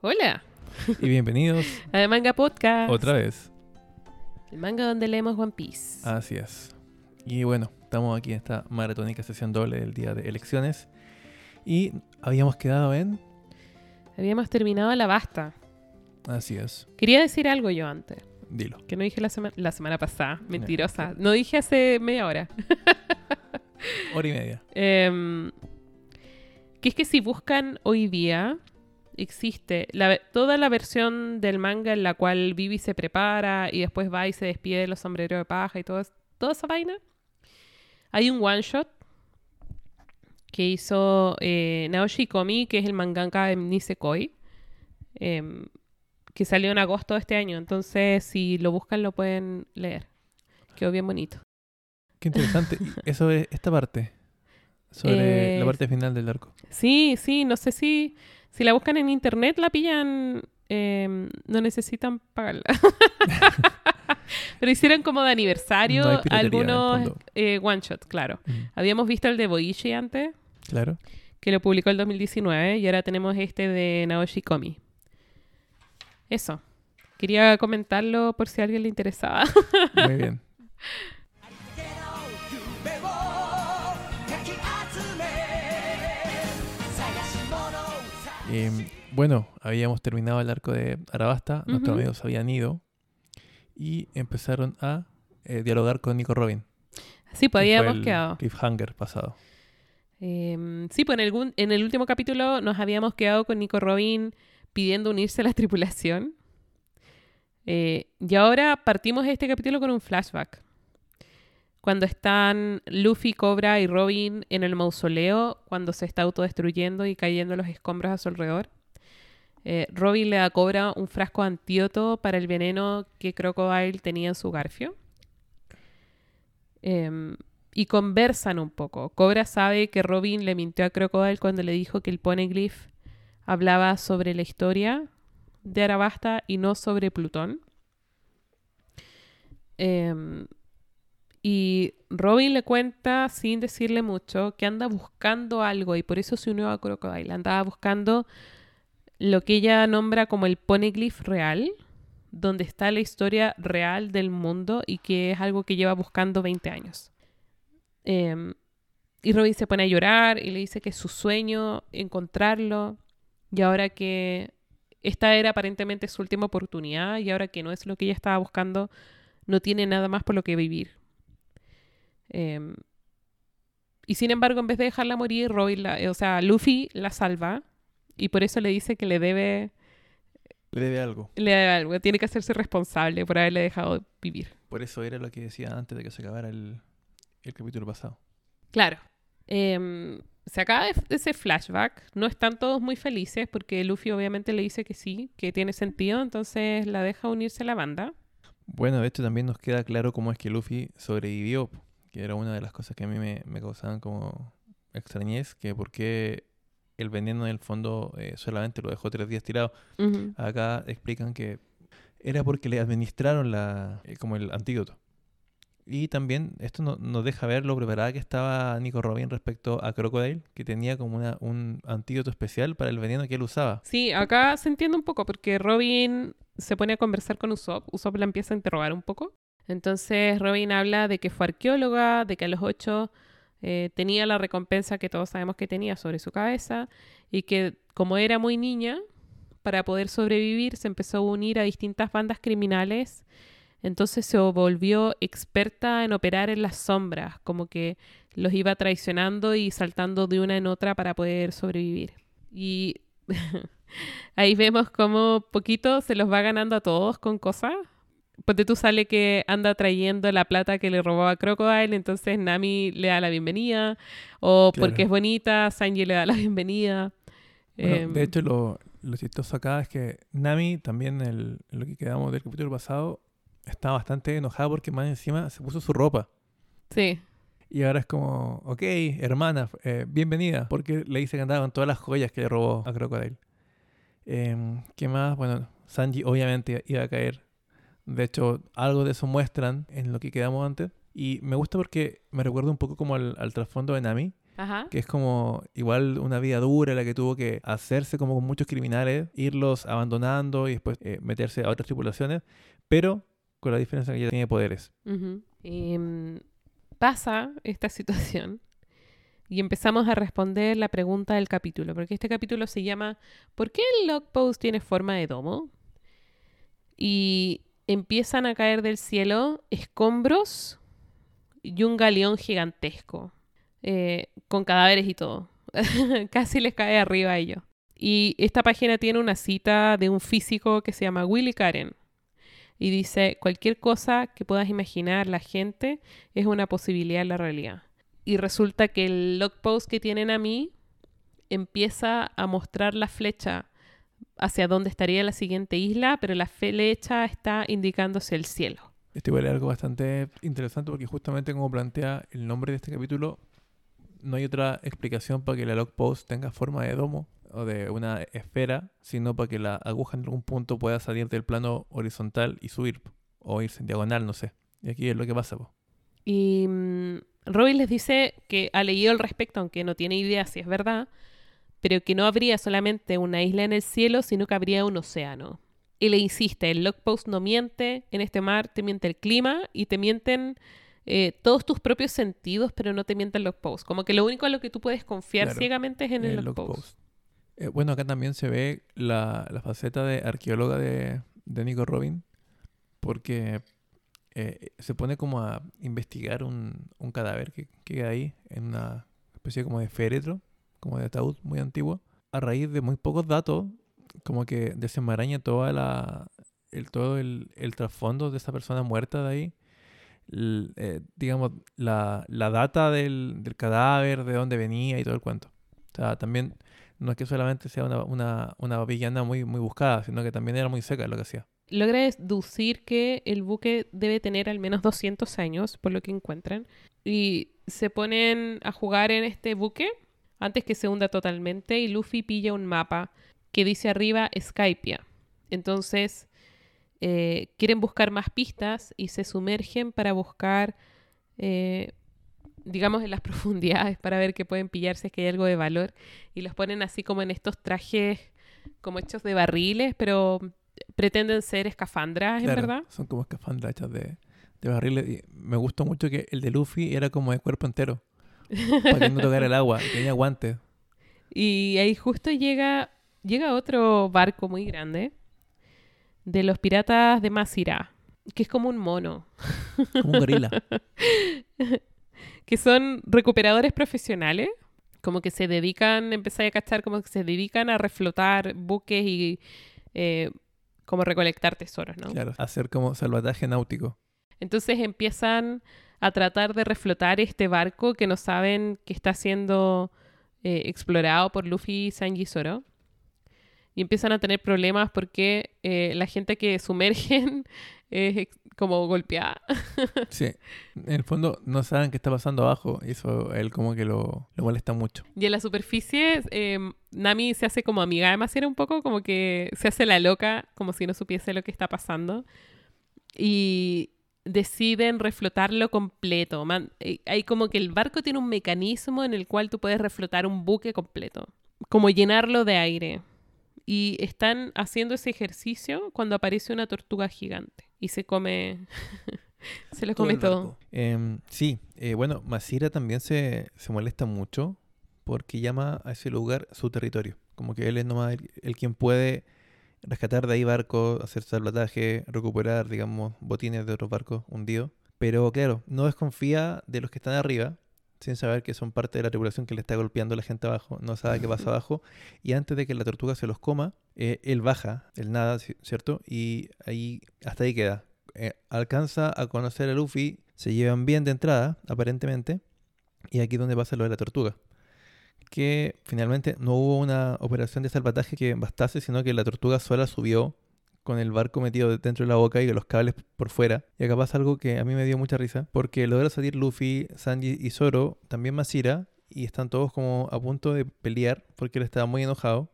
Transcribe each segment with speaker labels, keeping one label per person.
Speaker 1: Hola,
Speaker 2: Y bienvenidos
Speaker 1: a The Manga Podcast.
Speaker 2: otra vez.
Speaker 1: El manga donde leemos One Piece.
Speaker 2: Así es. Y bueno, estamos aquí en esta maratónica sesión doble del día de elecciones. Y habíamos quedado en.
Speaker 1: Habíamos terminado la basta.
Speaker 2: Así es.
Speaker 1: Quería decir algo yo antes,
Speaker 2: Dilo.
Speaker 1: que no dije la, sema- la semana pasada. Mentirosa. No dije hace media hora.
Speaker 2: Hora y media.
Speaker 1: Em, que es que si buscan hoy día, existe la toda la versión del manga en la cual Vivi se prepara y después va y se despide de los sombreros de paja y todo toda esa vaina. Hay un one shot que hizo eh, Naoshi Komi, que es el mangaka de Nisekoi, em, que salió en agosto de este año. Entonces, si lo buscan, lo pueden leer. Quedó bien bonito.
Speaker 2: Qué interesante. Eso es esta parte. Sobre
Speaker 1: Eh,
Speaker 2: la parte final del arco.
Speaker 1: Sí, sí, no sé si, si la buscan en internet, la pillan, eh, no necesitan pagarla. Pero hicieron como de aniversario
Speaker 2: No
Speaker 1: algunos eh, one shot, claro.
Speaker 2: Mm,
Speaker 1: Habíamos visto el de Boichi antes,
Speaker 2: Claro.
Speaker 1: que lo publicó el 2019, y ahora tenemos este de Naoshi Komi. Eso. Quería comentarlo por si a alguien le interesaba.
Speaker 2: Muy bien. Eh, bueno, habíamos terminado el arco de Arabasta. Nuestros amigos habían ido. Y empezaron a eh, dialogar con Nico Robin.
Speaker 1: sí, pues habíamos
Speaker 2: el
Speaker 1: quedado.
Speaker 2: Cliffhanger pasado.
Speaker 1: Eh, sí, pues en el, en el último capítulo nos habíamos quedado con Nico Robin pidiendo unirse a la tripulación. Eh, y ahora partimos este capítulo con un flashback. Cuando están Luffy, Cobra y Robin en el mausoleo, cuando se está autodestruyendo y cayendo los escombros a su alrededor. Eh, Robin le da a Cobra un frasco de antídoto para el veneno que Crocodile tenía en su garfio. Em, y conversan un poco. Cobra sabe que Robin le mintió a Crocodile cuando le dijo que el Poneglyph hablaba sobre la historia de Arabasta y no sobre Plutón. Em, y Robin le cuenta, sin decirle mucho, que anda buscando algo y por eso se unió a Crocodile. Andaba buscando lo que ella nombra como el Poneglyph real, donde está la historia real del mundo y que es algo que lleva buscando 20 años. Em, y Robin se pone a llorar y le dice que es su sueño encontrarlo y ahora que esta era aparentemente su última oportunidad y ahora que no es lo que ella estaba buscando, no tiene nada más por lo que vivir. Em, y sin embargo, en vez de dejarla morir, Robin, la- o sea, Luffy la salva y por eso le dice que le debe,
Speaker 2: Le debe algo.
Speaker 1: le debe algo, tiene que hacerse responsable por haberle dejado vivir.
Speaker 2: Por eso era lo que decía antes de que se acabara el, el capítulo pasado.
Speaker 1: Claro. Em, se acaba ese flashback. No están todos muy felices porque Luffy obviamente le dice que sí, que tiene sentido, entonces la deja unirse a la banda.
Speaker 2: Bueno, de hecho también nos queda claro cómo es que Luffy sobrevivió, que era una de las cosas que a mí me, me causaban como extrañez, que por qué el veneno en el fondo eh, solamente lo dejó tres días tirado.
Speaker 1: Ujú.
Speaker 2: Acá explican que era porque le administraron la, eh, como el antídoto. Y también esto no- nos deja ver lo preparada que estaba Nico Robin respecto a Crocodile, que tenía como una, un antídoto especial para el veneno que él usaba.
Speaker 1: Sí, acá se entiende un poco porque Robin se pone a conversar con Usopp. Usopp la empieza a interrogar un poco. Entonces Robin habla de que fue arqueóloga, de que a los ocho eh, tenía la recompensa que todos sabemos que tenía sobre su cabeza y que como era muy niña, para poder sobrevivir se empezó a unir a distintas bandas criminales. Entonces se volvió experta en operar en las sombras, como que los iba traicionando y saltando de una en otra para poder sobrevivir. Y ahí vemos cómo poquito se los va ganando a todos con cosas. Ponte tú sale que anda trayendo la plata que le robó a Crocodile, entonces Nami le da la bienvenida. O
Speaker 2: Claro.
Speaker 1: porque es bonita, Sanji le da la bienvenida.
Speaker 2: Bueno,
Speaker 1: Em,
Speaker 2: de hecho, lo, lo chistoso acá es que Nami, también el, lo que quedamos del capítulo pasado, estaba bastante enojada porque más encima se puso su ropa.
Speaker 1: Sí,
Speaker 2: Y ahora es como, ok, hermana, eh, bienvenida. Porque le dice que andaba con todas las joyas que le robó a Crocodile. Em, ¿Qué más? Bueno, Sanji obviamente iba a caer. De hecho, algo de eso muestran en lo que quedamos antes. Y me gusta porque me recuerda un poco como al, al trasfondo de Nami.
Speaker 1: Ajá.
Speaker 2: que es como igual una vida dura la que tuvo que hacerse como con muchos criminales, irlos abandonando y después eh, meterse a otras tripulaciones, pero con la diferencia que ella tiene poderes.
Speaker 1: Ujú. Em, pasa esta situación y empezamos a responder la pregunta del capítulo, porque este capítulo se llama ¿Por qué el log post tiene forma de domo? Y empiezan a caer del cielo escombros y un galeón gigantesco, eh, con cadáveres y todo. Casi les cae arriba a ellos. Y esta página tiene una cita de un físico que se llama Willy Karen. Y dice, cualquier cosa que puedas imaginar la gente es una posibilidad en la realidad. Y resulta que el log post que tienen a mí empieza a mostrar la flecha hacia dónde estaría la siguiente isla, pero la flecha está indicándose el cielo.
Speaker 2: Esto igual es algo bastante interesante porque justamente como plantea el nombre de este capítulo, no hay otra explicación para que la log post tenga forma de domo o de una esfera, sino para que la aguja en algún punto pueda salir del plano horizontal y subir, o irse en diagonal, no sé. Y aquí es lo que pasa. po.
Speaker 1: Y mm, Robin les dice que ha leído al respecto, aunque no tiene idea si es verdad, pero que no habría solamente una isla en el cielo, sino que habría un océano. Y le insiste, el logpost no miente, en este mar te miente el clima y te mienten eh, todos tus propios sentidos, pero no te miente el logpost. Como que lo único en lo que tú puedes confiar
Speaker 2: Claro,
Speaker 1: ciegamente es en el,
Speaker 2: el. Eh, bueno, acá también se ve la, la faceta de arqueóloga de, de Nico Robin, porque eh, se pone como a investigar un, un cadáver que, que queda ahí en una especie como de féretro, como de ataúd muy antiguo. A raíz de muy pocos datos, como que desenmaraña toda la, el, todo el, el trasfondo de esa persona muerta de ahí. L- eh, digamos, la, la data del, del cadáver, de dónde venía y todo el cuento. O sea, también no es que solamente sea una, una, una villana muy, muy buscada, sino que también era muy seca lo que hacía.
Speaker 1: Logra deducir que el buque debe tener al menos 200 años, por lo que encuentran. Y se ponen a jugar en este buque antes que se hunda totalmente y Luffy pilla un mapa que dice arriba Skypia. Entonces eh, quieren buscar más pistas y se sumergen para buscar, eh, digamos, en las profundidades para ver qué pueden pillar si es que hay algo de valor. Y los ponen así como en estos trajes como hechos de barriles, pero pretenden ser escafandras, en
Speaker 2: Claro,
Speaker 1: verdad.
Speaker 2: Son como escafandras hechas de, de barriles. Y me gustó mucho que el de Luffy era como de cuerpo entero. para que no tocara el agua. y Tenía guantes.
Speaker 1: Y ahí justo llega, llega otro barco muy grande de los piratas de Masira, que es como un mono,
Speaker 2: Como un gorila.
Speaker 1: que son recuperadores profesionales, como que se dedican, empecé a cachar, como que se dedican a reflotar buques y eh, como recolectar tesoros, ¿no?
Speaker 2: Claro. Hacer como salvataje náutico.
Speaker 1: Entonces empiezan a tratar de reflotar este barco que no saben que está siendo eh, explorado por Luffy y Sanji Zoro. Y empiezan a tener problemas porque eh, la gente que sumergen es como golpeada.
Speaker 2: Sí. En el fondo no saben qué está pasando abajo. Y eso él como que lo, lo molesta mucho.
Speaker 1: Y en la superficie, eh, Nami se hace como amiga de Masira un poco, como que se hace la loca, como si no supiese lo que está pasando. Y deciden reflotarlo completo. Man- eh, hay como que el barco tiene un mecanismo en el cual tú puedes reflotar un buque completo, como llenarlo de aire. Y están haciendo ese ejercicio cuando aparece una tortuga gigante y se come, se lo come todo.
Speaker 2: Em, sí. eh, bueno, Masira también se, se molesta mucho porque llama a ese lugar su territorio. Como que él es nomás el, el quien puede rescatar de ahí barcos, hacer salvataje, recuperar, digamos, botines de otros barcos hundidos. Pero claro, no desconfía de los que están arriba, sin saber que son parte de la tripulación que le está golpeando a la gente abajo, no sabe qué pasa abajo, y antes de que la tortuga se los coma, eh, él baja, él nada, ci- ¿cierto? Y ahí, hasta ahí queda. Eh, alcanza a conocer a Luffy, se llevan bien de entrada, aparentemente, y aquí es donde pasa lo de la tortuga. Que finalmente no hubo una operación de salvataje que bastase, sino que la tortuga sola subió con el barco metido dentro de la boca y los cables por fuera. Y acá pasa algo que a mí me dio mucha risa, porque logra salir Luffy, Sanji y Zoro, también Masira, y están todos como a punto de pelear porque él estaba muy enojado.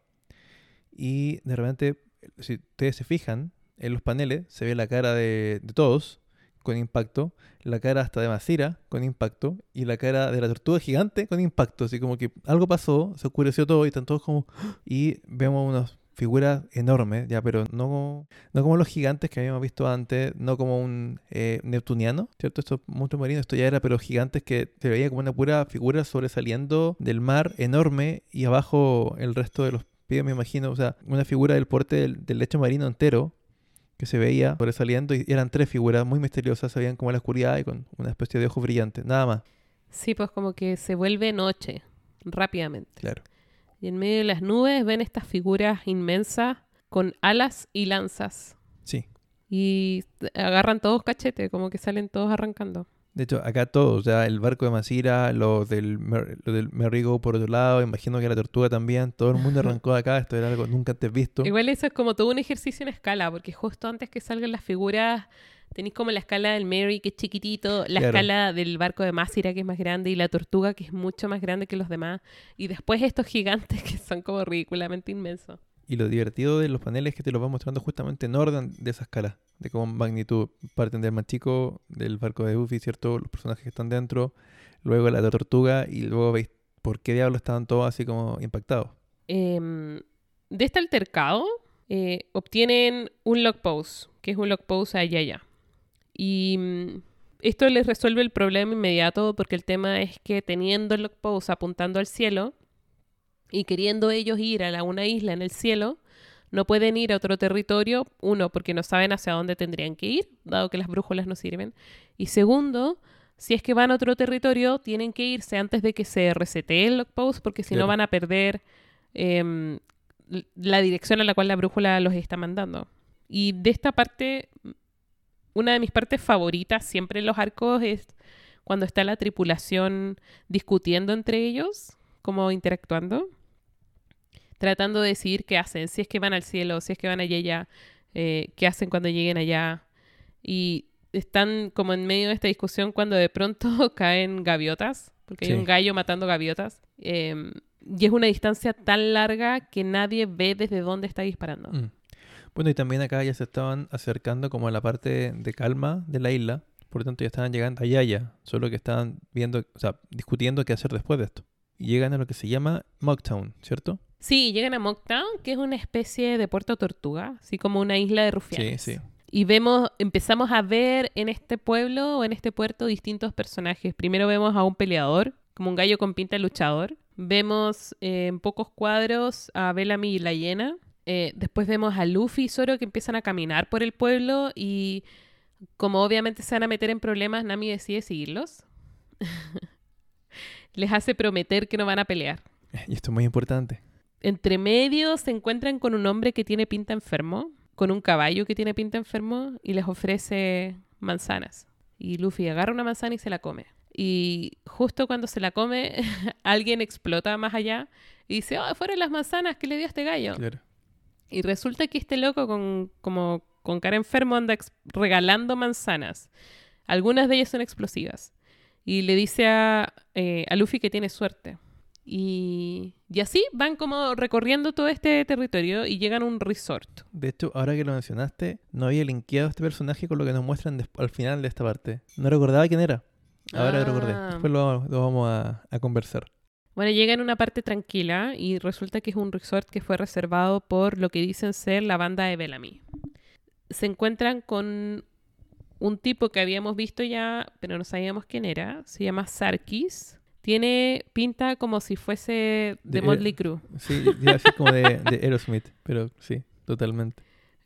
Speaker 2: Y de repente, si ustedes se fijan, en los paneles se ve la cara de todos con impacto, la cara hasta de Masira con impacto y la cara de la tortuga gigante con impacto. Así como que algo pasó, se oscureció todo y están todos como... Y vemos unas figuras enormes, ya, pero no, no como los gigantes que habíamos visto antes, no como un eh, neptuniano, ¿cierto? Estos monstruos marinos, esto ya era, pero gigantes que se veía como una pura figura sobresaliendo del mar enorme y abajo el resto de los pies, me imagino, o sea, una figura del porte del lecho marino entero que se veía sobresaliendo y eran tres figuras muy misteriosas, se veían como en la oscuridad y con una especie de ojos brillantes, nada más,
Speaker 1: Sí, pues como que se vuelve noche rápidamente.
Speaker 2: claro.
Speaker 1: Y en medio de las nubes ven estas figuras inmensas con alas y lanzas.
Speaker 2: Sí.
Speaker 1: Y agarran todos cachete, como que salen todos arrancando.
Speaker 2: De hecho, acá todos, o sea, el barco de Masira, los del, Mer- los del Merrigo por otro lado, imagino que la tortuga también, todo el mundo arrancó de acá, esto era algo nunca antes visto.
Speaker 1: Igual eso es como todo un ejercicio en escala, porque justo antes que salgan las figuras, tenéis como la escala del Mary, que es chiquitito, la
Speaker 2: Claro.
Speaker 1: escala del barco de Masira, que es más grande, y la tortuga, que es mucho más grande que los demás. Y después estos gigantes, que son como ridículamente inmensos.
Speaker 2: Y lo divertido de los paneles es que te los va mostrando justamente en orden de esa escala, de cómo magnitud parten del más chico, del barco de Buffy, ¿cierto? Los personajes que están dentro, luego la tortuga y luego veis por qué diablos estaban todos así como impactados.
Speaker 1: Em, de este altercado, eh, obtienen un log pose, que es un log pose a Yaya. Y mm, esto les resuelve el problema inmediato porque el tema es que teniendo el log pose apuntando al cielo y queriendo ellos ir a la- una isla en el cielo, no pueden ir a otro territorio, uno, porque no saben hacia dónde tendrían que ir, dado que las brújulas no sirven, y segundo, si es que van a otro territorio, tienen que irse antes de que se resetee el log pose, porque si no van a perder em, la dirección a la cual la brújula los está mandando. Y de esta parte, una de mis partes favoritas siempre en los arcos es cuando está la tripulación discutiendo entre ellos, como interactuando, tratando de decidir qué hacen, si es que van al cielo, si es que van allá, allá eh, qué hacen cuando lleguen allá. Y están como en medio de esta discusión cuando de pronto caen gaviotas, porque
Speaker 2: Sí.
Speaker 1: hay un gallo matando gaviotas. em, y es una distancia tan larga que nadie ve desde dónde está disparando.
Speaker 2: Mm. Bueno, y también acá ya se estaban acercando como a la parte de calma de la isla, por lo tanto ya estaban llegando allá ya, solo que estaban viendo, o sea, discutiendo qué hacer después de esto. Y llegan a lo que se llama Mocktown, ¿cierto?
Speaker 1: Sí, llegan a Mocktown, que es una especie de puerto tortuga, así como una isla de rufianes.
Speaker 2: Sí, sí.
Speaker 1: Y vemos, empezamos a ver en este pueblo o en este puerto distintos personajes. Primero vemos a un peleador, como un gallo con pinta de luchador. Vemos eh, en pocos cuadros a Bellamy y la hiena. Eh, después vemos a Luffy y Zoro que empiezan a caminar por el pueblo y como obviamente se van a meter en problemas, Nami decide seguirlos. Les hace prometer que no van a pelear.
Speaker 2: Y esto es muy importante.
Speaker 1: Entre medio se encuentran con un hombre que tiene pinta enfermo, con un caballo que tiene pinta enfermo y les ofrece manzanas. Y Luffy agarra una manzana y se la come. Y justo cuando se la come, alguien explota más allá y dice, oh, fueron las manzanas que le dio a este gallo.
Speaker 2: Claro.
Speaker 1: Y resulta que este loco con, como, con cara enfermo anda regalando manzanas. Algunas de ellas son explosivas. Y le dice a, eh, a Luffy que tiene suerte. Y, y así van como recorriendo todo este territorio y llegan a un resort.
Speaker 2: De hecho, ahora que lo mencionaste, no había linkeado a este personaje con lo que nos muestran al final de esta parte. No recordaba quién era. Ahora lo recordé.
Speaker 1: Ah.
Speaker 2: Después lo, lo vamos a, a conversar.
Speaker 1: Bueno, llegan a una parte tranquila y resulta que es un resort que fue reservado por lo que dicen ser la banda de Bellamy. Se encuentran con un tipo que habíamos visto ya, pero no sabíamos quién era. Se llama Sarkis. Tiene pinta como si fuese de
Speaker 2: De-
Speaker 1: Motley Crue.
Speaker 2: Sí, iba a decir como de, de Aerosmith, pero sí, totalmente.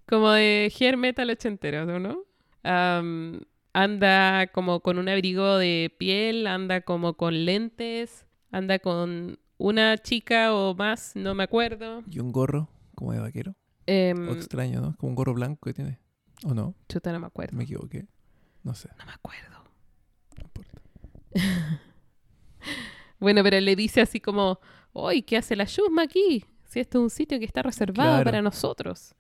Speaker 1: Como de hair metal ochentero, ¿no? Am, anda como con un abrigo de piel, anda como con lentes, anda con una chica o más, no me acuerdo.
Speaker 2: Y un gorro como de vaquero.
Speaker 1: Em,
Speaker 2: O extraño, ¿no? Como un gorro blanco que tiene. ¿O no?
Speaker 1: chuta, no me acuerdo.
Speaker 2: Me equivoqué. No sé,
Speaker 1: No me acuerdo.
Speaker 2: no importa.
Speaker 1: Bueno, pero le dice así como, ¡Uy, qué hace la Yusma aquí! Si esto es un sitio que está reservado
Speaker 2: Claro.
Speaker 1: para nosotros.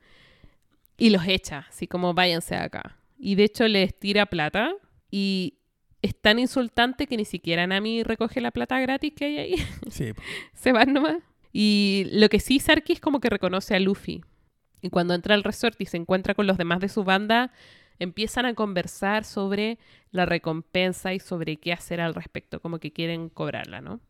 Speaker 1: Y los echa, así como váyanse acá. Y de hecho les tira plata y es tan insultante que ni siquiera Nami recoge la plata gratis que hay ahí.
Speaker 2: Sí.
Speaker 1: Se van nomás. Y lo que sí, Sarkis como que reconoce a Luffy. Y cuando entra al resort y se encuentra con los demás de su banda, empiezan a conversar sobre la recompensa y sobre qué hacer al respecto, como que quieren cobrarla, ¿no?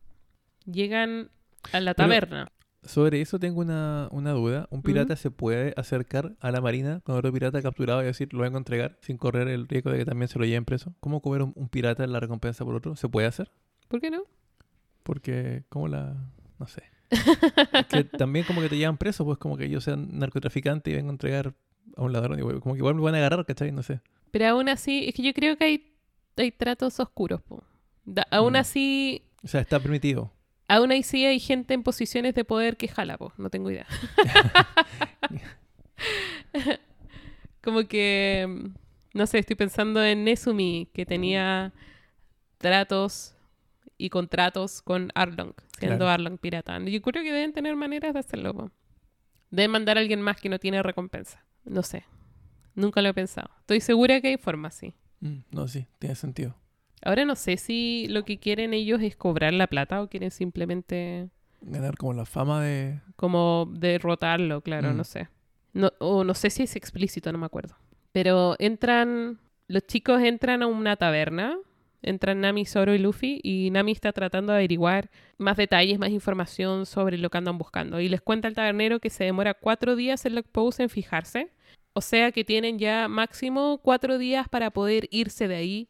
Speaker 1: Llegan a la
Speaker 2: Pero-
Speaker 1: taberna.
Speaker 2: Sobre eso tengo una, una duda. ¿Un pirata se puede acercar a la marina con otro pirata capturado y decir, lo vengo a entregar sin correr el riesgo de que también se lo lleven preso? ¿Cómo cobra un, un pirata la recompensa por otro? ¿Se puede hacer?
Speaker 1: ¿Por qué no?
Speaker 2: Porque, ¿cómo la...? No sé. Que también como que te llevan preso, pues como que yo sea narcotraficante y vengo a entregar a un ladrón. y como que igual me van a agarrar, ¿cachai? No sé.
Speaker 1: Pero aún así, es que yo creo que hay, hay tratos oscuros, po. Da- aún
Speaker 2: Mm.
Speaker 1: así,
Speaker 2: O sea, está permitido.
Speaker 1: aún ahí sí hay gente en posiciones de poder que jala, po. No tengo idea. Como que, no sé, estoy pensando en Nesumi, que tenía tratos y contratos con Arlong, siendo
Speaker 2: Claro.
Speaker 1: Arlong pirata. Yo creo que deben tener maneras de hacerlo. po. Deben mandar a alguien más que no tiene recompensa. No sé. Nunca lo he pensado. Estoy segura que hay formas, sí.
Speaker 2: Mm, no, sí, tiene sentido.
Speaker 1: Ahora no sé si lo que quieren ellos es cobrar la plata o quieren simplemente
Speaker 2: Ganar como la fama de...
Speaker 1: como derrotarlo, claro,
Speaker 2: Mm.
Speaker 1: no sé. No, o no sé si es explícito, no me acuerdo. Pero entran, los chicos entran a una taberna, entran Nami, Zoro y Luffy, y Nami está tratando de averiguar más detalles, más información sobre lo que andan buscando. Y les cuenta el tabernero que se demora cuatro días el pose en fijarse. O sea que tienen ya máximo cuatro días para poder irse de ahí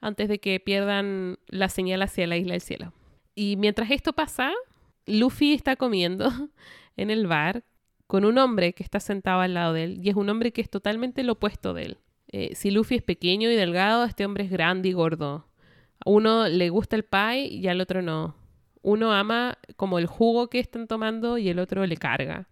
Speaker 1: antes de que pierdan la señal hacia la isla del cielo. Y mientras esto pasa, Luffy está comiendo en el bar con un hombre que está sentado al lado de él y es un hombre que es totalmente lo opuesto de él. Eh, si Luffy es pequeño y delgado, este hombre es grande y gordo. Uno le gusta el pie y al otro no. Uno ama como el jugo que están tomando y el otro le carga.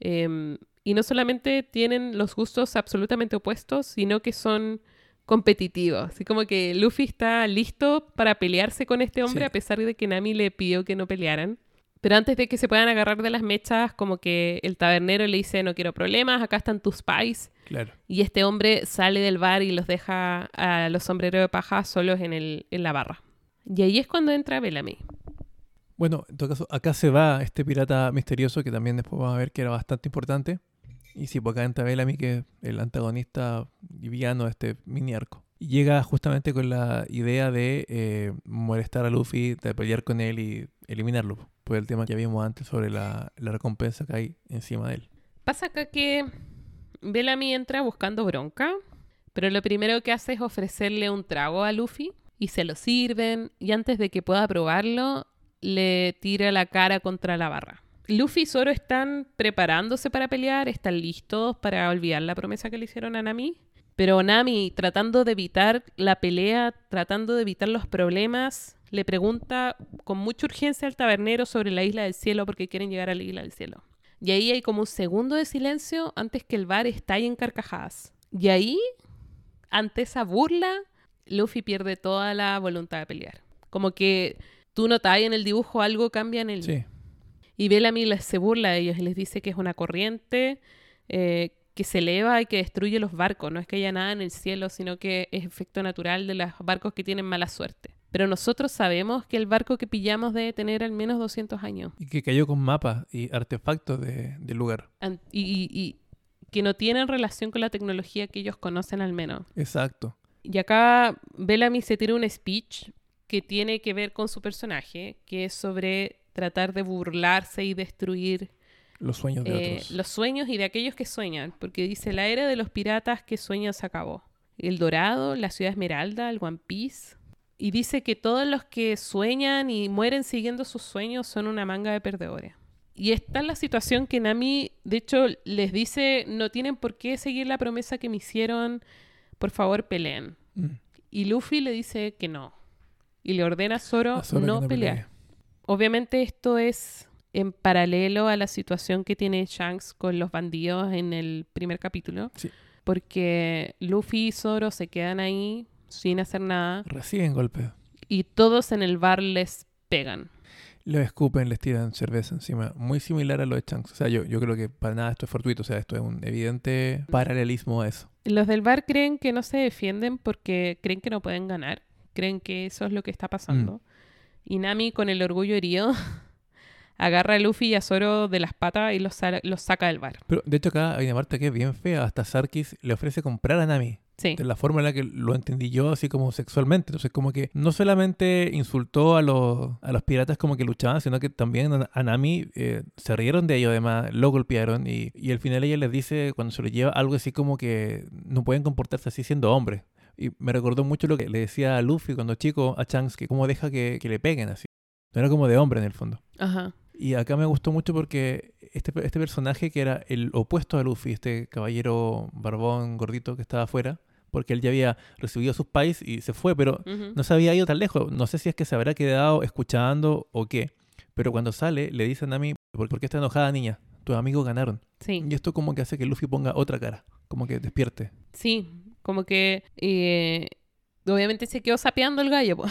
Speaker 1: Em, y no solamente tienen los gustos absolutamente opuestos, sino que son competitivos. Así como que Luffy está listo para pelearse con este hombre
Speaker 2: Sí.
Speaker 1: a pesar de que Nami le pidió que no pelearan. Pero antes de que se puedan agarrar de las mechas, como que el tabernero le dice, no quiero problemas, acá están tus pies.
Speaker 2: Claro.
Speaker 1: Y este hombre sale del bar y los deja a los sombreros de paja solos en, el, en la barra. Y ahí es cuando entra Bellamy.
Speaker 2: Bueno, en todo caso, acá se va este pirata misterioso que también después vamos a ver que era bastante importante. Y sí, pues acá entra Bellamy, que es el antagonista y villano de este mini arco. Y llega justamente con la idea de eh, molestar a Luffy, de pelear con él y eliminarlo. El tema que vimos antes sobre la, la recompensa que hay encima de él.
Speaker 1: Pasa acá que Bellamy entra buscando bronca, pero lo primero que hace es ofrecerle un trago a Luffy y se lo sirven y antes de que pueda probarlo le tira la cara contra la barra. Luffy y Zoro están preparándose para pelear, están listos para olvidar la promesa que le hicieron a Nami, pero Nami, tratando de evitar la pelea, tratando de evitar los problemas, le pregunta con mucha urgencia al tabernero sobre la isla del cielo porque quieren llegar a la isla del cielo. Y ahí hay como un segundo de silencio antes que el bar estalle en carcajadas. Y ahí, ante esa burla, Luffy pierde toda la voluntad de pelear. Como que tú notas en el dibujo algo cambia en él.
Speaker 2: Sí,
Speaker 1: Y Bellamy se burla de ellos y les dice que es una corriente eh, que se eleva y que destruye los barcos. No es que haya nada en el cielo, sino que es efecto natural de los barcos que tienen mala suerte. Pero nosotros sabemos que el barco que pillamos debe tener al menos 200 años.
Speaker 2: y que cayó con mapas y artefactos de- del lugar.
Speaker 1: An- Y, y- y que no tienen relación con la tecnología que ellos conocen al menos.
Speaker 2: Exacto.
Speaker 1: Y acá Bellamy se tira un speech que tiene que ver con su personaje, que es sobre tratar de burlarse y destruir
Speaker 2: Los sueños de
Speaker 1: eh,
Speaker 2: otros.
Speaker 1: los sueños y de aquellos que sueñan, porque dice la era de los piratas que sueñan se acabó. El Dorado, la ciudad Esmeralda, el One Piece. Y dice que todos los que sueñan y mueren siguiendo sus sueños son una manga de perdedores. Y está en la situación que Nami, de hecho, les dice, no tienen por qué seguir la promesa que me hicieron, por favor peleen.
Speaker 2: Mm.
Speaker 1: Y Luffy le dice que no. Y le ordena a Zoro
Speaker 2: A Zoro que
Speaker 1: no,
Speaker 2: no
Speaker 1: pelear. Obviamente esto es en paralelo a la situación que tiene Shanks con los bandidos en el primer capítulo.
Speaker 2: Sí.
Speaker 1: Porque Luffy y Zoro se quedan ahí sin hacer nada
Speaker 2: Reciben golpes.
Speaker 1: y todos en el bar les pegan.
Speaker 2: Los escupen, les tiran cerveza encima. Muy similar a lo de Shanks. O sea, yo, yo creo que para nada esto es fortuito. O sea, esto es un evidente paralelismo a eso.
Speaker 1: Los del bar creen que no se defienden porque creen que no pueden ganar. Creen que eso es lo que está pasando. Y Nami, con el orgullo herido, agarra a Luffy y a Zoro de las patas y los, los saca del bar.
Speaker 2: Pero de hecho acá hay una parte que es bien fea. Hasta Sarkis le ofrece comprar a Nami.
Speaker 1: Sí.
Speaker 2: De la forma en la que lo entendí yo, así como sexualmente. Entonces, como que no solamente insultó a los, a los piratas como que luchaban, sino que también a Nami eh, se rieron de ellos, además, lo golpearon. Y, y al final ella les dice, cuando se lo lleva, algo así como que no pueden comportarse así siendo hombres. Y me recordó mucho lo que le decía a Luffy cuando chico, a Shanks, que cómo deja que, que le peguen así. No era como de hombre en el fondo.
Speaker 1: Ajá.
Speaker 2: Y acá me gustó mucho porque este, este personaje que era el opuesto a Luffy, este caballero barbón gordito que estaba afuera, porque él ya había recibido sus pais y se fue, pero no se había ido tan lejos. No sé si es que se habrá quedado escuchando o qué. Pero cuando sale, le dicen a mí, ¿por por qué está enojada niña? Tus amigos ganaron.
Speaker 1: Sí.
Speaker 2: Y esto como que hace que Luffy ponga otra cara, como que despierte.
Speaker 1: Sí. Como que eh, obviamente se quedó sapeando el gallo. po.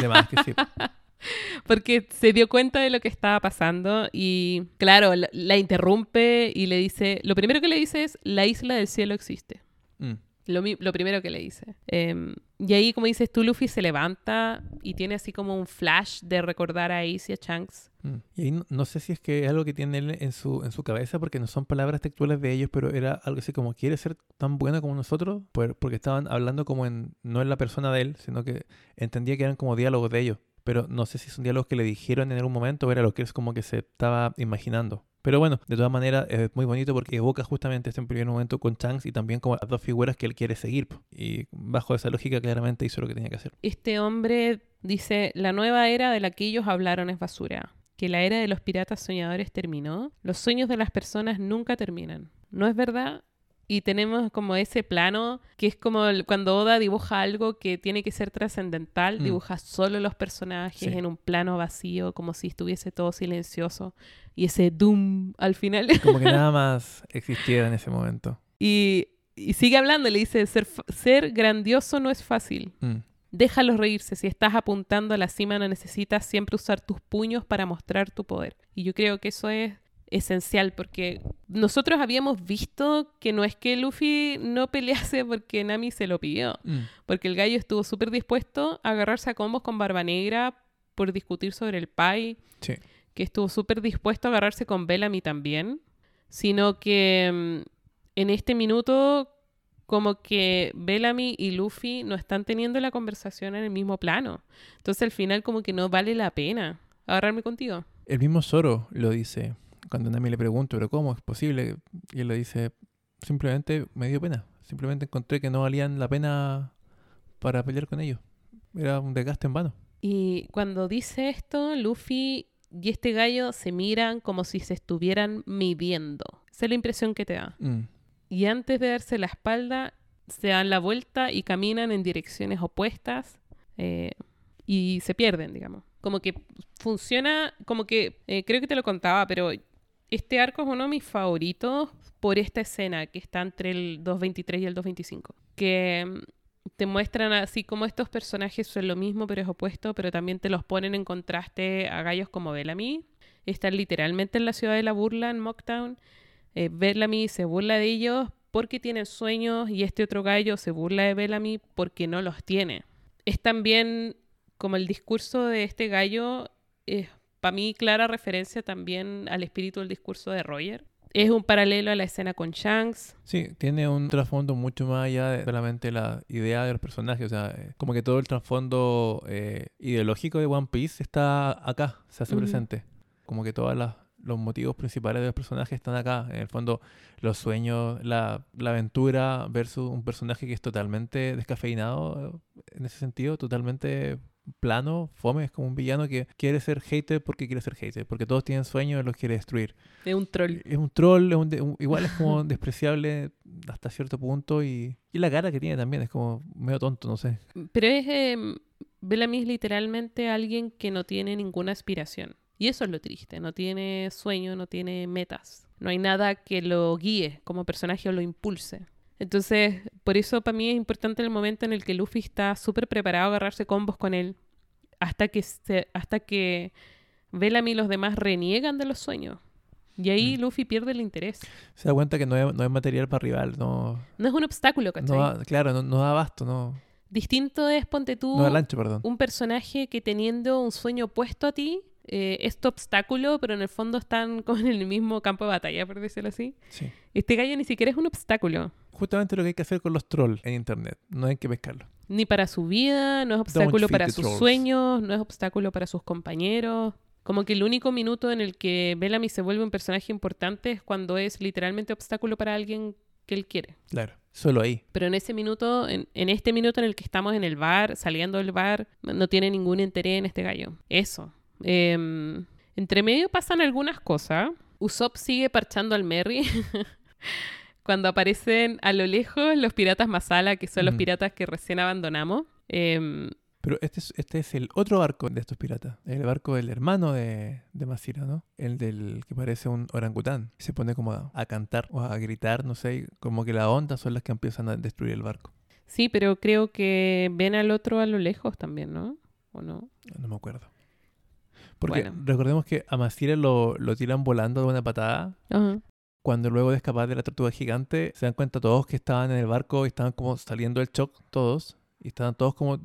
Speaker 2: De más que sí.
Speaker 1: Porque se dio cuenta de lo que estaba pasando y, claro, la, la interrumpe y le dice, lo primero que le dice es, la isla del cielo existe.
Speaker 2: Mm.
Speaker 1: Lo, lo primero que le dice. Em, y ahí, como dices tú, Luffy se levanta y tiene así como un flash de recordar a Ace y a Shanks.
Speaker 2: Mm. Y ahí no, no sé si es que es algo que tiene él en su, en su cabeza, porque no son palabras textuales de ellos, pero era algo así como, ¿quiere ser tan bueno como nosotros? Por- porque estaban hablando como en, no en la persona de él, sino que entendía que eran como diálogos de ellos. Pero no sé si son diálogos que le dijeron en algún momento o era lo que es como que se estaba imaginando. Pero bueno, de todas maneras es muy bonito porque evoca justamente este primer momento con Shanks y también como las dos figuras que él quiere seguir. Y bajo esa lógica claramente hizo lo que tenía que hacer.
Speaker 1: Este hombre dice, la nueva era de la que ellos hablaron es basura. Que la era de los piratas soñadores terminó. Los sueños de las personas nunca terminan. ¿No es verdad? Y tenemos como ese plano que es como cuando Oda dibuja algo que tiene que ser trascendental,
Speaker 2: Mm.
Speaker 1: dibuja solo los personajes
Speaker 2: Sí.
Speaker 1: en un plano vacío, como si estuviese todo silencioso. Y ese doom al final.
Speaker 2: Como que nada más existiera en ese momento.
Speaker 1: y, y sigue hablando, le dice, ser, ser grandioso no es fácil.
Speaker 2: Mm.
Speaker 1: Déjalos reírse. Si estás apuntando a la cima, no necesitas siempre usar tus puños para mostrar tu poder. Y yo creo que eso es esencial porque nosotros habíamos visto que no es que Luffy no pelease porque Nami se lo pidió,
Speaker 2: Mm.
Speaker 1: porque el gallo estuvo súper dispuesto a agarrarse a combos con Barba Negra por discutir sobre el Pai,
Speaker 2: Sí.
Speaker 1: que estuvo súper dispuesto a agarrarse con Bellamy también, sino que mm, en este minuto como que Bellamy y Luffy no están teniendo la conversación en el mismo plano. Entonces al final como que no vale la pena agarrarme contigo.
Speaker 2: El mismo Zoro lo dice cuando Nami le pregunta, pero ¿cómo es posible? Y él le dice, simplemente me dio pena. Simplemente encontré que no valían la pena para pelear con ellos. Era un desgaste en vano.
Speaker 1: Y cuando dice esto, Luffy y este gallo se miran como si se estuvieran midiendo. Esa es la impresión que te da.
Speaker 2: Mm.
Speaker 1: Y antes de darse la espalda, se dan la vuelta y caminan en direcciones opuestas eh, y se pierden, digamos. Como que funciona, como que, eh, creo que te lo contaba, pero este arco es uno de mis favoritos por esta escena que está entre el 2.23 y el 2.25. Que mm, te muestran así como estos personajes son lo mismo pero es opuesto, pero también te los ponen en contraste a gallos como Bellamy. Están literalmente en la ciudad de la burla, en Mocktown. Eh, Bellamy se burla de ellos porque tienen sueños y este otro gallo se burla de Bellamy porque no los tiene. Es también como el discurso de este gallo, es para mí clara referencia también al espíritu del discurso de Roger. Es un paralelo a la escena con Shanks.
Speaker 2: Sí, tiene un trasfondo mucho más allá de solamente la idea de los personajes. O sea, eh, como que todo el trasfondo eh, ideológico de One Piece está acá, se hace
Speaker 1: Ujú.
Speaker 2: presente. Como que todos los motivos principales de los personajes están acá. En el fondo, los sueños, la, la aventura versus un personaje que es totalmente descafeinado eh, en ese sentido, totalmente plano, fome, es como un villano que quiere ser hater porque quiere ser hater, porque todos tienen sueños y los quiere destruir
Speaker 1: Es un troll.
Speaker 2: es un troll, es un de- un- igual es como despreciable hasta cierto punto y, y la cara que tiene también es como medio tonto, no sé.
Speaker 1: Pero es. Eh, Bellamy es literalmente alguien que no tiene ninguna aspiración. Y eso es lo triste. No tiene sueño, no tiene metas. No hay nada que lo guíe como personaje o lo impulse. Entonces, por eso para mí es importante el momento en el que Luffy está súper preparado a agarrarse combos con él. Hasta que, se, hasta que Bellamy y los demás reniegan de los sueños. Y ahí
Speaker 2: Mm.
Speaker 1: Luffy pierde el interés.
Speaker 2: Se da cuenta que no es, no es material para rival, no,
Speaker 1: No es un obstáculo, ¿cachai?
Speaker 2: no da- claro, no, no da abasto, no,
Speaker 1: Distinto es, ponte tú,
Speaker 2: ancho,
Speaker 1: un personaje que teniendo un sueño opuesto a ti, eh, este obstáculo, pero en el fondo están como en el mismo campo de batalla, por decirlo así.
Speaker 2: Sí.
Speaker 1: Este gallo ni siquiera es un obstáculo.
Speaker 2: Justamente lo que hay que hacer con los trolls en internet. No hay que pescarlos.
Speaker 1: Ni para su vida, no es obstáculo para sus
Speaker 2: trolls.
Speaker 1: sueños, no es obstáculo para sus compañeros. Como que el único minuto en el que Bellamy se vuelve un personaje importante es cuando es literalmente obstáculo para alguien que él quiere.
Speaker 2: Claro. Solo ahí.
Speaker 1: Pero en ese minuto, en, en este minuto en el que estamos en el bar, saliendo del bar, no tiene ningún interés en este gallo. Eso. Em, entre medio pasan algunas cosas. Usopp sigue parchando al Merry. Cuando aparecen a lo lejos los piratas Masala, que son los piratas que recién abandonamos. Em,
Speaker 2: Pero este es, este es el otro barco de estos piratas. El barco del hermano de, de Masira, ¿no? El del que parece un orangután. Se pone como a, a cantar o a gritar, no sé. Como que las ondas son las que empiezan a destruir el barco.
Speaker 1: sí, pero creo que ven al otro a lo lejos también, ¿no? ¿O no?
Speaker 2: No me acuerdo. Porque
Speaker 1: Bueno.
Speaker 2: recordemos que a Masira lo, lo tiran volando de una patada. Cuando luego de escapar de la tortuga gigante, se dan cuenta todos que estaban en el barco y estaban como saliendo del shock, todos. Y estaban todos como.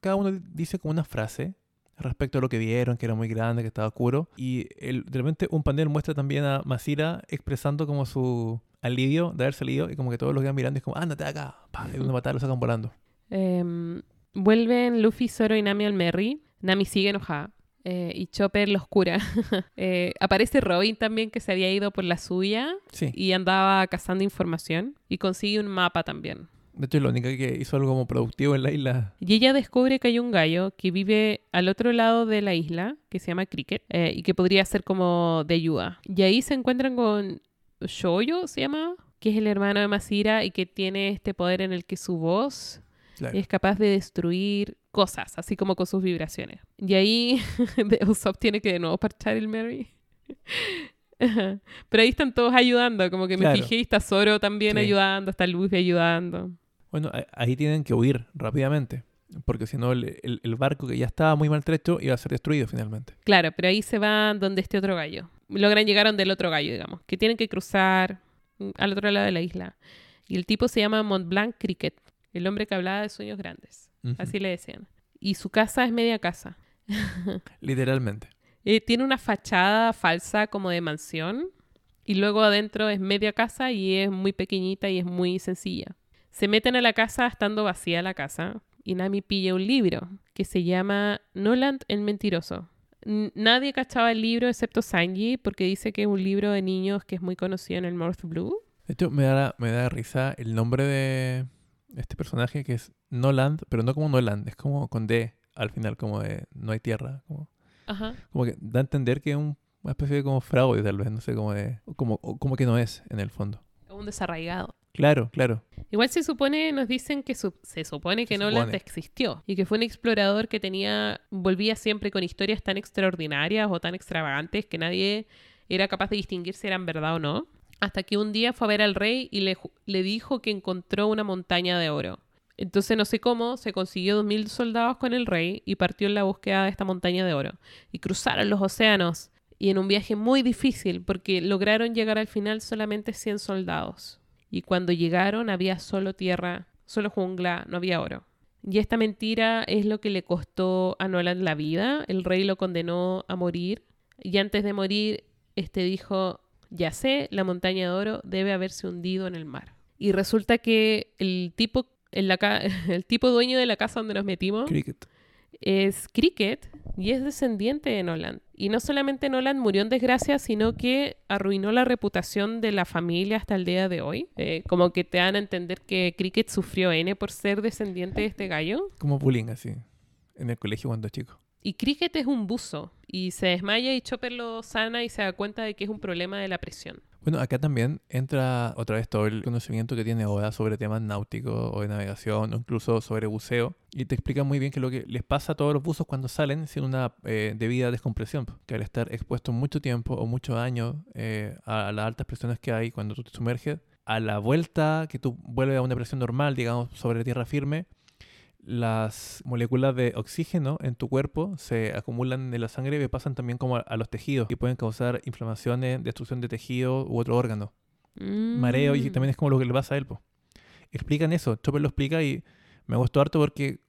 Speaker 2: Cada uno dice como una frase respecto a lo que vieron, que era muy grande, que estaba oscuro. Y el- de repente un panel muestra también a Masira expresando como su alivio de haber salido. Y como que todos lo quedan mirando y es como, ándate de acá. Pa, y una patada lo sacan volando.
Speaker 1: Em, vuelven Luffy, Zoro y Nami al Merry. Nami sigue enojada. Eh, y Chopper los cura. Eh, aparece Robin también, que se había ido por la suya
Speaker 2: Sí.
Speaker 1: y andaba cazando información. Y consigue un mapa también.
Speaker 2: De hecho, es la única que hizo algo como productivo en la isla.
Speaker 1: Y ella descubre que hay un gallo que vive al otro lado de la isla, que se llama Cricket, eh, y que podría ser como de ayuda. Y ahí se encuentran con Shoyo, se llama, que es el hermano de Masira y que tiene este poder en el que su voz
Speaker 2: Claro.
Speaker 1: es capaz de destruir cosas, así como con sus vibraciones. Y ahí Usopp tiene que de nuevo parchar el Mary. Pero ahí están todos ayudando, como que me
Speaker 2: Claro.
Speaker 1: fijé y está Zoro también
Speaker 2: Sí.
Speaker 1: ayudando, está Luffy ayudando.
Speaker 2: Bueno, ahí tienen que huir rápidamente. Porque si no, el, el- el barco que ya estaba muy maltrecho iba a ser destruido finalmente.
Speaker 1: Claro, pero ahí se van donde este otro gallo. Logran llegar donde el otro gallo, digamos, que tienen que cruzar al otro lado de la isla. Y el tipo se llama Montblanc Cricket, el hombre que hablaba de sueños grandes. Así le decían. Y su casa es media casa.
Speaker 2: Literalmente.
Speaker 1: Eh, tiene una fachada falsa como de mansión y luego adentro es media casa y es muy pequeñita y es muy sencilla. Se meten a la casa estando vacía la casa y Nami pilla un libro que se llama Noland el mentiroso. N- Nadie cachaba el libro excepto Sanji porque dice que es un libro de niños que es muy conocido en el North Blue.
Speaker 2: De hecho, me da, me da risa el nombre de este personaje que es Noland, pero no como Noland, es como con D al final, como de no hay tierra. Como,
Speaker 1: Ajá.
Speaker 2: como que da a entender que es un- una especie de como fraude, tal vez, no sé, como de. Como, como que no es en el fondo.
Speaker 1: Un desarraigado.
Speaker 2: Claro, claro.
Speaker 1: Igual se supone, nos dicen que su- se supone que
Speaker 2: Se
Speaker 1: Nolan
Speaker 2: supone.
Speaker 1: existió y que fue un explorador que tenía, volvía siempre con historias tan extraordinarias o tan extravagantes que nadie era capaz de distinguir si eran verdad o no. Hasta que un día fue a ver al rey y le, dijo que encontró una montaña de oro. Entonces no sé cómo, se consiguió 2.000 soldados con el rey y partió en la búsqueda de esta montaña de oro. Y cruzaron los océanos y en un viaje muy difícil porque lograron llegar al final solamente 100 soldados. Y cuando llegaron había solo tierra, solo jungla, no había oro. Y esta mentira es lo que le costó a Nolan la vida. El rey lo condenó a morir. Y antes de morir, este dijo, ya sé, la montaña de oro debe haberse hundido en el mar. Y resulta que el tipo, en la ca- el tipo dueño de la casa donde nos metimos
Speaker 2: Cricket.
Speaker 1: es Cricket y es descendiente de Nolan. Y no solamente Nolan murió en desgracia, sino que arruinó la reputación de la familia hasta el día de hoy. Eh, como que te dan a entender que Cricket sufrió N por ser descendiente de este gallo.
Speaker 2: Como bullying, así. En el colegio cuando chico.
Speaker 1: Y Cricket es un buzo y se desmaya y Chopper lo sana y se da cuenta de que es un problema de la presión.
Speaker 2: Bueno, acá también entra otra vez todo el conocimiento que tiene Oda sobre temas náuticos o de navegación o incluso sobre buceo. Y te explica muy bien que lo que les pasa a todos los buzos cuando salen sin una eh, debida descompresión. Que al estar expuesto mucho tiempo o muchos años eh, a las altas presiones que hay cuando tú te sumerges, a la vuelta que tú vuelves a una presión normal, digamos, sobre tierra firme, las moléculas de oxígeno en tu cuerpo se acumulan en la sangre y pasan también como a, los tejidos y pueden causar inflamaciones, destrucción de tejido u otro órgano mareo y
Speaker 1: Mm.
Speaker 2: también es como lo que le pasa a él. po. Explican eso, Chopper lo explica y me gustó harto porque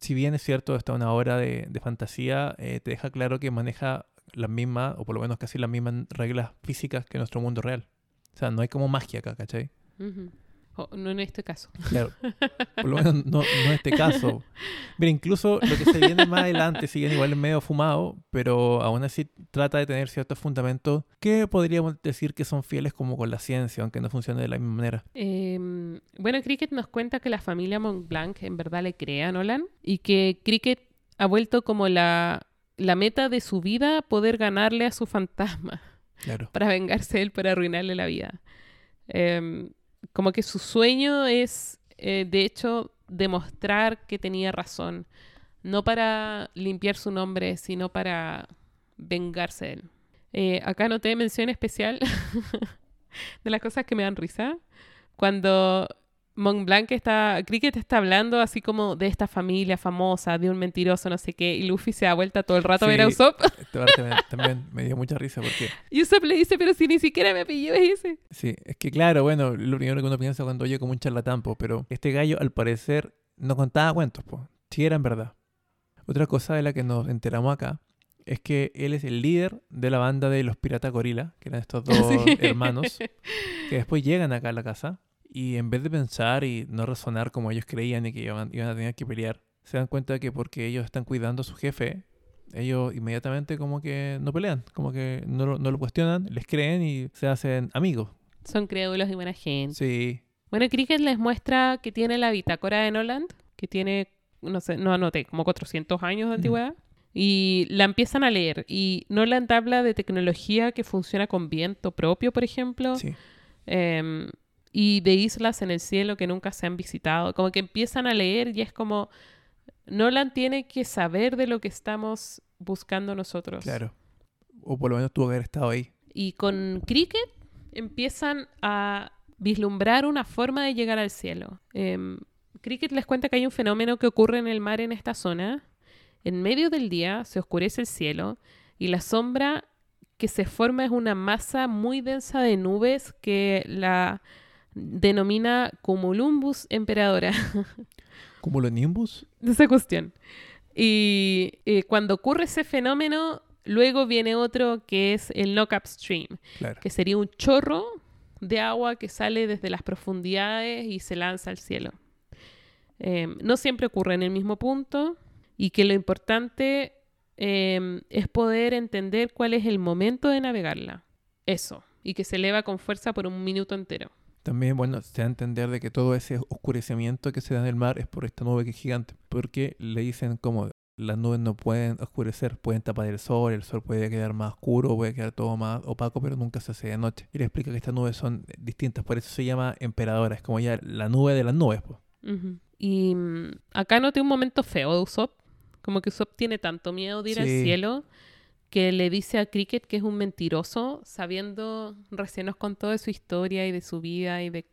Speaker 2: si bien es cierto, esta es una obra de, de fantasía, eh, te deja claro que maneja las mismas, o por lo menos casi las mismas reglas físicas que nuestro mundo real. O sea, no hay como magia acá, ¿cachai?
Speaker 1: Ujú. No en este caso.
Speaker 2: Claro. Por lo menos no, no en este caso. Mira, incluso lo que se viene más adelante, si bien igual medio fumado, pero aún así trata de tener ciertos fundamentos que podríamos decir que son fieles como con la ciencia, aunque no funcione de la misma manera.
Speaker 1: Eh, bueno, Cricket nos cuenta que la familia Montblanc en verdad le cree a Nolan y que Cricket ha vuelto como la, la meta de su vida poder ganarle a su fantasma
Speaker 2: Claro.
Speaker 1: para vengarse de él, para arruinarle la vida. Eh, como que su sueño es, eh, de hecho, demostrar que tenía razón. No para limpiar su nombre, sino para vengarse de él. Eh, acá noté mención especial de las cosas que me dan risa. Cuando Montblanc está, Cricket está hablando así como de esta familia famosa, de un mentiroso, no sé qué, y Luffy se da vuelta todo el rato a ver a
Speaker 2: Sí.
Speaker 1: Usopp.
Speaker 2: Parte me- también me dio mucha risa porque,
Speaker 1: Y Usopp le dice, pero si ni siquiera me es ese.
Speaker 2: sí, es que claro, bueno, lo primero que uno piensa cuando oye como un charlatán, po, pero este gallo al parecer no contaba cuentos, pues, si eran verdad. Otra cosa de la que nos enteramos acá es que él es el líder de la banda de los Piratas Gorila, que eran estos dos
Speaker 1: Sí.
Speaker 2: hermanos, que después llegan acá a la casa y en vez de pensar y no razonar como ellos creían y que iban, iban a tener que pelear, se dan cuenta de que porque ellos están cuidando a su jefe, ellos inmediatamente como que no pelean, como que no, lo- no lo cuestionan, les creen y se hacen amigos.
Speaker 1: Son crédulos y buena gente.
Speaker 2: Sí,
Speaker 1: Bueno, Cricket les muestra que tiene la bitácora de Noland, que tiene, no sé, no anoté, como 400 años de
Speaker 2: Mm.
Speaker 1: antigüedad. Y la empiezan a leer. Y Noland habla de tecnología que funciona con viento propio, por ejemplo.
Speaker 2: sí.
Speaker 1: em, y de islas en el cielo que nunca se han visitado. Como que empiezan a leer y es como, Nolan tiene que saber de lo que estamos buscando nosotros.
Speaker 2: Claro. O por lo menos tuvo que haber estado ahí.
Speaker 1: Y con Cricket empiezan a vislumbrar una forma de llegar al cielo. Em, Cricket les cuenta que hay un fenómeno que ocurre en el mar en esta zona. En medio del día se oscurece el cielo y la sombra que se forma es una masa muy densa de nubes que la denomina Cumulumbus emperadora.
Speaker 2: Como los Nimbus.
Speaker 1: de esa cuestión. Y eh, cuando ocurre ese fenómeno, luego viene otro que es el knock-up stream,
Speaker 2: Claro.
Speaker 1: que sería un chorro de agua que sale desde las profundidades y se lanza al cielo. Eh, no siempre ocurre en el mismo punto y que lo importante eh, es poder entender cuál es el momento de navegarla. Eso. Y que se eleva con fuerza por un minuto entero.
Speaker 2: También, bueno, se da a entender de que todo ese oscurecimiento que se da en el mar es por esta nube que es gigante. Porque le dicen como las nubes no pueden oscurecer, pueden tapar el sol, el sol puede quedar más oscuro, puede quedar todo más opaco, pero nunca se hace de noche. Y le explica que estas nubes son distintas, por eso se llama emperadora, es como ya la nube de las nubes. pues.
Speaker 1: Y mm, acá noté un momento feo de Usopp. Como que Usopp tiene tanto miedo de ir al cielo que le dice a Cricket que es un mentiroso, sabiendo, recién nos contó de su historia y de su vida y de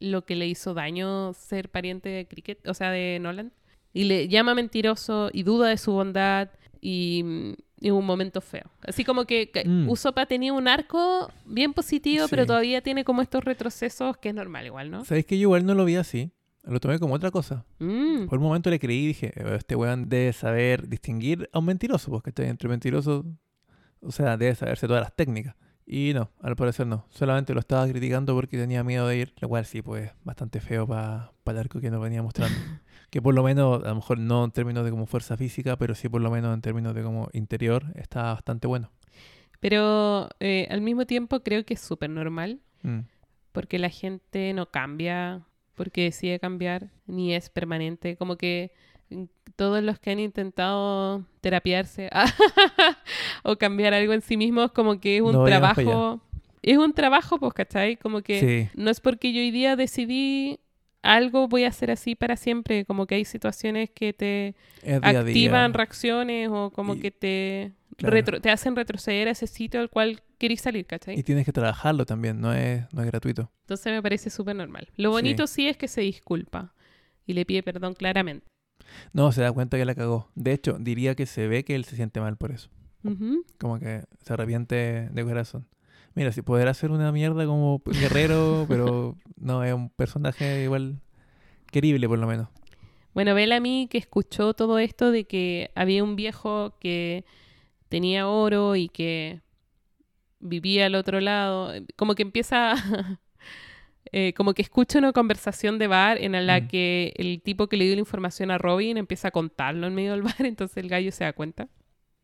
Speaker 1: lo que le hizo daño ser pariente de Cricket, o sea, de Nolan. Y le llama mentiroso y duda de su bondad y, mm, y un momento feo. Así como que, que
Speaker 2: Mm.
Speaker 1: Usopp ha tenido un arco bien positivo, pero todavía tiene como estos retrocesos que es normal igual, ¿no?
Speaker 2: ¿Sabéis que yo igual no lo vi así? Lo tomé como otra cosa.
Speaker 1: Mm.
Speaker 2: Por un momento le creí y dije, "Eh, este weón debe saber distinguir a un mentiroso, porque está entre mentirosos, o sea, debe saberse todas las técnicas. Y no, al parecer no. Solamente lo estaba criticando porque tenía miedo de ir, lo cual sí, pues bastante feo para el arco que nos venía mostrando. que por lo menos, a lo mejor no en términos de como fuerza física, pero sí por lo menos en términos de como interior, está bastante bueno.
Speaker 1: Pero eh, al mismo tiempo creo que es súper normal
Speaker 2: Mm.
Speaker 1: porque la gente no cambia porque decide cambiar ni es permanente. Como que mm, todos los que han intentado terapiarse o cambiar algo en sí mismos como que es un
Speaker 2: No
Speaker 1: trabajo. Es un trabajo, pues, ¿cachai? Como que
Speaker 2: Sí,
Speaker 1: no es porque yo hoy día decidí algo voy a hacer así para siempre. Como que hay situaciones que te activan reacciones o como
Speaker 2: Y-
Speaker 1: que te,
Speaker 2: claro.
Speaker 1: retro- te hacen retroceder a ese sitio al cual querís salir, ¿cachai?
Speaker 2: Y tienes que trabajarlo también, no es, no es gratuito.
Speaker 1: Entonces me parece súper normal. Lo bonito sí. es que se disculpa y le pide perdón claramente.
Speaker 2: No, se da cuenta que la cagó. De hecho, diría que se ve que él se siente mal por eso. Como que se arrepiente de corazón. Mira, si podrá ser una mierda como guerrero, pero no, es un personaje igual querible por lo menos.
Speaker 1: Bueno, Bellamy que escuchó todo esto de que había un viejo que tenía oro y que vivía al otro lado. Como que empieza, eh, como que escucha una conversación de bar en la
Speaker 2: Mm.
Speaker 1: que el tipo que le dio la información a Robin empieza a contarlo en medio del bar, entonces el gallo se da cuenta.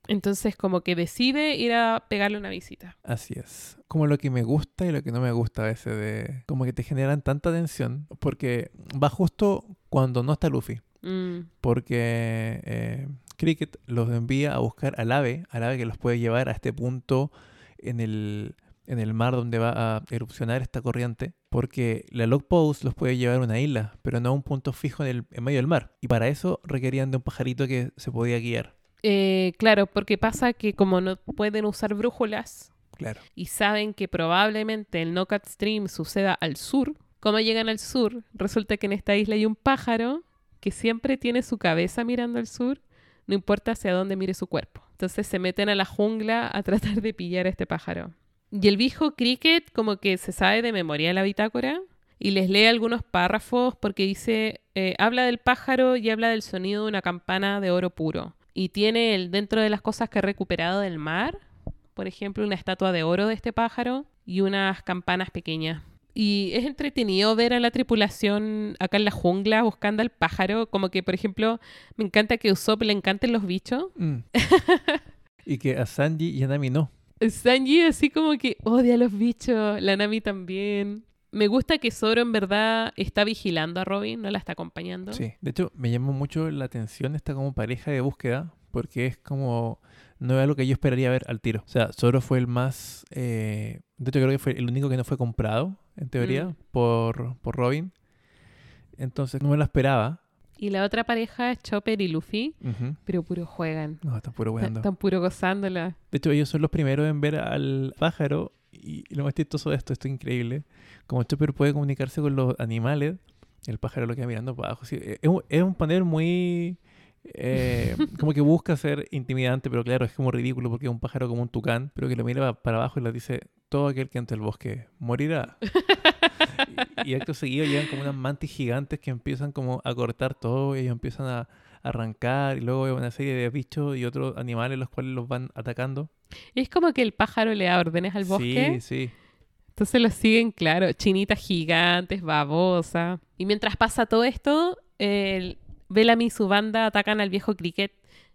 Speaker 1: Entonces como que decide ir a pegarle una visita.
Speaker 2: Así es. Como lo que me gusta y lo que no me gusta a veces de... Como que te generan tanta tensión porque va justo cuando no está Luffy.
Speaker 1: Mm,
Speaker 2: Porque eh, Cricket los envía a buscar al ave, al ave que los puede llevar a este punto en el, en el mar donde va a erupcionar esta corriente. Porque la log post los puede llevar a una isla, pero no a un punto fijo en, el, en medio del mar. Y para eso requerían de un pajarito que se podía guiar.
Speaker 1: eh, claro, porque pasa que como no pueden usar brújulas
Speaker 2: Claro.
Speaker 1: y saben que probablemente el Knockout Stream suceda al sur, como llegan al sur, resulta que en esta isla hay un pájaro que siempre tiene su cabeza mirando al sur, no importa hacia dónde mire su cuerpo. Entonces se meten a la jungla a tratar de pillar a este pájaro. Y el viejo Cricket como que se sabe de memoria la bitácora y les lee algunos párrafos porque dice, eh, habla del pájaro y habla del sonido de una campana de oro puro. Y tiene el, dentro de las cosas que ha recuperado del mar, por ejemplo, una estatua de oro de este pájaro y unas campanas pequeñas. Y es entretenido ver a la tripulación acá en la jungla buscando al pájaro. Como que, por ejemplo, me encanta que a Usopp le encanten los bichos.
Speaker 2: Mm. y que a Sanji y a Nami no.
Speaker 1: Sanji así como que odia a los bichos, la Nami también. Me gusta que Zoro en verdad está vigilando a Robin, no la está acompañando.
Speaker 2: Sí, de hecho me llamó mucho la atención esta como pareja de búsqueda, porque es como, no es algo que yo esperaría ver al tiro. O sea, Zoro fue el más, eh, de hecho creo que fue el único que no fue comprado, en teoría,
Speaker 1: Mm.
Speaker 2: por, por Robin. Entonces no me lo esperaba.
Speaker 1: Y la otra pareja es Chopper y Luffy, pero puro juegan.
Speaker 2: No, está puro
Speaker 1: Están
Speaker 2: weando.
Speaker 1: están puro gozándola.
Speaker 2: De hecho, ellos son los primeros en ver al pájaro. Y lo más chistoso de esto, esto es increíble. Como Chopper puede comunicarse con los animales, el pájaro lo queda mirando para abajo. Sí, es, un, es un panel muy. eh, como que busca ser intimidante, pero claro, es como ridículo porque es un pájaro como un tucán, pero que lo mira pa- para abajo y le dice: Todo aquel que entre el bosque morirá. y, y acto seguido llegan como unas mantis gigantes que empiezan como a cortar todo y ellos empiezan a arrancar y luego hay una serie de bichos y otros animales los cuales los van atacando.
Speaker 1: Es como que el pájaro le da órdenes al bosque.
Speaker 2: Sí, sí.
Speaker 1: Entonces lo siguen, claro, chinitas gigantes, babosa. Y mientras pasa todo esto, el Bellamy y su banda atacan al viejo Cricket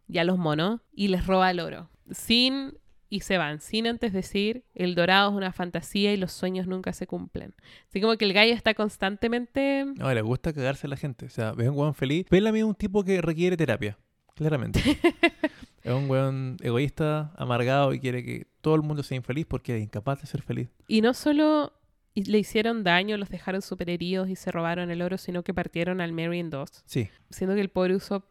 Speaker 1: y a los monos y les roba el oro. Sin y se van, sin antes decir, el dorado es una fantasía y los sueños nunca se cumplen. Así como que el gallo está constantemente...
Speaker 2: No, le gusta cagarse a la gente. O sea, ves un weón feliz. Bellamy es un tipo que requiere terapia. Claramente. es un weón egoísta, amargado y quiere que todo el mundo sea infeliz porque es incapaz de ser feliz.
Speaker 1: Y no solo le hicieron daño, los dejaron super heridos y se robaron el oro, sino que partieron al Mary en dos.
Speaker 2: Sí.
Speaker 1: Siendo que el pobre Usopp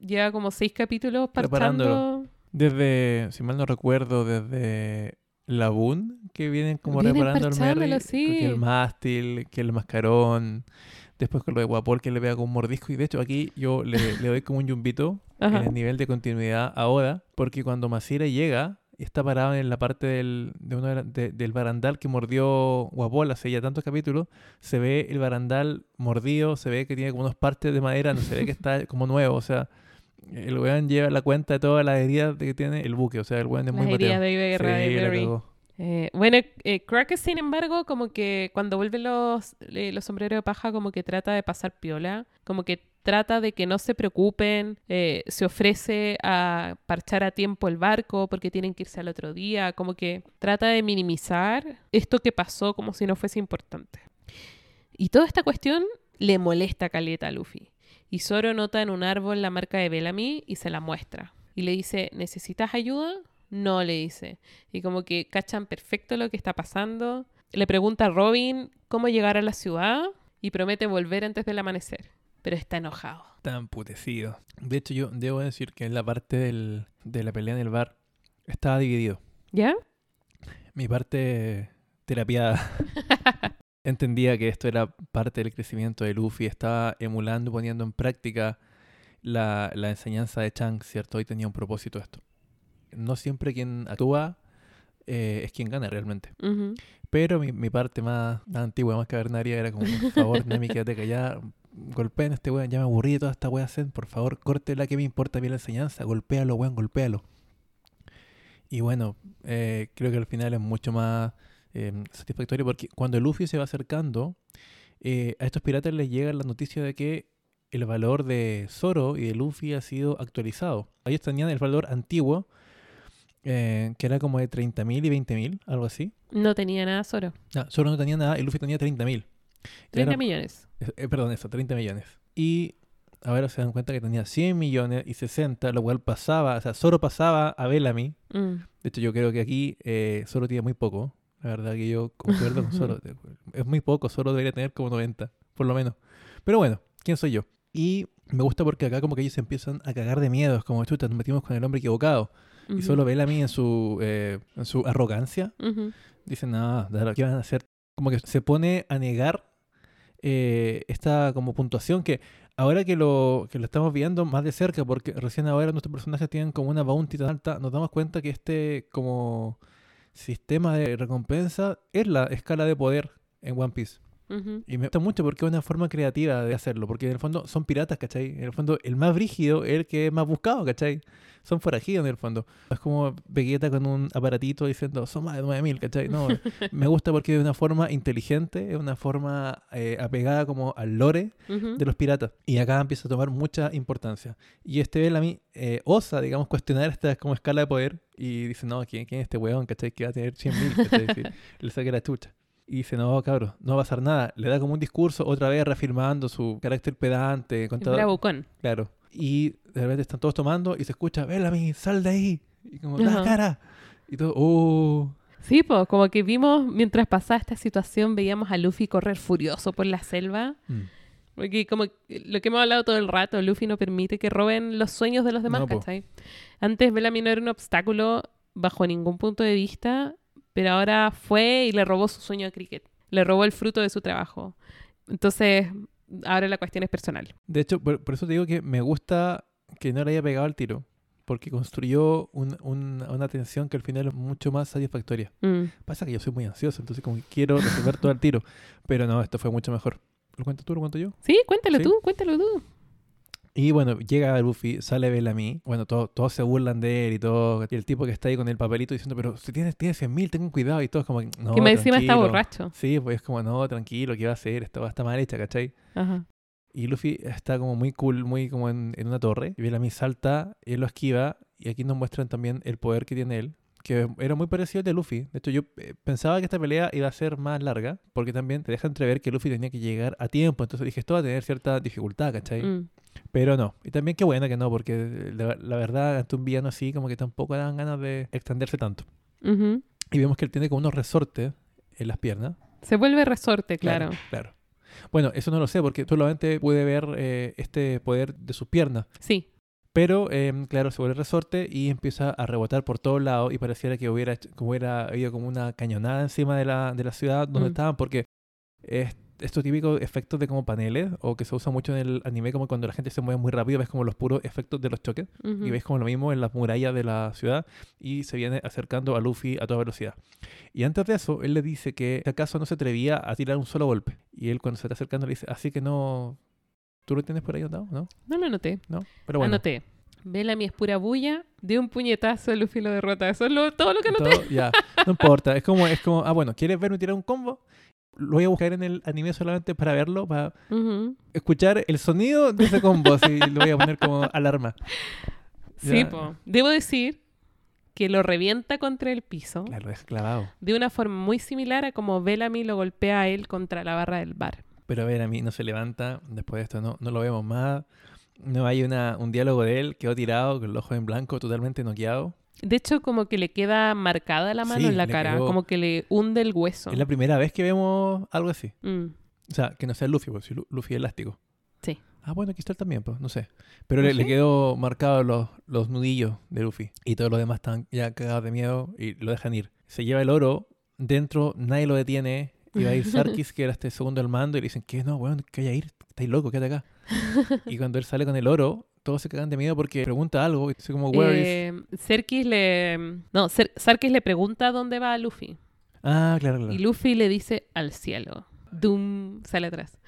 Speaker 1: lleva como seis capítulos
Speaker 2: Preparándolo. Desde, si mal no recuerdo, desde Laboon, que vienen como
Speaker 1: Vienen
Speaker 2: reparando el Merry.
Speaker 1: sí.
Speaker 2: Que el mástil, que el mascarón. Después con lo de Guapol que le pega con un mordisco. Y de hecho aquí yo le, le doy como un yumbito
Speaker 1: Ajá.
Speaker 2: en el nivel de continuidad a Oda. Porque cuando Masira llega está parado en la parte del, de uno de la- de- del barandal que mordió Guapol hace ya tantos capítulos, se ve el barandal mordido, se ve que tiene como unas partes de madera, no se ve que está como nuevo. O sea, el weón lleva la cuenta de todas las heridas que tiene el buque. O sea, el weón es
Speaker 1: Las
Speaker 2: muy
Speaker 1: heridas de guerra
Speaker 2: Sí,
Speaker 1: de. Eh, bueno, eh, Crockett, sin embargo, como que cuando vuelven los, eh, los sombreros de paja, como que trata de pasar piola, como que trata de que no se preocupen, eh, se ofrece a parchar a tiempo el barco porque tienen que irse al otro día, como que trata de minimizar esto que pasó como si no fuese importante. Y toda esta cuestión le molesta a Caleta a Luffy. Y Zoro nota en un árbol la marca de Bellamy y se la muestra. Y le dice, ¿necesitas ayuda? No, le dice. Y como que cachan perfecto lo que está pasando. Le pregunta a Robin cómo llegar a la ciudad y promete volver antes del amanecer. Pero está enojado.
Speaker 2: Está emputecido. De hecho, yo debo decir que en la parte del- de la pelea en el bar estaba dividido.
Speaker 1: ¿Ya?
Speaker 2: Mi parte terapiada entendía que esto era parte del crecimiento de Luffy. Estaba emulando, poniendo en práctica la, la enseñanza de Chang, ¿cierto? Hoy tenía un propósito esto. No siempre quien actúa eh, es quien gana realmente.
Speaker 1: Ujú.
Speaker 2: Pero mi, mi parte más, más antigua, más cavernaria, era como, por favor, Nami, quédate callada. Golpeen a este weón, ya me aburrí de toda esta wea Zen. Por favor, córtela que me importa bien la enseñanza. Golpéalo, weón, golpéalo. Y bueno, eh, creo que al final es mucho más eh, satisfactorio porque cuando Luffy se va acercando, eh, a estos piratas les llega la noticia de que el valor de Zoro y de Luffy ha sido actualizado. Ellos tenían el valor antiguo, eh, que era como de 30.000 y 20.000, algo así.
Speaker 1: No tenía nada Zoro.
Speaker 2: Ah, Zoro no tenía nada y Luffy tenía 30.000.
Speaker 1: 30
Speaker 2: Era-
Speaker 1: millones.
Speaker 2: eh, perdón, eso, 30 millones. Y ahora se dan cuenta que tenía 100 millones y 60, lo cual pasaba, o sea, Zoro pasaba a Bellamy.
Speaker 1: Mm.
Speaker 2: De hecho, yo creo que aquí eh, Zoro tiene muy poco. La verdad que yo concuerdo con Zoro. Es muy poco, Zoro debería tener como 90, por lo menos. Pero bueno, ¿quién soy yo? Y me gusta porque acá como que ellos se empiezan a cagar de miedo. Es como, chuta, nos metimos con el hombre equivocado. Y
Speaker 1: Ujú.
Speaker 2: solo Bellamy en su, eh, en su arrogancia
Speaker 1: Ujú.
Speaker 2: dice, nada, ¿qué van a hacer? Como que se pone a negar eh, esta como puntuación que ahora que lo, que lo estamos viendo más de cerca, porque recién ahora nuestros personajes tienen como una bounty tan alta, nos damos cuenta que este como sistema de recompensa es la escala de poder en One Piece.
Speaker 1: Ujú.
Speaker 2: Y me gusta mucho porque es una forma creativa de hacerlo, porque en el fondo son piratas, ¿cachai? En el fondo el más brígido es el que es más buscado, ¿cachai? Son forajidos en el fondo. Es como Vegeta con un aparatito diciendo, son más de 9000, ¿cachai? No, me gusta porque es una forma inteligente, es una forma eh, apegada como al lore
Speaker 1: Ujú.
Speaker 2: de los piratas. Y acá empieza a tomar mucha importancia. Y este Bellamy eh, osa, digamos, cuestionar esta como escala de poder y dice, no, ¿quién, quién es este weón, ¿cachai? Que va a tener 100.000, ¿cachai? Le saque la chucha. Y dice, no, cabrón, no va a pasar nada. Le da como un discurso, otra vez reafirmando su carácter pedante, contador.
Speaker 1: bravucón.
Speaker 2: Claro. Y de repente están todos tomando y se escucha, Bellamy, sal de ahí. Y como, la cara. Y todo, oh.
Speaker 1: Sí, pues como que vimos, mientras pasaba esta situación, veíamos a Luffy correr furioso por la selva.
Speaker 2: Mm.
Speaker 1: Porque como lo que hemos hablado todo el rato, Luffy no permite que roben los sueños de los demás,
Speaker 2: No.
Speaker 1: ¿cachai? Antes Bellamy no era un obstáculo bajo ningún punto de vista, pero ahora fue y le robó su sueño a Cricket. Le robó el fruto de su trabajo. Entonces, ahora la cuestión es personal.
Speaker 2: De hecho, por, por eso te digo que me gusta que no le haya pegado al tiro. Porque construyó un- un- una tensión que al final es mucho más satisfactoria.
Speaker 1: Mm.
Speaker 2: Pasa que yo soy muy ansioso, entonces como que quiero resolver todo al tiro. Pero no, esto fue mucho mejor. ¿Lo cuento tú? ¿Lo cuento yo?
Speaker 1: Sí, cuéntalo
Speaker 2: Sí.
Speaker 1: tú, cuéntalo tú.
Speaker 2: Y bueno, llega Luffy, sale Bellamy. Bueno, todo- todos se burlan de él y todo. Y el tipo que está ahí con el papelito diciendo, pero si tienes, tienes 100 mil, ten cuidado. Y todos como, no,
Speaker 1: que encima está
Speaker 2: tranquilo".
Speaker 1: borracho.
Speaker 2: Sí, pues es como, no, tranquilo, ¿qué va a hacer? Esta va a estar mal hecha, ¿cachai?
Speaker 1: Ajá.
Speaker 2: Y Luffy está como muy cool, muy como en, en una torre. Y Bellamy salta, él lo esquiva. Y aquí nos muestran también el poder que tiene él. Que era muy parecido al de Luffy. De hecho, yo eh, pensaba que esta pelea iba a ser más larga. Porque también te deja entrever que Luffy tenía que llegar a tiempo. Entonces dije, esto va a tener cierta dificultad, ¿cachai?
Speaker 1: Mm.
Speaker 2: Pero no. Y también qué bueno que no. Porque la, la verdad, ante un villano así, como que tampoco dan ganas de extenderse tanto. Y vemos que él tiene como unos resortes en las piernas.
Speaker 1: Se vuelve resorte, claro.
Speaker 2: Claro. Bueno, eso no lo sé porque solamente pude ver eh, este poder de sus piernas.
Speaker 1: Sí.
Speaker 2: Pero, em, claro, se vuelve resorte y empieza a rebotar por todos lados y pareciera que hubiera, como hubiera habido como una cañonada encima de la, de la ciudad donde
Speaker 1: Mm.
Speaker 2: estaban porque es estos típicos efectos de como paneles o que se usa mucho en el anime como cuando la gente se mueve muy rápido ves como los puros efectos de los choques
Speaker 1: Ujú.
Speaker 2: y ves como lo mismo en las murallas de la ciudad y se viene acercando a Luffy a toda velocidad. Y antes de eso, él le dice que si acaso no se atrevía a tirar un solo golpe. Y él cuando se está acercando le dice, así que no... ¿Tú lo tienes por ahí anotado? ¿No?
Speaker 1: No lo anoté.
Speaker 2: ¿No? Pero bueno.
Speaker 1: Anoté. Bellamy es pura bulla. De un puñetazo, Luffy lo derrota. Eso es lo- todo lo que anoté.
Speaker 2: Todo- ya, no importa. Es como, es como, ah, bueno, ¿quieres verme tirar un combo? Lo voy a buscar en el anime solamente para verlo, para escuchar el sonido de ese combo. Así lo voy a poner como alarma.
Speaker 1: Sí, po. Debo decir que lo revienta contra el piso
Speaker 2: Claro, es clavado.
Speaker 1: de una forma muy similar a como Bellamy lo golpea a él contra la barra del bar.
Speaker 2: Pero a ver, a mí no se levanta. Después de esto no, no lo vemos más. No hay una, un diálogo de él. Quedó tirado con el ojo en blanco, totalmente noqueado.
Speaker 1: De hecho, como que le queda marcada la mano
Speaker 2: Sí,
Speaker 1: en la cara, como que le hunde el hueso.
Speaker 2: Es la primera vez que vemos algo así.
Speaker 1: Mm,
Speaker 2: O sea, que no sea Luffy, porque si Lu- Luffy es elástico.
Speaker 1: Sí.
Speaker 2: Ah, bueno, aquí está él también, pues, no sé. Pero
Speaker 1: ¿No
Speaker 2: le, le quedó marcado los, los nudillos de Luffy. Y todos los demás están ya cagados de miedo y lo dejan ir. Se lleva el oro, dentro nadie lo detiene. Y va a ir Sarkis, que era este segundo al mando, y le dicen, ¿qué? No, weón, que vaya a ir, estáis loco, quédate acá. y cuando él sale con el oro, todos se cagan de miedo porque pregunta algo, y dice como, where is...
Speaker 1: Eh, Serkis le... No, Ser- Sarkis le pregunta dónde va Luffy.
Speaker 2: Ah, claro, claro.
Speaker 1: Y Luffy le dice al cielo. Doom sale atrás.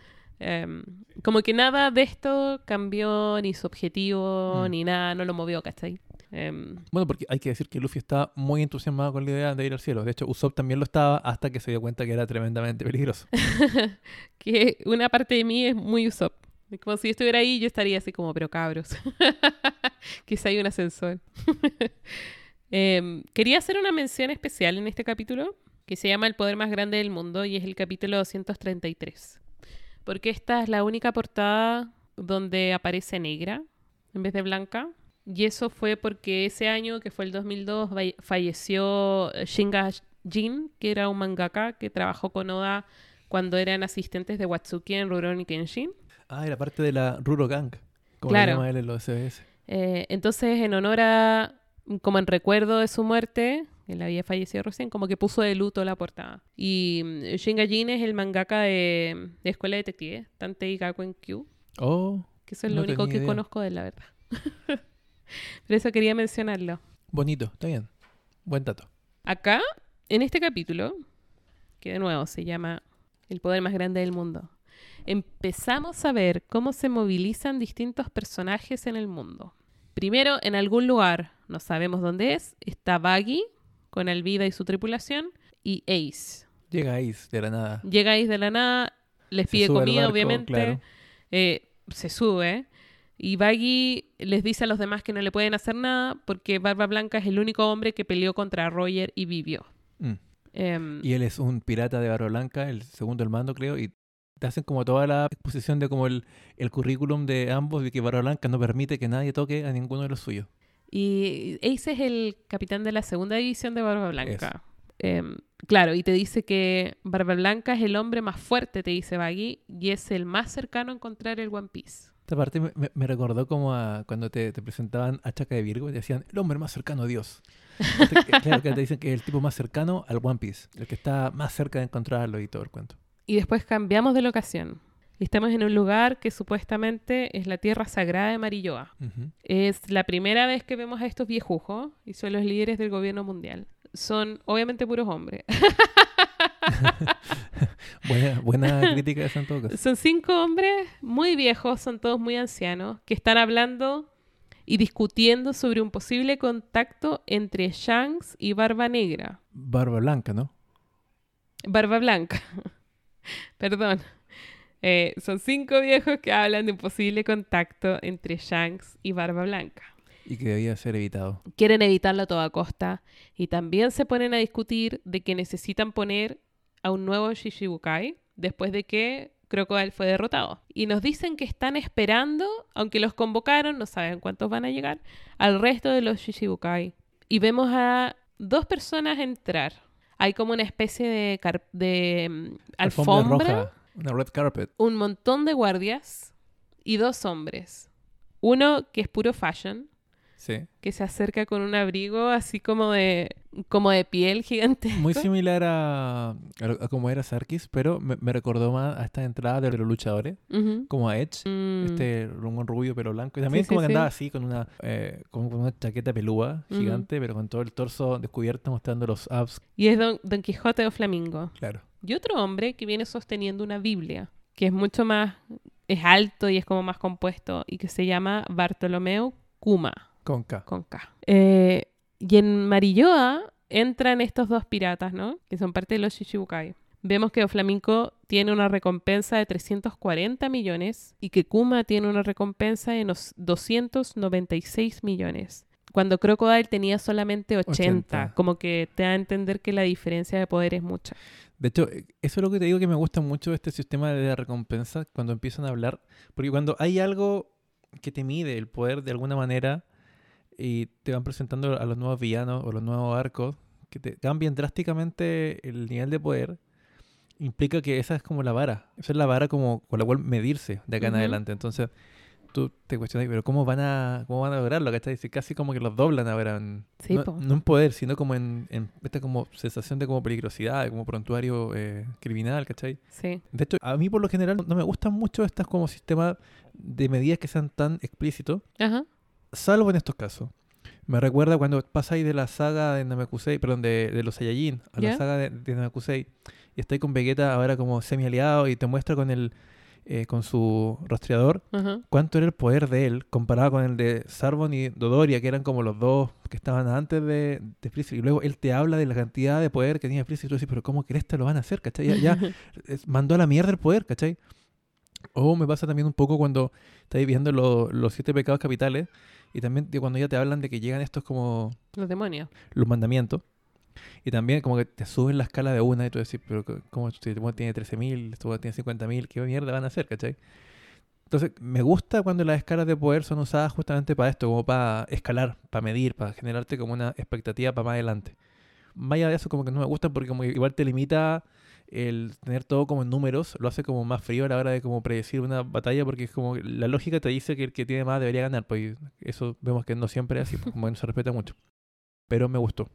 Speaker 1: Em, como que nada de esto cambió ni su objetivo
Speaker 2: Mm.
Speaker 1: ni nada, no lo movió, ¿cachai? Em,
Speaker 2: Bueno, porque hay que decir que Luffy está muy entusiasmado con la idea de ir al cielo. De hecho, Usopp también lo estaba hasta que se dio cuenta que era tremendamente peligroso.
Speaker 1: que una parte de mí es muy Usopp. Como si yo estuviera ahí, yo estaría así como, pero cabros. Quizá hay un ascensor. Em, quería hacer una mención especial en este capítulo, que se llama El poder más grande del mundo, y es el capítulo 233. Porque esta es la única portada donde aparece negra en vez de blanca. Y eso fue porque ese año, que fue el 2002, va- falleció Shinga Jin, que era un mangaka que trabajó con Oda cuando eran asistentes de Watsuki en Rurouni Kenshin.
Speaker 2: Ah, era parte de la Ruro Gang. Como
Speaker 1: Claro.
Speaker 2: le llama él en los SBS.
Speaker 1: Eh, entonces, en honor a, como en recuerdo de su muerte, él había fallecido recién, como que puso de luto la portada. Y mm, Shinga Jin es el mangaka de, de Escuela de Detective, Tantei Gakuen Q,
Speaker 2: Oh,
Speaker 1: que eso es lo único que
Speaker 2: idea.
Speaker 1: conozco de él, la verdad. Pero eso quería mencionarlo.
Speaker 2: bonito, está bien. Buen dato.
Speaker 1: Acá, en este capítulo, que de nuevo se llama El poder más grande del mundo, empezamos a ver cómo se movilizan distintos personajes en el mundo. Primero, en algún lugar, no sabemos dónde es, está Baggy con Alvida y su tripulación y Ace.
Speaker 2: Llega Ace de la nada.
Speaker 1: Llega Ace de la nada, les
Speaker 2: Se
Speaker 1: pide comida,
Speaker 2: barco,
Speaker 1: obviamente,
Speaker 2: claro.
Speaker 1: eh, se sube. Y Baggy les dice a los demás que no le pueden hacer nada porque Barba Blanca es el único hombre que peleó contra Roger y vivió.
Speaker 2: Mm.
Speaker 1: Em,
Speaker 2: Y él es un pirata de Barba Blanca, el segundo al mando, creo, y te hacen como toda la exposición de como el, el currículum de ambos, de que Barba Blanca no permite que nadie toque a ninguno de los suyos.
Speaker 1: Y Ace es el capitán de la segunda división de Barba Blanca. Em, claro, y te dice que Barba Blanca es el hombre más fuerte, te dice Baggy, y es el más cercano a encontrar el One Piece.
Speaker 2: Esta parte me, me- me recordó como a cuando te, te presentaban a Chaca de Virgo y te decían el hombre más cercano a Dios. Este, que- claro que te dicen que es el tipo más cercano al One Piece, el que está más cerca de encontrarlo y todo el cuento.
Speaker 1: Y después cambiamos de locación. Y estamos en un lugar que supuestamente es la tierra sagrada de Marilloa.
Speaker 2: Ujú.
Speaker 1: Es la primera vez que vemos a estos viejujos y son los líderes del gobierno mundial. Son obviamente puros hombres.
Speaker 2: Buena, buena crítica de todo caso.
Speaker 1: Son cinco hombres muy viejos, son todos muy ancianos, que están hablando y discutiendo sobre un posible contacto entre Shanks y Barba Negra.
Speaker 2: Barba Blanca, ¿no?
Speaker 1: Barba Blanca. Perdón. Eh, son cinco viejos que hablan de un posible contacto entre Shanks y Barba Blanca.
Speaker 2: Y que debía ser evitado.
Speaker 1: Quieren evitarlo a toda costa y también se ponen a discutir de que necesitan poner a un nuevo Shishibukai después de que Crocodile fue derrotado. Y nos dicen que están esperando, aunque los convocaron, no saben cuántos van a llegar, al resto de los Shishibukai. Y vemos a dos personas entrar. Hay como una especie de, mm, alfombra,
Speaker 2: roja, una red carpet.
Speaker 1: un montón de guardias y dos hombres. Uno que es puro fashion,
Speaker 2: Sí.
Speaker 1: que se acerca con un abrigo así como de como de piel gigante.
Speaker 2: Muy similar a, a, como era Sarkis, pero me, me recordó más a esta entrada de los luchadores, como a Edge.
Speaker 1: Mm.
Speaker 2: Este rumón rubio pero blanco. Y también
Speaker 1: Sí,
Speaker 2: como
Speaker 1: sí,
Speaker 2: que andaba
Speaker 1: sí.
Speaker 2: así con una, eh, con, con una chaqueta pelúa gigante, pero con todo el torso descubierto mostrando los abs.
Speaker 1: Y es Don, Don Quijote o Flamingo.
Speaker 2: Claro.
Speaker 1: Y otro hombre que viene sosteniendo una Biblia, que es mucho más, es alto y es como más compuesto, y que se llama Bartolomeo Kuma,
Speaker 2: Con K.
Speaker 1: con K. Eh, y en Marilloa entran estos dos piratas, ¿no? Que son parte de los Shishibukai. Vemos que Flamenco tiene una recompensa de 340 millones y que Kuma tiene una recompensa de unos 296 millones. Cuando Crocodile tenía solamente 80,
Speaker 2: 80.
Speaker 1: como que te da a entender que la diferencia de poder es mucha.
Speaker 2: De hecho, eh, eso es lo que te digo que me gusta mucho este sistema de recompensa cuando empiezan a hablar. Porque cuando hay algo que te mide el poder de alguna manera y te van presentando a los nuevos villanos o los nuevos arcos que te cambian drásticamente el nivel de poder, implica que esa es como la vara. Esa es la vara como con la cual medirse de acá en
Speaker 1: Ujú.
Speaker 2: adelante. Entonces, tú te cuestionas, pero ¿cómo van a, cómo van a lograrlo? ¿Cachai? Si casi como que los doblan ahora. En,
Speaker 1: Sí,
Speaker 2: no, no en poder, sino como en, en esta como sensación de como peligrosidad, de como prontuario eh, criminal, ¿cachai?
Speaker 1: Sí.
Speaker 2: De hecho, a mí por lo general no me gustan mucho estas como sistemas de medidas que sean tan explícitos,
Speaker 1: Ajá.
Speaker 2: Salvo en estos casos. Me recuerda cuando pasáis de la saga de Namekusei, perdón, de, de los Saiyajin a la saga de, de Namekusei y estáis con Vegeta ahora como semi aliado y te muestra con el, eh, con su rastreador cuánto era el poder de él comparado con el de Sarvon y Dodoria, que eran como los dos que estaban antes de, de Freezer. Y luego él te habla de la cantidad de poder que tenía Freezer y tú dices, pero ¿cómo crees que lo van a hacer? ¿Cachai? Ya, ya mandó a la mierda el poder, ¿cachai? O me pasa también un poco cuando estáis viendo lo- los siete pecados capitales y también cuando ya te hablan de que llegan estos como
Speaker 1: Los demonios.
Speaker 2: los mandamientos. Y también como que te suben la escala de una y tú decís, pero ¿cómo si este tiene 13.000, este tiene 50.000? ¿Qué mierda van a hacer, cachai? Entonces, me gusta cuando las escalas de poder son usadas justamente para esto, como para escalar, para medir, para generarte como una expectativa para más adelante. Más allá de eso, como que no me gusta porque como igual te limita el tener todo como en números, lo hace como más frío a la hora de como predecir una batalla porque es como la lógica te dice que el que tiene más debería ganar, pues eso vemos que no siempre es así, pues, como que no se respeta mucho. Pero me gustó.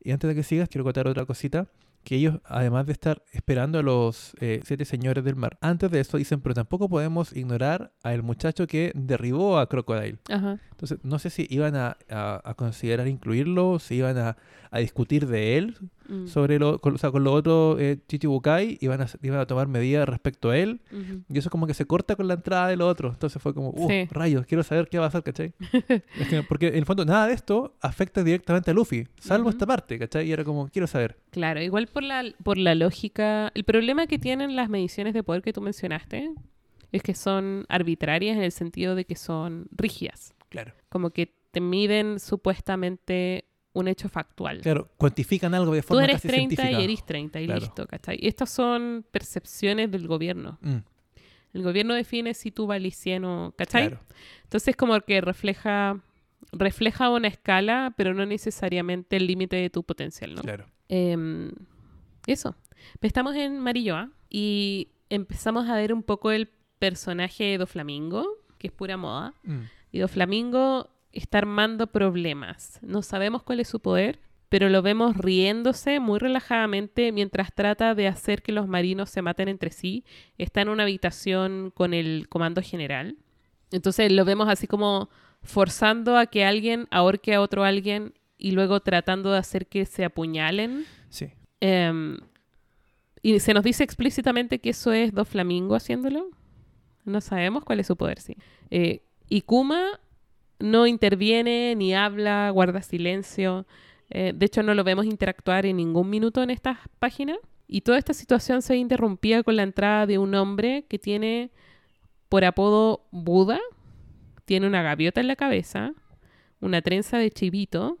Speaker 2: Y antes de que sigas, quiero contar otra cosita. Que ellos, además de estar esperando a los eh, siete señores del mar, antes de eso dicen, pero tampoco podemos ignorar al muchacho que derribó a Crocodile.
Speaker 1: Ajá.
Speaker 2: Entonces, no sé si iban a, a- a considerar incluirlo, si iban a, a discutir de él
Speaker 1: Mm.
Speaker 2: sobre lo, con, o sea, con los otros eh, Chichibukai, iban a, iban a tomar medidas respecto a él. Y eso como que se corta con la entrada del otro. Entonces fue como, uh,
Speaker 1: Sí.
Speaker 2: rayos, quiero saber qué va a pasar, ¿cachai? Es que- porque en el fondo nada de esto afecta directamente a Luffy, salvo esta parte, ¿cachai? Y era como, quiero saber.
Speaker 1: Claro, igual por la, por la lógica. El problema que tienen las mediciones de poder que tú mencionaste es que son arbitrarias en el sentido de que son rígidas.
Speaker 2: Claro.
Speaker 1: Como que te miden supuestamente un hecho factual.
Speaker 2: Claro, cuantifican algo de
Speaker 1: Tú
Speaker 2: forma
Speaker 1: eres
Speaker 2: casi
Speaker 1: 30
Speaker 2: científica.
Speaker 1: y eres 30 y
Speaker 2: Claro.
Speaker 1: listo, ¿cachai? Y estas son percepciones del gobierno.
Speaker 2: Mm,
Speaker 1: El gobierno define si tú valís 100 o, ¿cachai?
Speaker 2: claro.
Speaker 1: Entonces como que refleja refleja una escala, pero no necesariamente el límite de tu potencial, ¿no?
Speaker 2: Claro.
Speaker 1: Em, eso. Estamos en Marilloa y empezamos a ver un poco el personaje de Doflamingo, que es pura moda.
Speaker 2: Mm,
Speaker 1: Y Doflamingo está armando problemas. No sabemos cuál es su poder, pero lo vemos riéndose muy relajadamente mientras trata de hacer que los marinos se maten entre sí. Está en una habitación con el comando general. Entonces lo vemos así como forzando a que alguien ahorque a otro alguien y luego tratando de hacer que se apuñalen.
Speaker 2: Sí.
Speaker 1: Em, y se nos dice explícitamente que eso es Doflamingo haciéndolo. No sabemos cuál es su poder, sí. Eh, y Kuma no interviene, ni habla, guarda silencio. Eh, de hecho, no lo vemos interactuar en ningún minuto en estas páginas. Y toda esta situación se interrumpía con la entrada de un hombre que tiene por apodo Buda. Tiene una gaviota en la cabeza, una trenza de chivito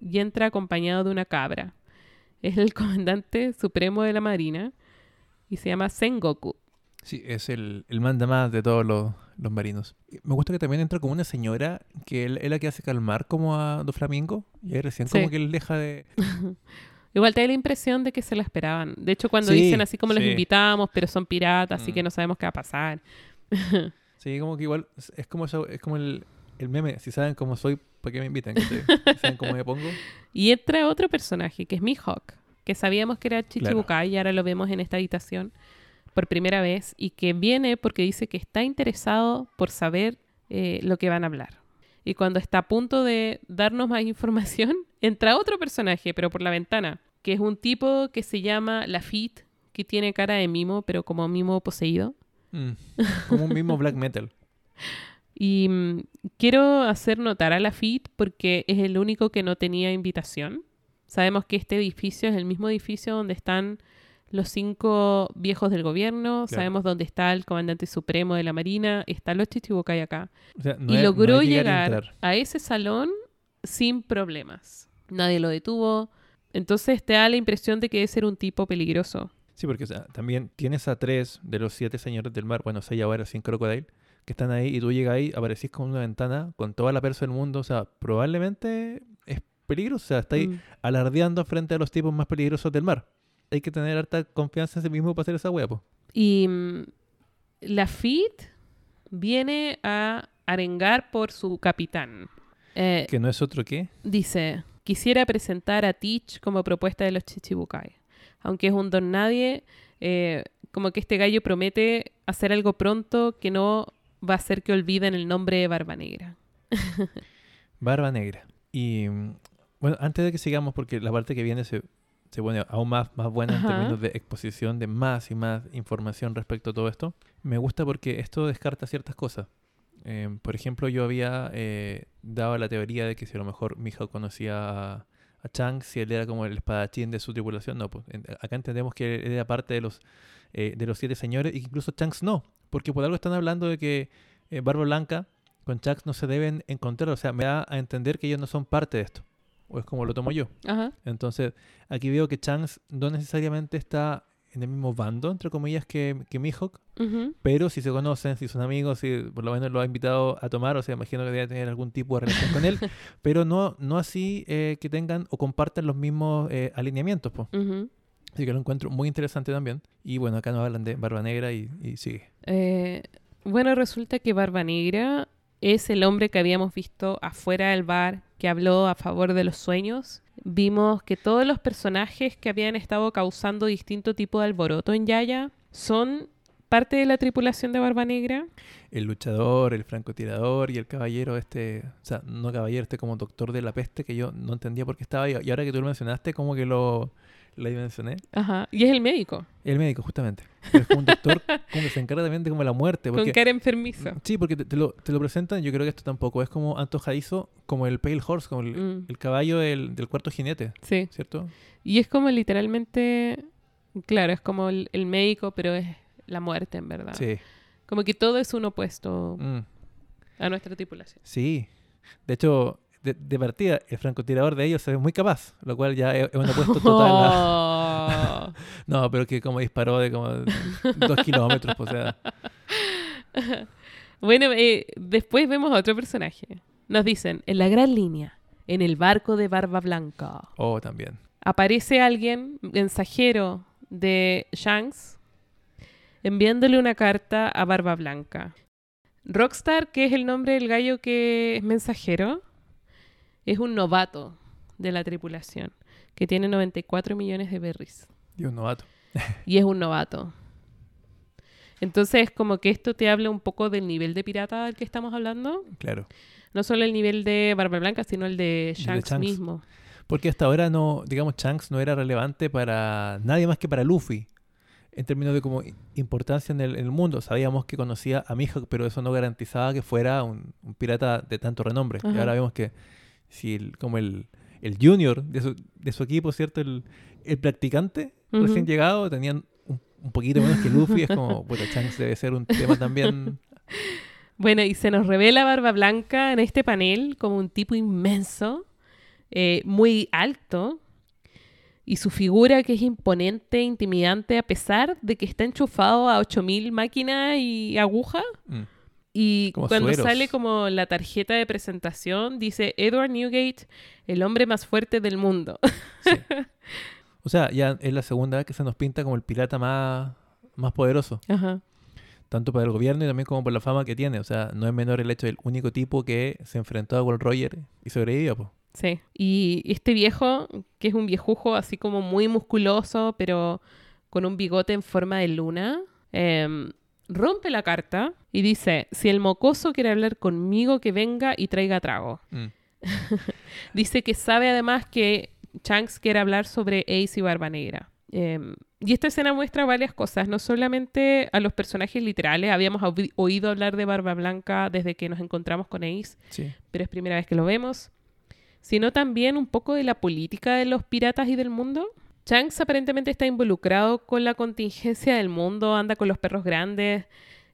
Speaker 1: y entra acompañado de una cabra. Es el comandante supremo de la Marina y se llama Sengoku.
Speaker 2: Sí, es el, el manda más de todos los, los marinos. Me gusta que también entra como una señora que él- es la que hace calmar como a Doflamingo. Y ahí recién
Speaker 1: Sí.
Speaker 2: como que él deja de...
Speaker 1: Igual te da la impresión de que se la esperaban. De hecho, cuando
Speaker 2: Sí,
Speaker 1: dicen así como los invitamos, pero son piratas, así
Speaker 2: Mm.
Speaker 1: que no sabemos qué va a pasar.
Speaker 2: Sí, como que igual es, como eso, es como el, el meme. Si saben cómo soy, ¿para qué me invitan? Saben cómo me pongo.
Speaker 1: Y entra otro personaje, que es Mihawk, que sabíamos que era Chichibukai y ahora lo vemos en esta habitación por primera vez y que viene porque dice que está interesado por saber eh, lo que van a hablar. Y cuando está a punto de darnos más información, entra otro personaje, pero por la ventana, que es un tipo que se llama Lafitte, que tiene cara de mimo, pero como mimo poseído.
Speaker 2: Mm, Como un mismo black metal.
Speaker 1: Y mm, quiero hacer notar a Lafitte porque es el único que no tenía invitación. Sabemos que este edificio es el mismo edificio donde están los cinco viejos del gobierno,
Speaker 2: Claro.
Speaker 1: sabemos dónde está el comandante supremo de la Marina, están los Chichibukai acá.
Speaker 2: O sea, no
Speaker 1: y
Speaker 2: es-
Speaker 1: logró
Speaker 2: es
Speaker 1: llegar, a ese salón sin problemas. Nadie lo detuvo. Entonces te da la impresión de que debe ser un tipo peligroso.
Speaker 2: Sí, porque o sea, también tienes a tres de los siete señores del mar, bueno, seis ahora sin Crocodile, que están ahí y tú llegas ahí, aparecís con una ventana con toda la persa del mundo. O sea, probablemente es peligroso. O sea, está ahí
Speaker 1: Mm.
Speaker 2: alardeando frente a los tipos más peligrosos del mar. Hay que tener harta confianza en sí mismo para hacer esa hueá, po.
Speaker 1: Y mm, Lafitte viene a arengar por su capitán. Eh,
Speaker 2: Que no es otro que.
Speaker 1: dice, quisiera presentar a Teach como propuesta de los Chichibukai. Aunque es un don nadie, eh, como que este gallo promete hacer algo pronto que no va a hacer que olviden el nombre de Barba Negra.
Speaker 2: Barba Negra. Y mm, bueno, antes de que sigamos, porque la parte que viene se, se pone aún más, más buena en términos de exposición de más y más información respecto a todo esto. Me gusta porque esto descarta ciertas cosas. Eh, por ejemplo, yo había eh, dado la teoría de que si a lo mejor Mihawk conocía a, a Chang, si él era como el espadachín de su tripulación, no, pues en- acá entendemos que él era parte de los, eh, de los siete señores y que incluso Changs no, porque por algo están hablando de que eh, Barba Blanca con Changs no se deben encontrar, o sea, me da a entender que ellos no son parte de esto, o es como lo tomo yo.
Speaker 1: Ajá.
Speaker 2: Entonces, aquí veo que Changs no necesariamente está en el mismo bando, entre comillas, que, que Mihawk, pero si se conocen, si son amigos, si por lo menos lo ha invitado a tomar, o sea, imagino que debe tener algún tipo de relación con él, pero no, no así eh, que tengan o compartan los mismos eh, alineamientos. po. Así que lo encuentro muy interesante también. Y bueno, acá nos hablan de Barba Negra y, y sigue.
Speaker 1: Eh, bueno, resulta que Barba Negra es el hombre que habíamos visto afuera del bar que habló a favor de los sueños. Vimos que todos los personajes que habían estado causando distinto tipo de alboroto en Yaya son parte de la tripulación de Barba Negra.
Speaker 2: El luchador, el francotirador y el caballero este, o sea, no caballero, este como doctor de la peste, que yo no entendía por qué estaba ahí. Y ahora que tú lo mencionaste, como que lo, lo dimensioné.
Speaker 1: Ajá. Y es el médico,
Speaker 2: El médico, justamente. Pero es como un doctor como que se encarga también de como la muerte.
Speaker 1: con
Speaker 2: Porque,
Speaker 1: cara enfermiza.
Speaker 2: sí, porque te, te lo, te lo presentan, yo creo que esto tampoco es como antojadizo, como el Pale Horse, como el,
Speaker 1: Mm,
Speaker 2: el caballo del, del cuarto jinete,
Speaker 1: sí.
Speaker 2: ¿cierto?
Speaker 1: Y es como literalmente, claro, es como el, el médico, pero es la muerte en verdad.
Speaker 2: Sí.
Speaker 1: Como que todo es un opuesto
Speaker 2: Mm,
Speaker 1: a nuestra tripulación.
Speaker 2: sí. De hecho, de, de partida, el francotirador de ellos se ve muy capaz, lo cual ya es, es un opuesto total. a-
Speaker 1: Oh.
Speaker 2: No, pero que como disparó de como dos kilómetros, pues, o sea,
Speaker 1: Bueno, eh, después vemos a otro personaje. Nos dicen, en la gran línea, en el barco de Barba Blanca,
Speaker 2: oh, también.
Speaker 1: aparece alguien, mensajero de Shanks, enviándole una carta a Barba Blanca. Rockstar, que es el nombre del gallo que es mensajero, es un novato de la tripulación, que tiene 94 millones de berries.
Speaker 2: Y un novato.
Speaker 1: y es un novato. Entonces, como que esto te habla un poco del nivel de pirata del que estamos hablando.
Speaker 2: Claro.
Speaker 1: No solo el nivel de Barba Blanca, sino el de
Speaker 2: de
Speaker 1: Shanks, mismo.
Speaker 2: Porque hasta ahora no, digamos, Shanks no era relevante para nadie más que para Luffy. En términos de como importancia en el, en el mundo. Sabíamos que conocía a Mihawk, pero eso no garantizaba que fuera un, un pirata de tanto renombre. Y ahora vemos que si el, como el, el junior de su, de su equipo, ¿cierto? El, el practicante recién llegado, tenían un, un poquito menos que Luffy. es como, puta, Shanks debe ser un tema también.
Speaker 1: Bueno, y se nos revela Barba Blanca en este panel como un tipo inmenso, eh, muy alto, y su figura que es imponente, intimidante, a pesar de que está enchufado a 8000 máquinas y agujas.
Speaker 2: Mm.
Speaker 1: Y
Speaker 2: Como
Speaker 1: cuando
Speaker 2: sueros.
Speaker 1: sale como la tarjeta de presentación, dice Edward Newgate, el hombre más fuerte del mundo.
Speaker 2: Sí. O sea, ya es la segunda vez que se nos pinta como el pirata más, más poderoso.
Speaker 1: Ajá.
Speaker 2: tanto para el gobierno y también como por la fama que tiene. O sea, no es menor el hecho del único tipo que se enfrentó a Gold Roger y sobrevivió. po.
Speaker 1: Sí. Y este viejo, que es un viejujo así como muy musculoso, pero con un bigote en forma de luna, em, rompe la carta y dice, si el mocoso quiere hablar conmigo, que venga y traiga trago.
Speaker 2: Mm.
Speaker 1: Dice que sabe además que Shanks quiere hablar sobre Ace y Barba Negra. Em, y esta escena muestra varias cosas, no solamente a los personajes literales, habíamos oí- oído hablar de Barba Blanca desde que nos encontramos con Ace,
Speaker 2: Sí.
Speaker 1: pero es primera vez que lo vemos, sino también un poco de la política de los piratas y del mundo. Shanks aparentemente está involucrado con la contingencia del mundo, anda con los perros grandes.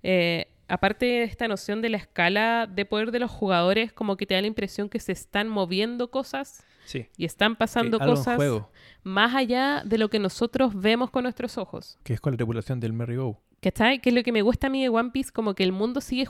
Speaker 1: eh, aparte de esta noción de la escala de poder de los jugadores, como que te da la impresión que se están moviendo cosas
Speaker 2: Sí.
Speaker 1: y están pasando
Speaker 2: Que
Speaker 1: cosas
Speaker 2: juego,
Speaker 1: más allá de lo que nosotros vemos con nuestros ojos.
Speaker 2: que es con la tripulación del Merry Go.
Speaker 1: ¿Cachai? Que es lo que me gusta a mí de One Piece, como que el mundo sigue,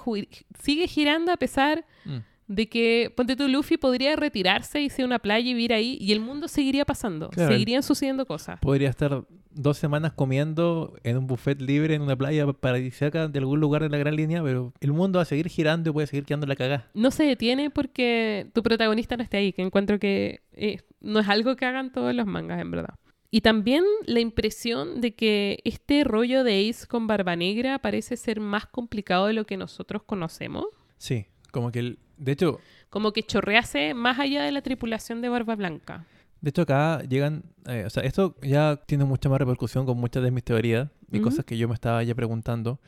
Speaker 1: sigue girando a pesar
Speaker 2: Mm.
Speaker 1: De que, ponte tú, Luffy podría retirarse, irse a una playa y vivir ahí, y el mundo seguiría pasando,
Speaker 2: Claro.
Speaker 1: seguirían sucediendo cosas.
Speaker 2: Podría estar dos semanas comiendo en un buffet libre en una playa paradisíaca de algún lugar de la gran línea, pero el mundo va a seguir girando y puede seguir quedando la cagada.
Speaker 1: No se detiene porque tu protagonista no esté ahí, que encuentro que eh, no es algo que hagan todos los mangas, en verdad. Y también la impresión de que este rollo de Ace con Barba Negra parece ser más complicado de lo que nosotros conocemos.
Speaker 2: Sí, como que el... De hecho,
Speaker 1: Como que chorrease más allá de la tripulación de Barba Blanca.
Speaker 2: De hecho, acá llegan, eh, o sea, esto ya tiene mucha más repercusión con muchas de mis teorías y cosas que yo me estaba ya preguntando.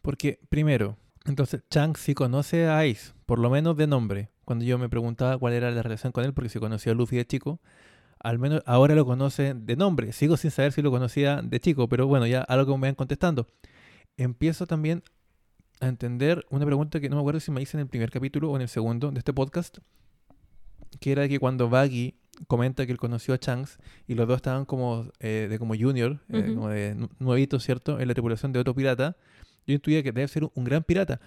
Speaker 2: Porque, primero, entonces Chang sí conoce a Ace, por lo menos de nombre. Cuando yo me preguntaba cuál era la relación con él, porque si conocía a Luffy de chico, al menos ahora lo conoce de nombre. Sigo sin saber si lo conocía de chico, pero bueno, ya algo que me van contestando. Empiezo también a entender una pregunta que no me acuerdo si me hice en el primer capítulo o en el segundo de este podcast, que era que cuando Baggy comenta que él conoció a Changs y los dos estaban como eh, de como junior, eh,
Speaker 1: Ujú.
Speaker 2: como de nu- nuevitos, ¿cierto? En la tripulación de otro pirata, yo intuía que debe ser un gran pirata.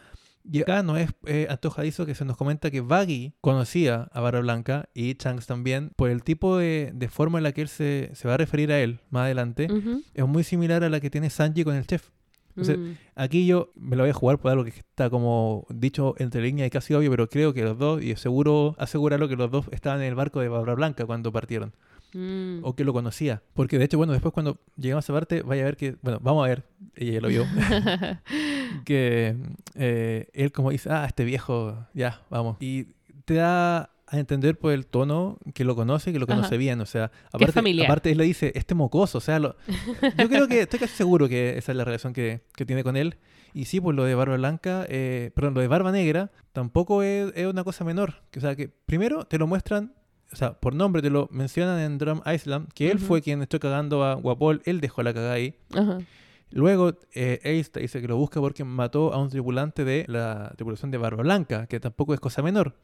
Speaker 2: Y acá no es eh, antojadizo que se nos comenta que Baggy conocía a Barra Blanca y Changs también por el tipo de, de forma en la que él se, se va a referir a él más adelante.
Speaker 1: Ujú.
Speaker 2: Es muy similar a la que tiene Sanji con el chef. Entonces,
Speaker 1: Mm.
Speaker 2: Aquí yo me lo voy a jugar por algo que está como dicho entre líneas y casi obvio, pero creo que los dos, y seguro asegurarlo que los dos estaban en el barco de Barra Blanca cuando partieron,
Speaker 1: Mm.
Speaker 2: o que lo conocía. Porque de hecho, bueno, después cuando llegamos a esa parte, vaya a ver que, bueno, vamos a ver, ella ya lo vio, que eh, él como dice, ah, este viejo, ya, vamos. Y te da a entender por el tono que lo conoce, que lo conoce
Speaker 1: Ajá.
Speaker 2: bien, o sea, aparte, aparte él le dice, este mocoso, o sea, lo- yo creo que, estoy casi seguro que esa es la relación que, que tiene con él. Y sí, pues lo de Barba Blanca, eh, perdón, lo de Barba Negra tampoco es, es una cosa menor. O sea, que primero te lo muestran, o sea, por nombre te lo mencionan en Drum Island, que él fue quien echó cagando a Guapol, él dejó la cagada ahí. Luego, eh, Ace te dice que lo busca porque mató a un tripulante de la tripulación de Barba Blanca, que tampoco es cosa menor.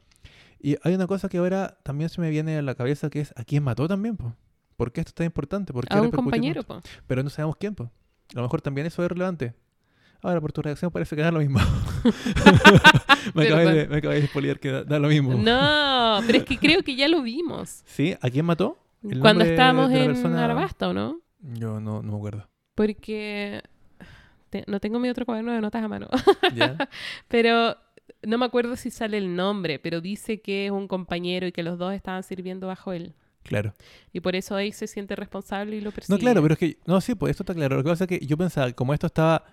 Speaker 2: Y hay una cosa que ahora también se me viene a la cabeza que es a quién mató también, po? ¿Por qué esto es tan importante? ¿Por qué
Speaker 1: A un compañero, po.
Speaker 2: Pero no sabemos quién, pues. A lo mejor también eso es relevante. Ahora, por tu reacción parece que da lo mismo. me, acabé de, me de que da, da lo mismo.
Speaker 1: No, pero es que creo que ya lo vimos.
Speaker 2: ¿Sí? ¿A quién mató? ¿El
Speaker 1: Cuando estábamos en
Speaker 2: persona?
Speaker 1: Arabasta, ¿o no?
Speaker 2: Yo no, no me acuerdo.
Speaker 1: Porque te- no tengo mi otro cuaderno de notas a mano.
Speaker 2: ¿Ya?
Speaker 1: pero no me acuerdo si sale el nombre, pero dice que es un compañero y que los dos estaban sirviendo bajo él.
Speaker 2: claro.
Speaker 1: Y por eso ahí se siente responsable y lo persigue.
Speaker 2: No, claro, pero es que... No, sí, pues esto está claro. Lo que pasa es que yo pensaba, como esto estaba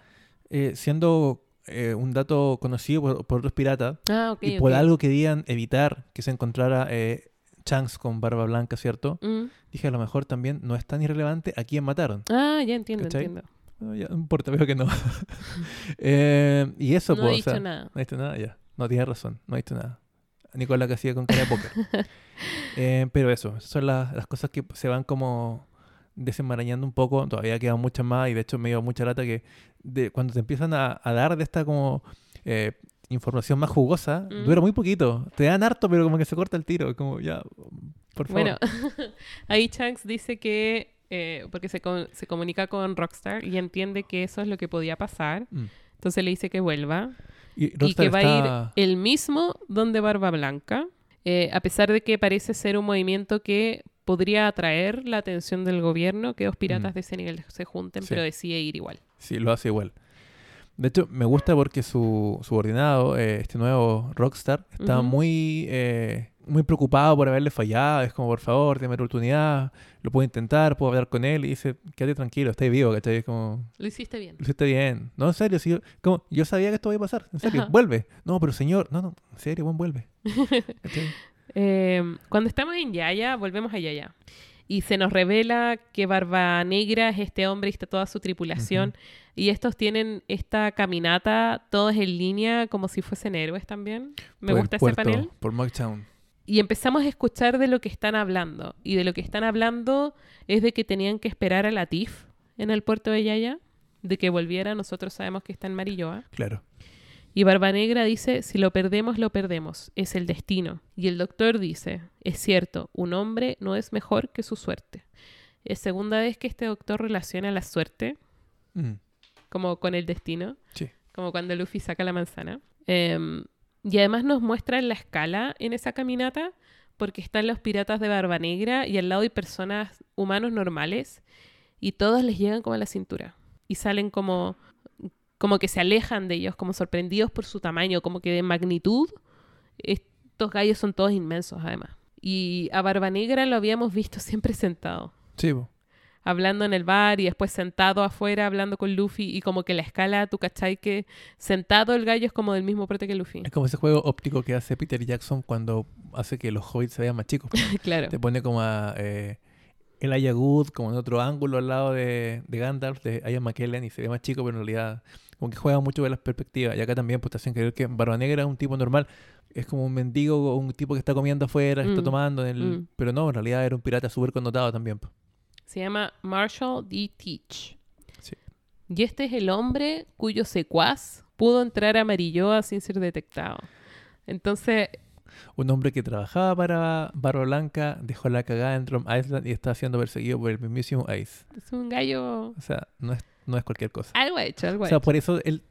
Speaker 2: eh, siendo eh, un dato conocido por, por otros piratas,
Speaker 1: Ah,
Speaker 2: y por algo querían evitar que se encontrara eh, Chanks con barba blanca, ¿cierto?
Speaker 1: Mm.
Speaker 2: Dije, a lo mejor también no es tan irrelevante a quién mataron.
Speaker 1: Ah, ya entiendo,
Speaker 2: ¿Cachai?
Speaker 1: entiendo.
Speaker 2: No, ya, no importa, veo que no. Eh, y eso,
Speaker 1: No
Speaker 2: pues,
Speaker 1: he
Speaker 2: o
Speaker 1: dicho
Speaker 2: sea,
Speaker 1: nada.
Speaker 2: No he visto nada, ya. No tienes razón, no he visto nada. Nicolás que hacía con cara de póker. Eh, pero eso, son las, las cosas que se van como desenmarañando un poco. Todavía quedan muchas más y de hecho me dio mucha lata que de, cuando te empiezan a, a dar de esta como eh, información más jugosa,
Speaker 1: Mm.
Speaker 2: dura muy poquito. Te dan harto, pero como que se corta el tiro. Como ya, por favor.
Speaker 1: Bueno, ahí Shanks dice que, eh, porque se, co- se comunica con Rockstar y entiende que eso es lo que podía pasar,
Speaker 2: Mm.
Speaker 1: entonces le dice que vuelva
Speaker 2: Y,
Speaker 1: que va
Speaker 2: está-
Speaker 1: a ir el mismo donde Barba Blanca, eh, a pesar de que parece ser un movimiento que podría atraer la atención del gobierno que dos piratas
Speaker 2: Mm.
Speaker 1: de ese nivel se junten,
Speaker 2: Sí.
Speaker 1: pero decide ir igual.
Speaker 2: Sí, lo hace igual. De hecho, me gusta porque su subordinado, eh, este nuevo Rockstar, está muy, eh, muy preocupado por haberle fallado. Es como, por favor, dame la oportunidad, lo puedo intentar, puedo hablar con él. Y dice, quédate tranquilo, estoy vivo, ¿cachai? Es como,
Speaker 1: Lo hiciste bien.
Speaker 2: lo hiciste bien. No, en serio, sí, como, yo sabía que esto iba a pasar, en serio,
Speaker 1: Ajá.
Speaker 2: vuelve. No, pero señor, no, no, en serio, buen vuelve.
Speaker 1: Eh, cuando estamos en Yaya, volvemos a Yaya. Y se nos revela que Barba Negra es este hombre y está toda su tripulación. Y estos tienen esta caminata todos en línea como si fuesen héroes también. Me
Speaker 2: Por el
Speaker 1: gusta ese panel.
Speaker 2: Por Mocktown.
Speaker 1: Y empezamos a escuchar de lo que están hablando. Y de lo que están hablando es de que tenían que esperar a Latif en el puerto de Yaya. De que volviera. Nosotros sabemos que está en Marilloa.
Speaker 2: Claro.
Speaker 1: Y Barba Negra dice, si lo perdemos, lo perdemos, es el destino. Y el doctor dice, es cierto, un hombre no es mejor que su suerte. Es segunda vez que este doctor relaciona la suerte
Speaker 2: Mm,
Speaker 1: como con el destino,
Speaker 2: Sí.
Speaker 1: como cuando Luffy saca la manzana. Em, y además nos muestra la escala en esa caminata, porque están los piratas de Barba Negra y al lado hay personas humanos normales y todos les llegan como a la cintura y salen como como que se alejan de ellos, como sorprendidos por su tamaño, como que de magnitud. Estos gallos son todos inmensos, además. Y a Barba Negra lo habíamos visto siempre sentado.
Speaker 2: Sí, po.
Speaker 1: hablando en el bar y después sentado afuera hablando con Luffy y como que la escala, tú cachai que sentado el gallo es como del mismo prote que Luffy.
Speaker 2: Es como ese juego óptico que hace Peter Jackson cuando hace que los hobbits se vean más chicos.
Speaker 1: claro.
Speaker 2: Te pone como a eh, el Aya Good, como en otro ángulo al lado de, de Gandalf, de Ian McKellen, y se ve más chico, pero en realidad como que juega mucho con las perspectivas. Y acá también pues te hacen creer que Barba Negra es un tipo normal. Es como un mendigo un tipo que está comiendo afuera, que está
Speaker 1: Mm,
Speaker 2: tomando. En el...
Speaker 1: mm.
Speaker 2: Pero no, en realidad era un pirata súper connotado también.
Speaker 1: Se llama Marshall D. Teach.
Speaker 2: Sí.
Speaker 1: Y este es el hombre cuyo secuaz pudo entrar a Marilloa sin ser detectado. Entonces,
Speaker 2: Un hombre que trabajaba para Barba Blanca, dejó la cagada en Drum Island y está siendo perseguido por el mismísimo Ice.
Speaker 1: es un gallo...
Speaker 2: O sea, no es, no es cualquier cosa.
Speaker 1: Algo ha hecho, algo
Speaker 2: O
Speaker 1: ha
Speaker 2: sea,
Speaker 1: hecho.
Speaker 2: por eso él.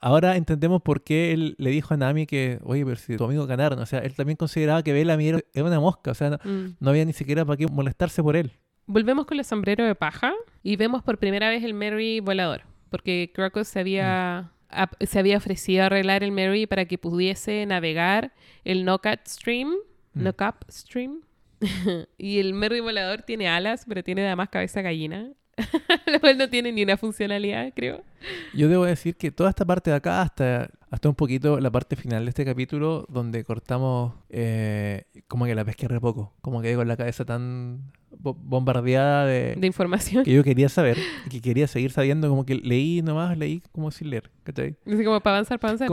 Speaker 2: Ahora entendemos por qué él le dijo a Nami que, oye, pero si tu amigo ganaron. O sea, él también consideraba que Bella era una mosca. O sea, no,
Speaker 1: Mm.
Speaker 2: no había ni siquiera para qué molestarse por él.
Speaker 1: Volvemos con el sombrero de paja y vemos por primera vez el Merry volador, porque Crocus se había, ap- se había ofrecido a arreglar el Merry para que pudiese navegar el Knockout Stream,
Speaker 2: Mm.
Speaker 1: Stream. y el Merry volador tiene alas, pero tiene además cabeza gallina. Lo cual no tiene ni una funcionalidad, creo.
Speaker 2: Yo debo decir que toda esta parte de acá, hasta, hasta un poquito la parte final de este capítulo, donde cortamos eh, como que la pesqué re poco. Como que con la cabeza tan bo- bombardeada de,
Speaker 1: De información.
Speaker 2: que yo quería saber que quería seguir sabiendo. Como que leí nomás, leí como sin leer. ¿cachai?
Speaker 1: Así como para avanzar, para avanzar.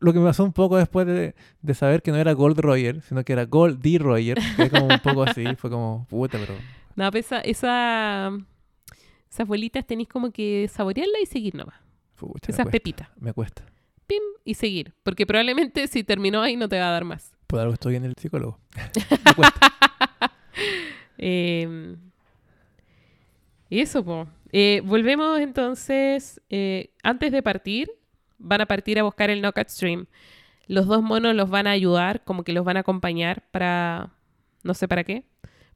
Speaker 2: Lo que me pasó un poco después de, de saber que no era Gold Roger, sino que era Gold D. Roger, que es como un poco así, fue como, puta, pero
Speaker 1: No, pues esa, esa, esas bolitas tenéis como que saborearla y seguir nomás.
Speaker 2: pucha,
Speaker 1: Esas pepitas.
Speaker 2: me cuesta.
Speaker 1: Pim, y seguir. Porque probablemente si terminó ahí no te va a dar más.
Speaker 2: Por algo estoy en el psicólogo. me cuesta.
Speaker 1: Eh, y eso, po. Eh, volvemos entonces. eh, antes de partir, van a partir a buscar el Knockout Stream. Los dos monos los van a ayudar, como que los van a acompañar para. No sé para qué,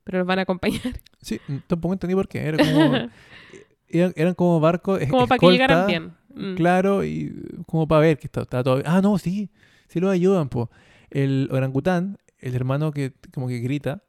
Speaker 1: pero los van a acompañar.
Speaker 2: Sí, tampoco entendí por qué. Era como, eran, eran como barcos.
Speaker 1: como para que
Speaker 2: escolta,
Speaker 1: llegaran bien. Mm.
Speaker 2: Claro, y como para ver que está, está todo bien. Ah, no, sí, sí lo ayudan, po. El orangután, el hermano que como que grita,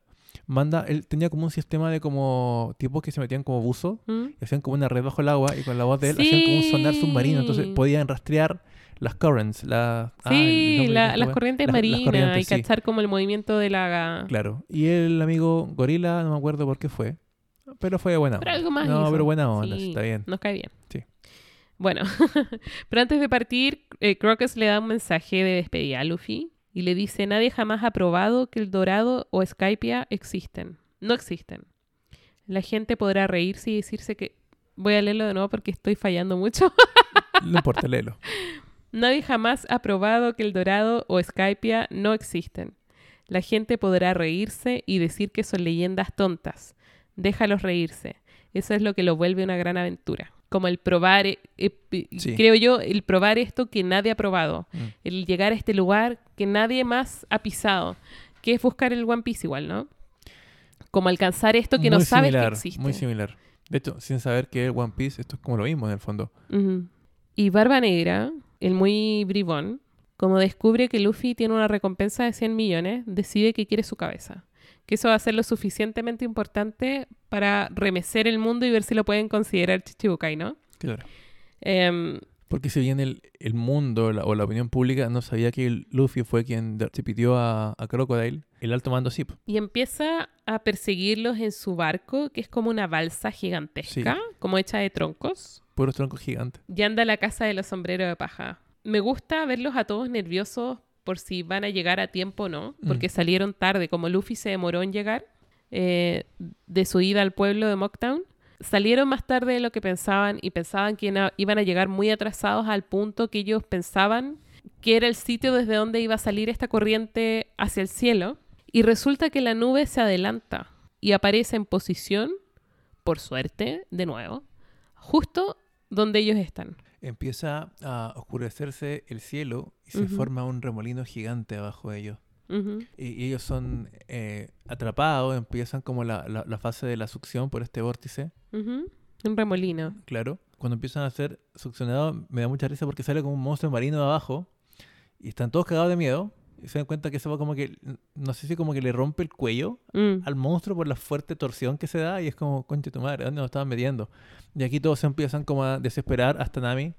Speaker 2: manda, él tenía como un sistema de como tipos que se metían como buzo
Speaker 1: Mm.
Speaker 2: y hacían como una red bajo el agua y con la voz de él hacían como un sonar submarino, entonces
Speaker 1: Sí.
Speaker 2: podían rastrear las currents, la, ah, el
Speaker 1: Sí, la- las corrientes
Speaker 2: Las-
Speaker 1: marinas y
Speaker 2: sí.
Speaker 1: cachar como el movimiento de la...
Speaker 2: Claro. Y el amigo gorila, no me acuerdo por qué fue, pero fue buena
Speaker 1: Pero
Speaker 2: onda.
Speaker 1: algo más
Speaker 2: No,
Speaker 1: hizo.
Speaker 2: pero buena onda,
Speaker 1: Sí,
Speaker 2: está bien.
Speaker 1: Nos cae bien.
Speaker 2: Sí.
Speaker 1: Bueno, pero antes de partir, eh, Crocus le da un mensaje de despedida a Luffy y le dice, nadie jamás ha probado que el Dorado o Skypia existen. No existen. La gente podrá reírse y decirse que... Voy a leerlo de nuevo porque estoy fallando mucho.
Speaker 2: No importa, léelo.
Speaker 1: Nadie jamás ha probado que el Dorado o Skypia no existen. La gente podrá reírse y decir que son leyendas tontas. Déjalos reírse. Eso es lo que lo vuelve una gran aventura. Como el probar, eh, eh,
Speaker 2: Sí.
Speaker 1: creo yo, el probar esto que nadie ha probado.
Speaker 2: Mm.
Speaker 1: El llegar a este lugar que nadie más ha pisado. Que es buscar el One Piece igual, ¿no? Como alcanzar esto que no
Speaker 2: Muy
Speaker 1: sabes
Speaker 2: similar,
Speaker 1: que existe.
Speaker 2: Muy similar. De hecho, sin saber que es One Piece, esto es como lo mismo en el fondo.
Speaker 1: Y Barba Negra, el muy bribón, como descubre que Luffy tiene una recompensa de 100 millones, decide que quiere su cabeza. Que eso va a ser lo suficientemente importante para remecer el mundo y ver si lo pueden considerar Chichibukai, ¿no?
Speaker 2: Claro.
Speaker 1: Em,
Speaker 2: Porque si bien el, el mundo la- o la opinión pública no sabía que Luffy fue quien de- se pitió a, a Crocodile, el alto mando sí.
Speaker 1: y empieza a perseguirlos en su barco, que es como una balsa gigantesca, como hecha de troncos.
Speaker 2: Puros troncos gigantes.
Speaker 1: y anda a la casa de los sombreros de paja. Me gusta verlos a todos nerviosos por si van a llegar a tiempo o no, porque salieron tarde, como Luffy se demoró en llegar eh, de su ida al pueblo de Mocktown. Salieron más tarde de lo que pensaban y pensaban que iban a llegar muy atrasados al punto que ellos pensaban que era el sitio desde donde iba a salir esta corriente hacia el cielo. Y resulta que la nube se adelanta y aparece en posición, por suerte, de nuevo, justo donde ellos están.
Speaker 2: Empieza a oscurecerse el cielo y se forma un remolino gigante abajo de ellos. Y, y ellos son eh, atrapados, empiezan como la, la- la fase de la succión por este vórtice.
Speaker 1: Un remolino.
Speaker 2: claro. Cuando empiezan a ser succionados, me da mucha risa porque sale como un monstruo marino de abajo y están todos cagados de miedo. Se dan cuenta que eso va como que, no sé si como que le rompe el cuello
Speaker 1: Mm.
Speaker 2: al monstruo por la fuerte torsión que se da y es como, conche tu madre, ¿dónde nos estaban metiendo? Y aquí todos se empiezan como a desesperar, hasta Nami.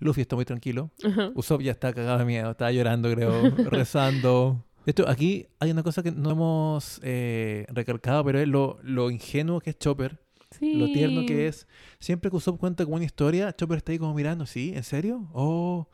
Speaker 2: Luffy está muy tranquilo. Usopp ya está cagado de miedo, estaba llorando, creo, rezando. Esto, aquí hay una cosa que no hemos eh, recalcado, pero es lo, lo ingenuo que es Chopper,
Speaker 1: Sí.
Speaker 2: lo tierno que es. Siempre que Usopp cuenta como una historia, Chopper está ahí como mirando, ¿sí? ¿En serio? Oh,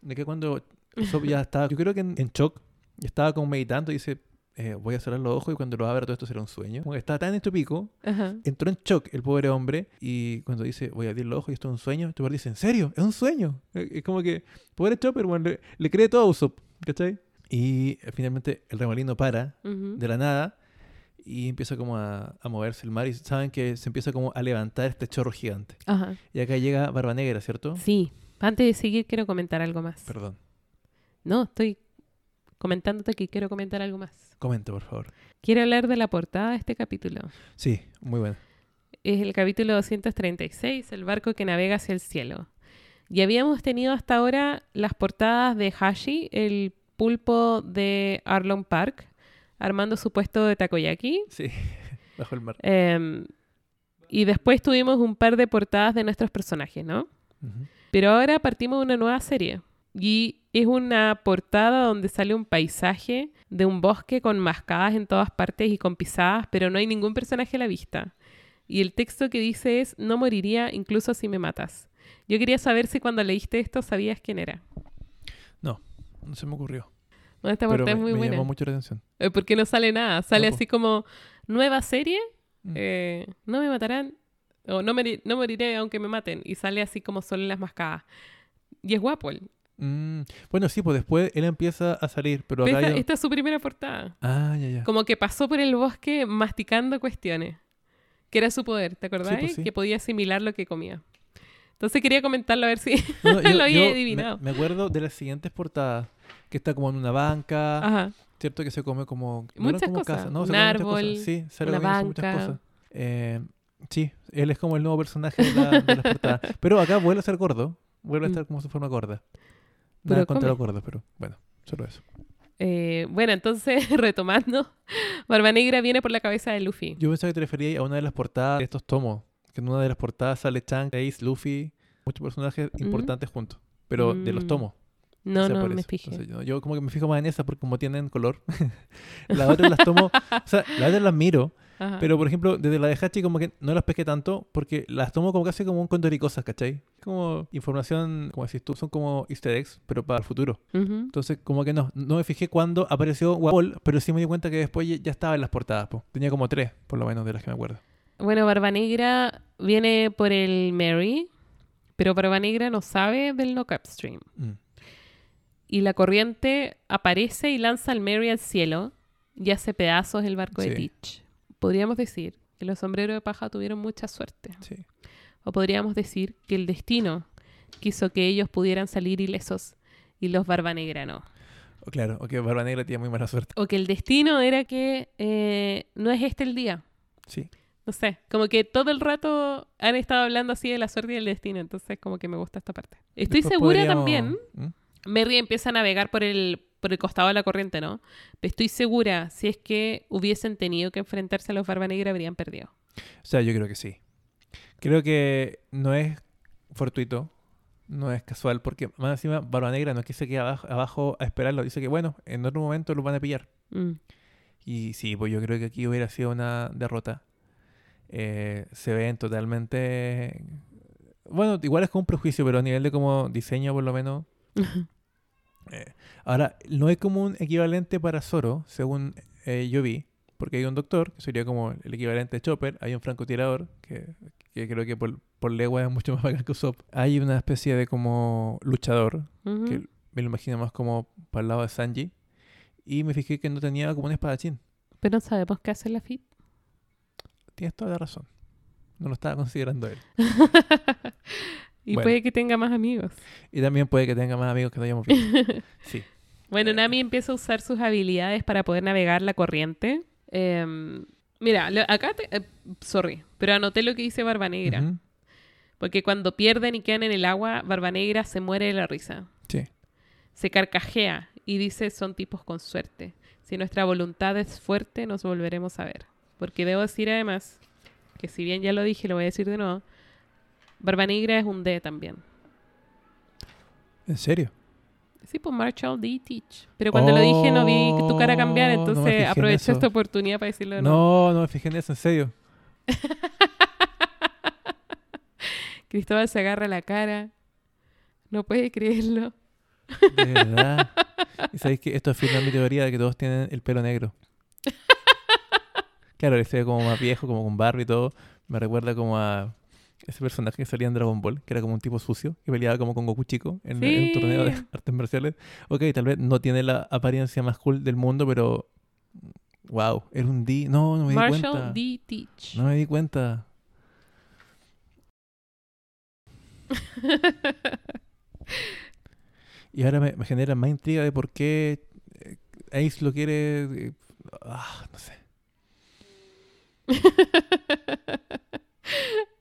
Speaker 2: de que cuando Usopp ya está, yo creo que en, en shock, y estaba como meditando y dice, eh, voy a cerrar los ojos y cuando lo abra todo esto será un sueño. Como que estaba tan en tu pico,
Speaker 1: Ajá.
Speaker 2: entró en shock el pobre hombre y cuando dice voy a abrir los ojos y esto es un sueño, Chopper dice, ¿en serio? ¿Es un sueño? Eh, Es como que, pobre Chopper, bueno, le, le cree todo a Usopp, ¿cachai? Y eh, finalmente el remolino para
Speaker 1: Ujú.
Speaker 2: de la nada y empieza como a, a moverse el mar y saben que se empieza como a levantar este chorro gigante.
Speaker 1: Ajá.
Speaker 2: Y acá llega Barba Negra, ¿cierto?
Speaker 1: Sí. Antes de seguir, quiero comentar algo más.
Speaker 2: Perdón.
Speaker 1: No, estoy comentándote que quiero comentar algo más.
Speaker 2: Comenta, por favor.
Speaker 1: Quiero hablar de la portada de este capítulo.
Speaker 2: Sí, muy bueno.
Speaker 1: Es el capítulo 236, el barco que navega hacia el cielo. Y habíamos tenido hasta ahora las portadas de Hashi, el pulpo de Arlong Park, armando su puesto de takoyaki.
Speaker 2: Sí, bajo el mar.
Speaker 1: Em, y después tuvimos un par de portadas de nuestros personajes, ¿no? Pero ahora partimos de una nueva serie. Y es una portada donde sale un paisaje de un bosque con mascadas en todas partes y con pisadas, pero no hay ningún personaje a la vista. Y el texto que dice es, no moriría incluso si me matas. Yo quería saber si cuando leíste esto sabías quién era.
Speaker 2: No se me ocurrió.
Speaker 1: Esta
Speaker 2: me,
Speaker 1: es muy
Speaker 2: me
Speaker 1: buena.
Speaker 2: llamó mucho la atención.
Speaker 1: Eh, Porque no sale nada. Sale
Speaker 2: No,
Speaker 1: así como, nueva serie,
Speaker 2: Mm.
Speaker 1: eh, no me matarán, o no, no moriré aunque me maten. Y sale así como solo en las mascadas. Y es guapo.
Speaker 2: Mm, Bueno, sí, pues después él empieza a salir, pero
Speaker 1: Pero
Speaker 2: acá
Speaker 1: esta,
Speaker 2: yo-
Speaker 1: esta es su primera portada.
Speaker 2: Ah, ya, ya.
Speaker 1: Como que pasó por el bosque masticando cuestiones. Que era su poder, ¿te acordás?
Speaker 2: pues sí.
Speaker 1: Que podía asimilar lo que comía. Entonces quería comentarlo a ver si...
Speaker 2: No,
Speaker 1: Lo había adivinado.
Speaker 2: Me, acuerdo de las siguientes portadas, que está como en una banca,
Speaker 1: Ajá.
Speaker 2: ¿cierto? Que se come como... no
Speaker 1: Muchas
Speaker 2: como
Speaker 1: cosas.
Speaker 2: no, se
Speaker 1: Un
Speaker 2: muchas
Speaker 1: árbol,
Speaker 2: cosas. Sí, sale
Speaker 1: una
Speaker 2: muchas
Speaker 1: banca.
Speaker 2: cosas. Eh, sí, él es como el nuevo personaje de, la, de las portadas. Pero acá vuelve a ser gordo, vuelve a
Speaker 1: Mm.
Speaker 2: estar como su forma gorda. Nada contra
Speaker 1: come.
Speaker 2: los gordos, pero bueno, solo eso.
Speaker 1: Eh, bueno, entonces, retomando, Barba Negra viene por la cabeza de Luffy.
Speaker 2: Yo pensaba que te referías a una de las portadas de estos tomos, que en una de las portadas sale Chang, Ace, Luffy, muchos personajes importantes juntos, pero de los
Speaker 1: Mm.
Speaker 2: tomos.
Speaker 1: No,
Speaker 2: O sea,
Speaker 1: no me fijé.
Speaker 2: Entonces, yo, yo como que me fijo más en esas porque como tienen color. las otras las tomo, o sea, las otras las miro,
Speaker 1: Ajá.
Speaker 2: pero por ejemplo, desde la de Hachi como que no las pesqué tanto porque las tomo como casi como un condoricosas, ¿cachai? Como información, como decís tú, son como easter eggs, pero para el futuro. Entonces, como que no, no me fijé cuando apareció Wall, pero sí me di cuenta que después ya- estaba en las portadas. po. Tenía como tres, por lo menos, de las que me acuerdo.
Speaker 1: Bueno, Barba Negra viene por el Mary, pero Barba Negra no sabe del knock upstream.
Speaker 2: Mm.
Speaker 1: Y la corriente aparece y lanza al Mary al cielo y hace pedazos el barco de. Teach. Podríamos decir que los sombreros de paja tuvieron mucha suerte.
Speaker 2: Sí.
Speaker 1: O podríamos decir que el destino quiso que ellos pudieran salir ilesos y los Barba Negra no.
Speaker 2: O claro, o que Barba Negra tiene muy mala suerte.
Speaker 1: O que el destino era que eh, no es este el día.
Speaker 2: Sí.
Speaker 1: No sé, como que todo el rato han estado hablando así de la suerte y el destino, entonces como que me gusta esta parte. Estoy
Speaker 2: Después
Speaker 1: segura
Speaker 2: podríamos-
Speaker 1: también,
Speaker 2: ¿Mm?
Speaker 1: Merry empieza a navegar por el, por el costado de la corriente, ¿no? Estoy segura, si es que hubiesen tenido que enfrentarse a los Barba Negra, habrían perdido.
Speaker 2: O sea, yo creo que sí. Creo que no es fortuito, no es casual, porque más encima Barba Negra no es que se quede abajo, abajo a esperarlo, dice que bueno, en otro momento lo van a pillar.
Speaker 1: Mm.
Speaker 2: Y sí, pues yo creo que aquí hubiera sido una derrota. Eh, se ven totalmente... Bueno, igual es como un prejuicio, pero a nivel de como diseño por lo menos... eh, ahora, no hay como un equivalente para Zoro, según eh, yo vi, porque hay un doctor, que sería como el equivalente de Chopper, hay un francotirador, que, que creo que por, por legua es mucho más bacán que Usopp. Hay una especie de como luchador, que me lo imagino más como para el lado de Sanji, y me fijé que no tenía como un espadachín.
Speaker 1: Pero no sabemos qué hace la FIT.
Speaker 2: Tienes toda la razón. No lo estaba considerando él.
Speaker 1: y
Speaker 2: Bueno.
Speaker 1: puede que tenga más amigos.
Speaker 2: Y también puede que tenga más amigos que no hayamos visto. Sí.
Speaker 1: Bueno,
Speaker 2: Eh.
Speaker 1: Nami empieza a usar sus habilidades para poder navegar la corriente. Em, mira, lo- acá, te- eh, sorry, pero anoté lo que dice Barba Negra. Porque cuando pierden y quedan en el agua, Barba Negra se muere de la risa.
Speaker 2: Sí.
Speaker 1: Se carcajea Y dice, son tipos con suerte. Si nuestra voluntad es fuerte, nos volveremos a ver. Porque debo decir además, que si bien ya lo dije, lo voy a decir de nuevo, Barba Negra es un D también.
Speaker 2: ¿En serio?
Speaker 1: Sí, pues Marshall D. Teach. Pero cuando lo dije no vi tu cara cambiar,
Speaker 2: Oh, no
Speaker 1: entonces
Speaker 2: en
Speaker 1: aproveché esta oportunidad para decirlo de.
Speaker 2: No, no me fijé en eso, en serio.
Speaker 1: Cristóbal se agarra la cara. No puede creerlo.
Speaker 2: De verdad. y sabéis que esto afirma mi teoría de que todos tienen el pelo negro. Claro, ese como más viejo, como con barba y todo. Me recuerda como a ese personaje que salía en Dragon Ball, que era como un tipo sucio, que peleaba como con Goku chico en, en un torneo de artes marciales. Ok, tal vez no tiene la apariencia más cool del mundo, pero. Wow, era un D. No, no me di
Speaker 1: Marshall
Speaker 2: cuenta.
Speaker 1: D. Teach.
Speaker 2: No me di cuenta. Y ahora me, me genera más intriga de por qué eh, Ace lo quiere. eh, ah, no sé.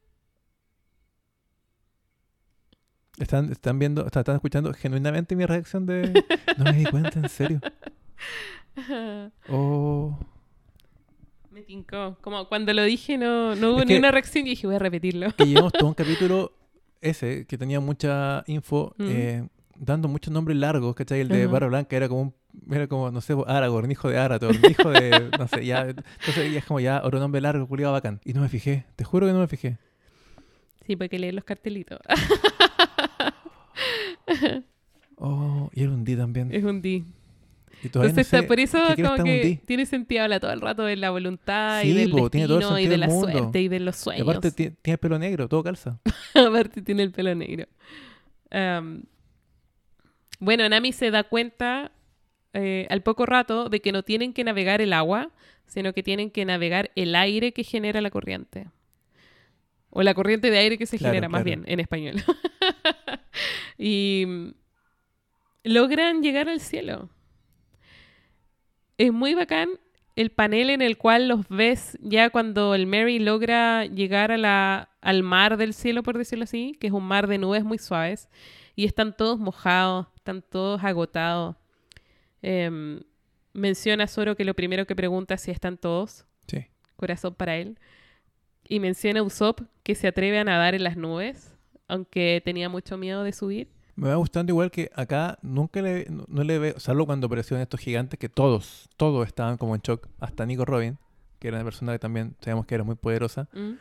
Speaker 2: Están, están viendo, están, están escuchando genuinamente mi reacción de. No me di cuenta, en serio. Oh.
Speaker 1: Me tincó. Como cuando lo dije no, no hubo
Speaker 2: Es
Speaker 1: ni
Speaker 2: que-
Speaker 1: una reacción y dije, voy a repetirlo.
Speaker 2: que llevamos todo un capítulo ese, que tenía mucha info,
Speaker 1: Mm.
Speaker 2: eh, dando muchos nombres largos, ¿cachai? El de
Speaker 1: Ajá.
Speaker 2: Barra Blanca era como un, era como, no sé, Aragorn, hijo de Arator, hijo de, no sé, ya, entonces ya es como ya otro nombre largo, culiado bacán. Y no me fijé, te juro que no me fijé.
Speaker 1: Sí, porque leer los cartelitos.
Speaker 2: Oh, y era un D también.
Speaker 1: es un D.
Speaker 2: Y
Speaker 1: Entonces,
Speaker 2: no
Speaker 1: está-
Speaker 2: sé
Speaker 1: por eso como que tiene sentido habla todo el rato de la voluntad y del
Speaker 2: po, tiene todo el
Speaker 1: y de la
Speaker 2: mundo.
Speaker 1: suerte y de los
Speaker 2: Y
Speaker 1: sueños.
Speaker 2: aparte ti- tiene pelo negro, todo calza.
Speaker 1: Aparte tiene el pelo negro. Bueno, Nami se da cuenta eh, al poco rato de que no tienen que navegar el agua, sino que tienen que navegar el aire que genera la corriente. O la corriente de aire que se
Speaker 2: Claro,
Speaker 1: genera, más
Speaker 2: claro.
Speaker 1: bien, en español. y logran llegar al cielo. Es muy bacán el panel en el cual los ves ya cuando el Mary logra llegar a la, al mar del cielo, por decirlo así, que es un mar de nubes muy suaves, y están todos mojados, están todos agotados. Em, menciona Zoro que lo primero que pregunta es si están todos,
Speaker 2: Sí.
Speaker 1: corazón para él, y menciona a Usopp que se atreve a nadar en las nubes, aunque tenía mucho miedo de subir.
Speaker 2: Me va gustando igual que acá nunca le, no, no le veo, salvo cuando aparecieron estos gigantes que todos, todos estaban como en shock, hasta Nico Robin, que era una persona que también sabíamos que era muy poderosa,
Speaker 1: ¿Mm?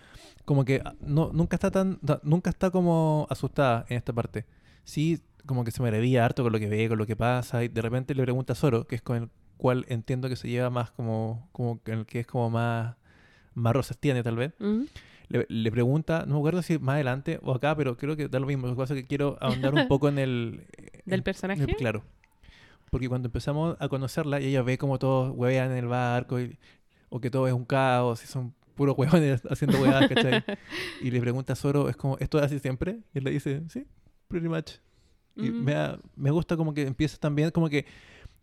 Speaker 2: como que ah, no, nunca está tan, nunca está como asustada en esta parte. Sí, como que se maravilla harto con lo que ve, con lo que pasa, y de repente le pregunta a Zoro, que es con el cual entiendo que se lleva más como, como el que es como más, más rosas tiene tal vez. Le, le pregunta, no me acuerdo si más adelante o acá, pero creo que da lo mismo. Lo que pasa es que quiero ahondar un poco en el...
Speaker 1: ¿Del
Speaker 2: en-
Speaker 1: personaje?
Speaker 2: en- claro. Porque cuando empezamos a conocerla y ella ve como todos huevean en el barco y- o que todo es un caos y son puros huevones haciendo huevadas, ¿cachai? Y le pregunta a Zoro, es como, ¿esto es así siempre? Y él le dice, sí, pretty much. Y me, me gusta como que empieza también, como que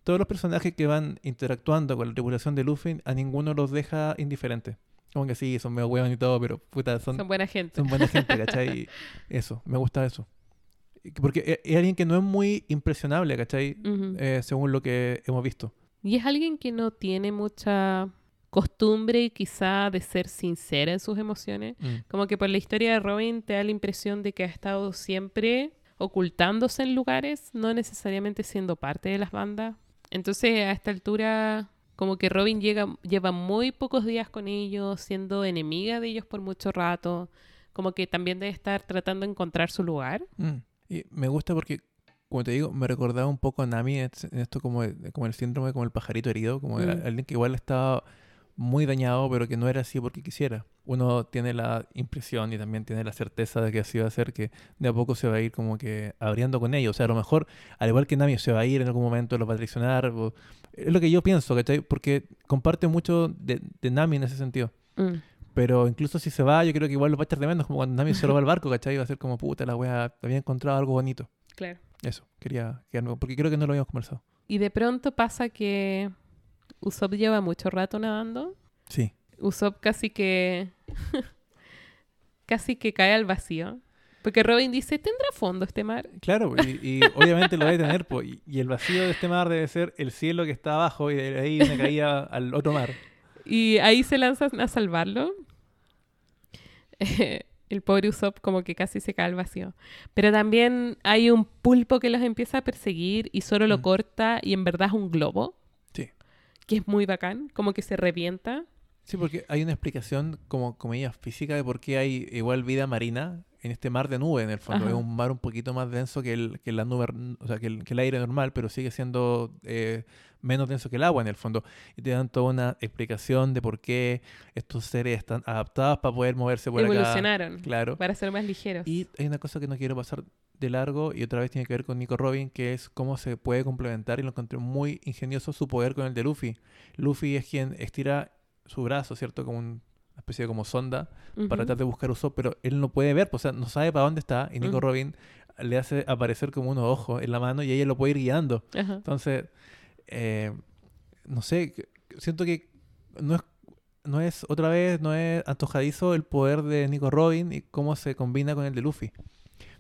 Speaker 2: todos los personajes que van interactuando con la tripulación de Luffy, a ninguno los deja indiferentes. Como que sí, son medio huevos y todo, pero puta,
Speaker 1: Son,
Speaker 2: son,
Speaker 1: buena gente.
Speaker 2: son buena gente, ¿cachai? Y eso, me gusta eso. Porque e- es alguien que no es muy impresionable, ¿cachai?
Speaker 1: Ujú.
Speaker 2: Eh, según lo que hemos visto.
Speaker 1: Y es alguien que no tiene mucha costumbre quizá de ser sincera en sus emociones. Como que por la historia de Robin te da la impresión de que ha estado siempre ocultándose en lugares, no necesariamente siendo parte de las bandas. Entonces a esta altura como que Robin llega, lleva muy pocos días con ellos, siendo enemiga de ellos por mucho rato, como que también debe estar tratando de encontrar su lugar.
Speaker 2: Mm. Y me gusta porque, como te digo, me recordaba un poco a Nami en esto como, como el síndrome, como el pajarito herido, como
Speaker 1: Mm.
Speaker 2: alguien que igual estaba muy dañado, pero que no era así porque quisiera. Uno tiene la impresión y también tiene la certeza de que así va a ser, que de a poco se va a ir como que abriendo con ellos. O sea, a lo mejor, al igual que Nami, se va a ir en algún momento, los va a traicionar. o- es lo que yo pienso, ¿cachai? Porque comparte mucho de, de Nami en ese sentido.
Speaker 1: Mm.
Speaker 2: Pero incluso si se va, yo creo que igual lo va a echar de menos, como cuando Nami se roba el barco, ¿cachai? Va a ser como, puta, la wea, había encontrado algo bonito.
Speaker 1: Claro.
Speaker 2: Eso, quería quedarme, porque creo que no lo habíamos conversado.
Speaker 1: Y de pronto pasa que Usopp lleva mucho rato nadando.
Speaker 2: Sí.
Speaker 1: Usopp casi que casi que cae al vacío. Porque Robin dice, ¿tendrá fondo este mar?
Speaker 2: Claro, y, y obviamente lo debe tener, po, y, y el vacío de este mar debe ser el cielo que está abajo y de ahí una caída al otro mar.
Speaker 1: Y ahí se lanzan a salvarlo. el pobre Usopp como que casi se cae al vacío. Pero también hay un pulpo que los empieza a perseguir y solo lo
Speaker 2: Mm.
Speaker 1: corta y en verdad es un globo. Que es muy bacán, como que se revienta.
Speaker 2: Sí, porque hay una explicación como comillas física de por qué hay igual vida marina en este mar de nube, en el fondo.
Speaker 1: Ajá.
Speaker 2: Es un mar un poquito más denso que, el, que la nube, o sea, que el, que el aire normal, pero sigue siendo eh, menos denso que el agua en el fondo. Y te dan toda una explicación de por qué estos seres están adaptados para poder moverse por acá.
Speaker 1: Evolucionaron
Speaker 2: Claro.
Speaker 1: para ser más ligeros.
Speaker 2: Y hay una cosa que no quiero pasar de largo y otra vez tiene que ver con Nico Robin, que es cómo se puede complementar y lo encontré muy ingenioso su poder con el de Luffy. Luffy es quien estira su brazo, ¿cierto? Como un- una especie de como sonda para tratar de buscar Usopp, pero él no puede ver, pues, o sea, no sabe para dónde está y Nico. Robin le hace aparecer como unos ojos en la mano y ella lo puede ir guiando. Entonces, eh, no sé, siento que no es, no es, otra vez, no es antojadizo el poder de Nico Robin y cómo se combina con el de Luffy.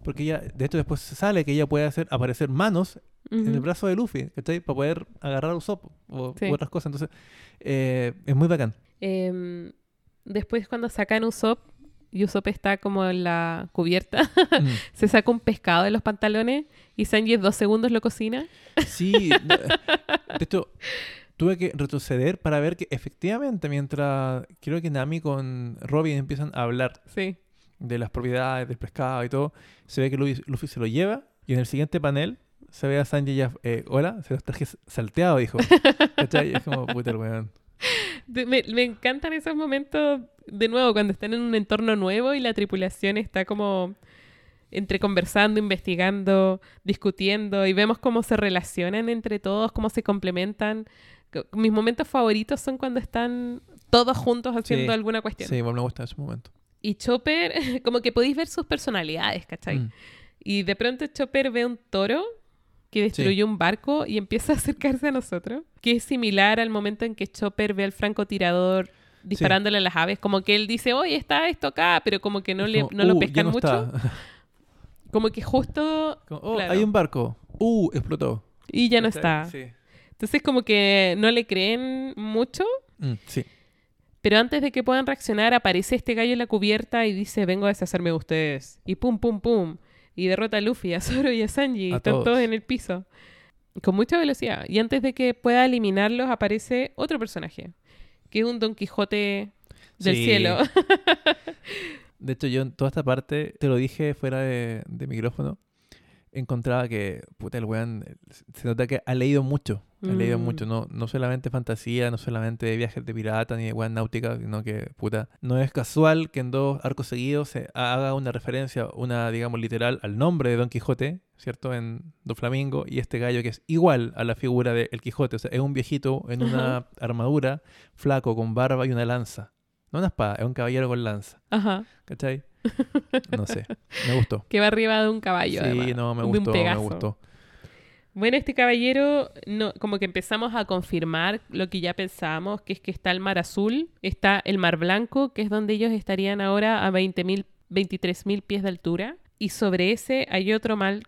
Speaker 2: Porque ella, de hecho, después se sale que ella puede hacer aparecer manos en el brazo de Luffy, ¿cachai? Para poder agarrar a Usopp o
Speaker 1: Sí.
Speaker 2: u otras cosas. Entonces, eh, es muy bacán.
Speaker 1: Em, después cuando sacan Usopp, y Usopp está como en la cubierta,
Speaker 2: Mm.
Speaker 1: se saca un pescado de los pantalones y Sanji en dos segundos lo cocina.
Speaker 2: Sí, de hecho, tuve que retroceder para ver que efectivamente mientras creo que Nami con Robin empiezan a hablar
Speaker 1: Sí.
Speaker 2: De las propiedades del pescado y todo, se ve que Luffy, Luffy se lo lleva y en el siguiente panel se ve a Sanji ya, eh, hola, se los traje salteado, dijo. Es como, puta el weón.
Speaker 1: Me, me encantan esos momentos, de nuevo, cuando están en un entorno nuevo y la tripulación está como entre conversando, investigando, discutiendo y vemos cómo se relacionan entre todos, cómo se complementan. Co- Mis momentos favoritos son cuando están todos juntos haciendo
Speaker 2: Sí,
Speaker 1: alguna cuestión.
Speaker 2: Sí, igual me gusta en ese momento.
Speaker 1: Y Chopper, como que podéis ver sus personalidades, ¿cachai?
Speaker 2: Mm.
Speaker 1: Y de pronto Chopper ve un toro que destruyó un barco y empieza a acercarse a nosotros, que es similar al momento en que Chopper ve al francotirador disparándole a las aves, como que él dice, oye, está esto acá, pero como que no, le,
Speaker 2: como,
Speaker 1: no lo
Speaker 2: "Uh,
Speaker 1: pescan
Speaker 2: no
Speaker 1: mucho,
Speaker 2: está".
Speaker 1: como que justo
Speaker 2: Como, "Oh,
Speaker 1: Claro.
Speaker 2: hay un barco. Uh, explotó.
Speaker 1: y ya no está.
Speaker 2: Sí.
Speaker 1: Entonces como que no le creen mucho,
Speaker 2: Mm, sí.
Speaker 1: Pero antes de que puedan reaccionar aparece este gallo en la cubierta y dice, vengo a deshacerme de ustedes. Y pum, pum, pum. Y derrota a Luffy, a Zoro y a Sanji. y
Speaker 2: A
Speaker 1: están
Speaker 2: todos.
Speaker 1: todos en el piso. Con mucha velocidad. Y antes de que pueda eliminarlos aparece otro personaje, que es un Don Quijote del
Speaker 2: Sí.
Speaker 1: cielo.
Speaker 2: De hecho, yo en toda esta parte, te lo dije fuera de, de micrófono, encontraba que, puta, el weón, eh, se nota que ha leído mucho. Ha leído
Speaker 1: Mm.
Speaker 2: mucho, no, no solamente fantasía, no solamente de viajes de pirata ni de weón náutica, sino que, puta, no es casual que en dos arcos seguidos se haga una referencia, una, digamos, literal al nombre de Don Quijote, ¿cierto? En Don Flamingo, y este gallo que es igual a la figura de El Quijote, o sea, es un viejito en una armadura, flaco, con barba y una lanza. No una espada, es un caballero con lanza.
Speaker 1: Ajá.
Speaker 2: ¿Cachai? No sé. Me gustó.
Speaker 1: Que va arriba de un caballo.
Speaker 2: Sí,
Speaker 1: además,
Speaker 2: no, me gustó, me gustó.
Speaker 1: Bueno, este caballero, no, como que empezamos a confirmar lo que ya pensábamos, que es que está el mar azul, está el mar blanco, que es donde ellos estarían ahora a 20.000, 23.000 pies de altura, y sobre ese hay otro mar,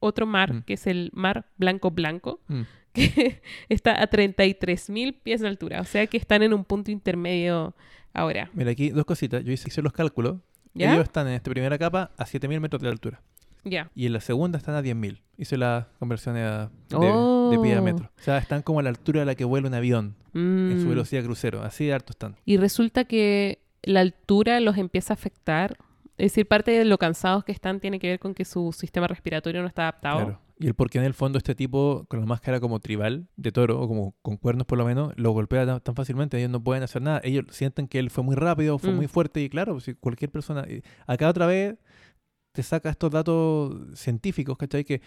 Speaker 1: otro mar,
Speaker 2: Mm.
Speaker 1: que es el mar blanco blanco,
Speaker 2: Mm.
Speaker 1: que está a 33.000 pies de altura, o sea que están en un punto intermedio ahora.
Speaker 2: Mira, aquí dos cositas. Yo hice, hice los cálculos.
Speaker 1: ¿Ya?
Speaker 2: Ellos están en esta primera capa a 7.000 metros de altura.
Speaker 1: Ya.
Speaker 2: Y en la segunda están a 10.000. Hice la conversión a- de, de pie a
Speaker 1: Oh.
Speaker 2: metro. O sea, están como a la altura a la que vuela un avión en su
Speaker 1: Mm.
Speaker 2: velocidad crucero. Así de harto están.
Speaker 1: Y resulta que la altura los empieza a afectar. Es decir, parte de lo cansados que están tiene que ver con que su sistema respiratorio no está adaptado.
Speaker 2: Claro. Y el por qué en el fondo este tipo, con la máscara como tribal de toro, o como con cuernos por lo menos, lo golpea tan, tan fácilmente. Ellos no pueden hacer nada. Ellos sienten que él fue muy rápido, fue
Speaker 1: Mm.
Speaker 2: muy fuerte. Y claro, si cualquier persona. y Acá otra vez te saca estos datos científicos, ¿cachai? Que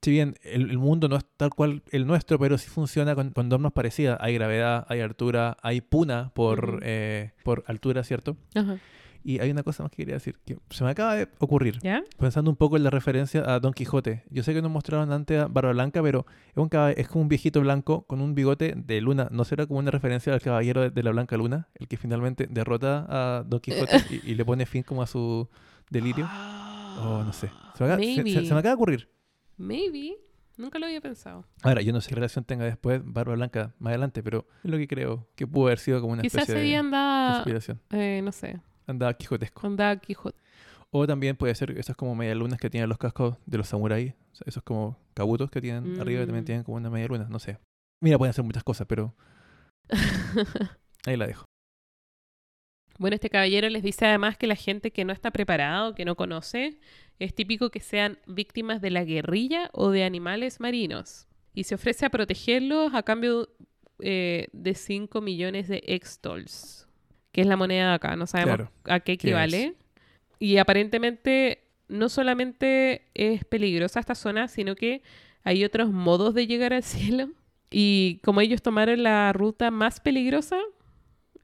Speaker 2: si bien el, el mundo no es tal cual el nuestro, pero sí funciona con, con normas parecidas. Hay gravedad, hay altura, hay puna por, eh, por altura, ¿cierto?
Speaker 1: Ajá.
Speaker 2: Y hay una cosa más que quería decir, que se me acaba de ocurrir
Speaker 1: ¿Ya?
Speaker 2: pensando un poco en la referencia a Don Quijote. Yo sé que nos mostraron antes a Barba Blanca, pero es, un es como un viejito blanco con un bigote de luna. ¿No será como una referencia al caballero de, de la Blanca Luna? El que finalmente derrota a Don Quijote y, y le pone fin como a su delirio. Oh, no sé. Se me, acaba, se- se-
Speaker 1: Maybe.
Speaker 2: se me acaba de ocurrir.
Speaker 1: Maybe. Nunca lo había pensado.
Speaker 2: Ahora, yo no sé qué relación tenga después Barba Blanca más adelante, pero es lo que creo que pudo haber sido como una
Speaker 1: Quizás
Speaker 2: especie de inspiración.
Speaker 1: eh, no sé,
Speaker 2: Andaba quijotesco.
Speaker 1: Quijote.
Speaker 2: O también puede ser esas como medialunas que tienen los cascos de los samuráis. O sea, esos como cabutos que tienen arriba también
Speaker 1: Mm.
Speaker 2: tienen como una medialuna. No sé. Mira, pueden hacer muchas cosas, pero ahí la dejo.
Speaker 1: Bueno, este caballero les dice además que la gente que no está preparada o que no conoce, es típico que sean víctimas de la guerrilla o de animales marinos. Y se ofrece a protegerlos a cambio eh, de 5 millones de extols, que es la moneda de acá. No sabemos
Speaker 2: Claro.
Speaker 1: a qué
Speaker 2: ¿Qué
Speaker 1: equivale. Y aparentemente no solamente es peligrosa esta zona, sino que hay otros modos de llegar al cielo. Y como ellos tomaron la ruta más peligrosa,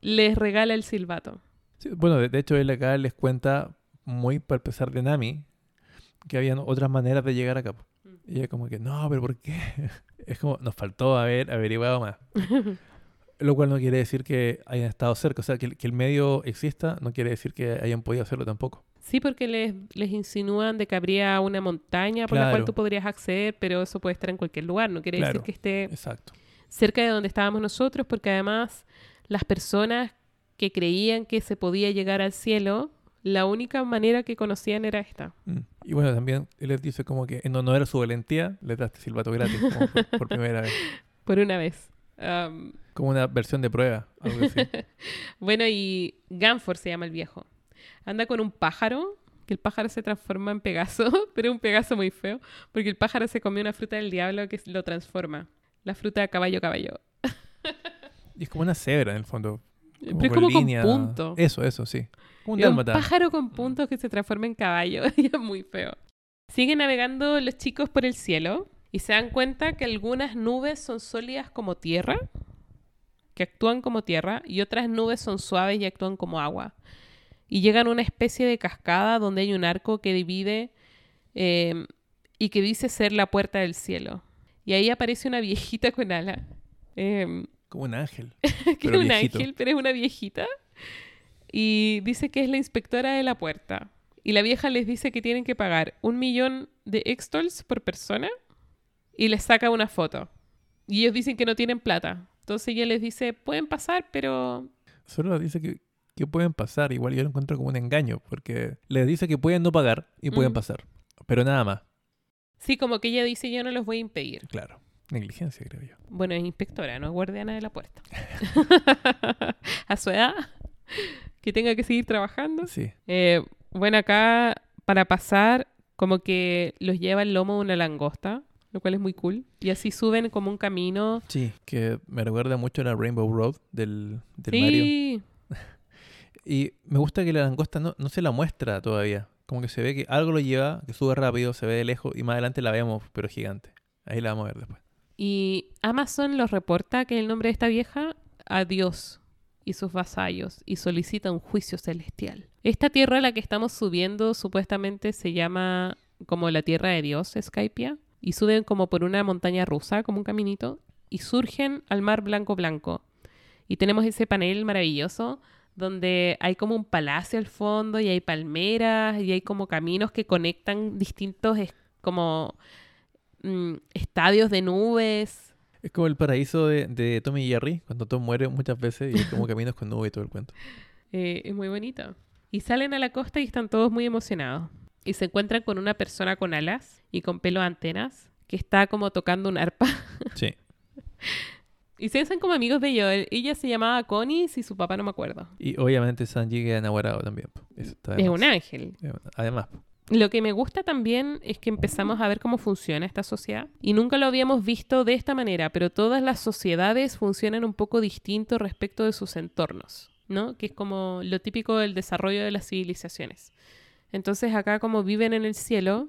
Speaker 1: les regala el silbato.
Speaker 2: Sí, bueno, de, hecho, él acá les cuenta, muy para pesar de Nami, que habían otras maneras de llegar acá. po. Y ella como que, no, pero ¿por qué? Es como, nos faltó haber averiguado más. Lo cual no quiere decir que hayan estado cerca. O sea, que, el- que el medio exista no quiere decir que hayan podido hacerlo tampoco.
Speaker 1: Sí, porque les, les insinúan de que habría una montaña por la cual tú podrías acceder, pero eso puede estar en cualquier lugar. No quiere
Speaker 2: Claro.
Speaker 1: decir que esté
Speaker 2: Exacto.
Speaker 1: cerca de donde estábamos nosotros, porque además las personas que creían que se podía llegar al cielo, la única manera que conocían era esta.
Speaker 2: Mm. Y bueno, también él les dice como que en honor a su valentía, le daste silbato gratis como por, por primera vez.
Speaker 1: Por una vez. Am,
Speaker 2: Como una versión de prueba, algo así.
Speaker 1: bueno, y Ganfor se llama el viejo. Anda con un pájaro, que el pájaro se transforma en Pegaso, pero es un Pegaso muy feo, porque el pájaro se comió una fruta del diablo que lo transforma. La fruta caballo caballo.
Speaker 2: Y es como una cebra en el fondo.
Speaker 1: Pero es como con punto.
Speaker 2: Eso, eso, sí. Como un
Speaker 1: Es un pájaro con puntos que se transforma en caballo. y es muy feo. Siguen navegando los chicos por el cielo y se dan cuenta que algunas nubes son sólidas como tierra, que actúan como tierra, y otras nubes son suaves y actúan como agua. Y llegan a una especie de cascada donde hay un arco que divide eh, y que dice ser la puerta del cielo. Y ahí aparece una viejita con ala. Em,
Speaker 2: Como un ángel.
Speaker 1: que
Speaker 2: Pero
Speaker 1: es un
Speaker 2: viejito.
Speaker 1: ángel, pero es una viejita. Y dice que es la inspectora de la puerta. Y la vieja les dice que tienen que pagar un millón de extols por persona y les saca una foto. Y ellos dicen que no tienen plata. Entonces ella les dice, pueden pasar, pero...
Speaker 2: Solo dice que, que pueden pasar. Igual yo lo encuentro como un engaño. Porque les dice que pueden no pagar y pueden
Speaker 1: Mm.
Speaker 2: pasar. Pero nada más.
Speaker 1: Sí, como que ella dice, yo no los voy a impedir.
Speaker 2: Claro. Negligencia, creo yo.
Speaker 1: Bueno, es inspectora, no es guardiana de la puerta. a su edad, que tenga que seguir trabajando.
Speaker 2: Sí.
Speaker 1: Eh, bueno, acá para pasar, como que los lleva el lomo de una langosta, lo cual es muy cool. Y así suben como un camino.
Speaker 2: Sí. Que me recuerda mucho a la Rainbow Road del, del Mario.
Speaker 1: Sí,
Speaker 2: Y me gusta que la langosta no, no se la muestra todavía. Como que se ve que algo lo lleva, que sube rápido, se ve de lejos y más adelante la vemos, pero gigante. Ahí la vamos a ver después.
Speaker 1: y Amazon los reporta que el nombre de esta vieja, a Dios y sus vasallos, y solicita un juicio celestial. Esta tierra a la que estamos subiendo supuestamente se llama como la tierra de Dios, Skypia, y suben como por una montaña rusa, como un caminito, y surgen al mar blanco blanco. Y tenemos ese panel maravilloso donde hay como un palacio al fondo y hay palmeras y hay como caminos que conectan distintos es- como mm, estadios de nubes.
Speaker 2: Es como el paraíso de, de Tom y Jerry, cuando Tom muere muchas veces y hay como caminos con nube y todo el cuento.
Speaker 1: Eh, es muy bonito. Y salen a la costa y están todos muy emocionados. Y se encuentran con una persona con alas y con pelo de antenas que está como tocando un arpa.
Speaker 2: Sí.
Speaker 1: Y se hacen como amigos de ellos. Ella se llamaba Connie y su papá no me acuerdo.
Speaker 2: Y obviamente Sanji queda enamorado también. Eso
Speaker 1: Es un ángel.
Speaker 2: Además.
Speaker 1: Lo que me gusta también es que empezamos a ver cómo funciona esta sociedad. Y nunca lo habíamos visto de esta manera, pero todas las sociedades funcionan un poco distinto respecto de sus entornos, ¿no? Que es como lo típico del desarrollo de las civilizaciones. Entonces acá como viven en el cielo,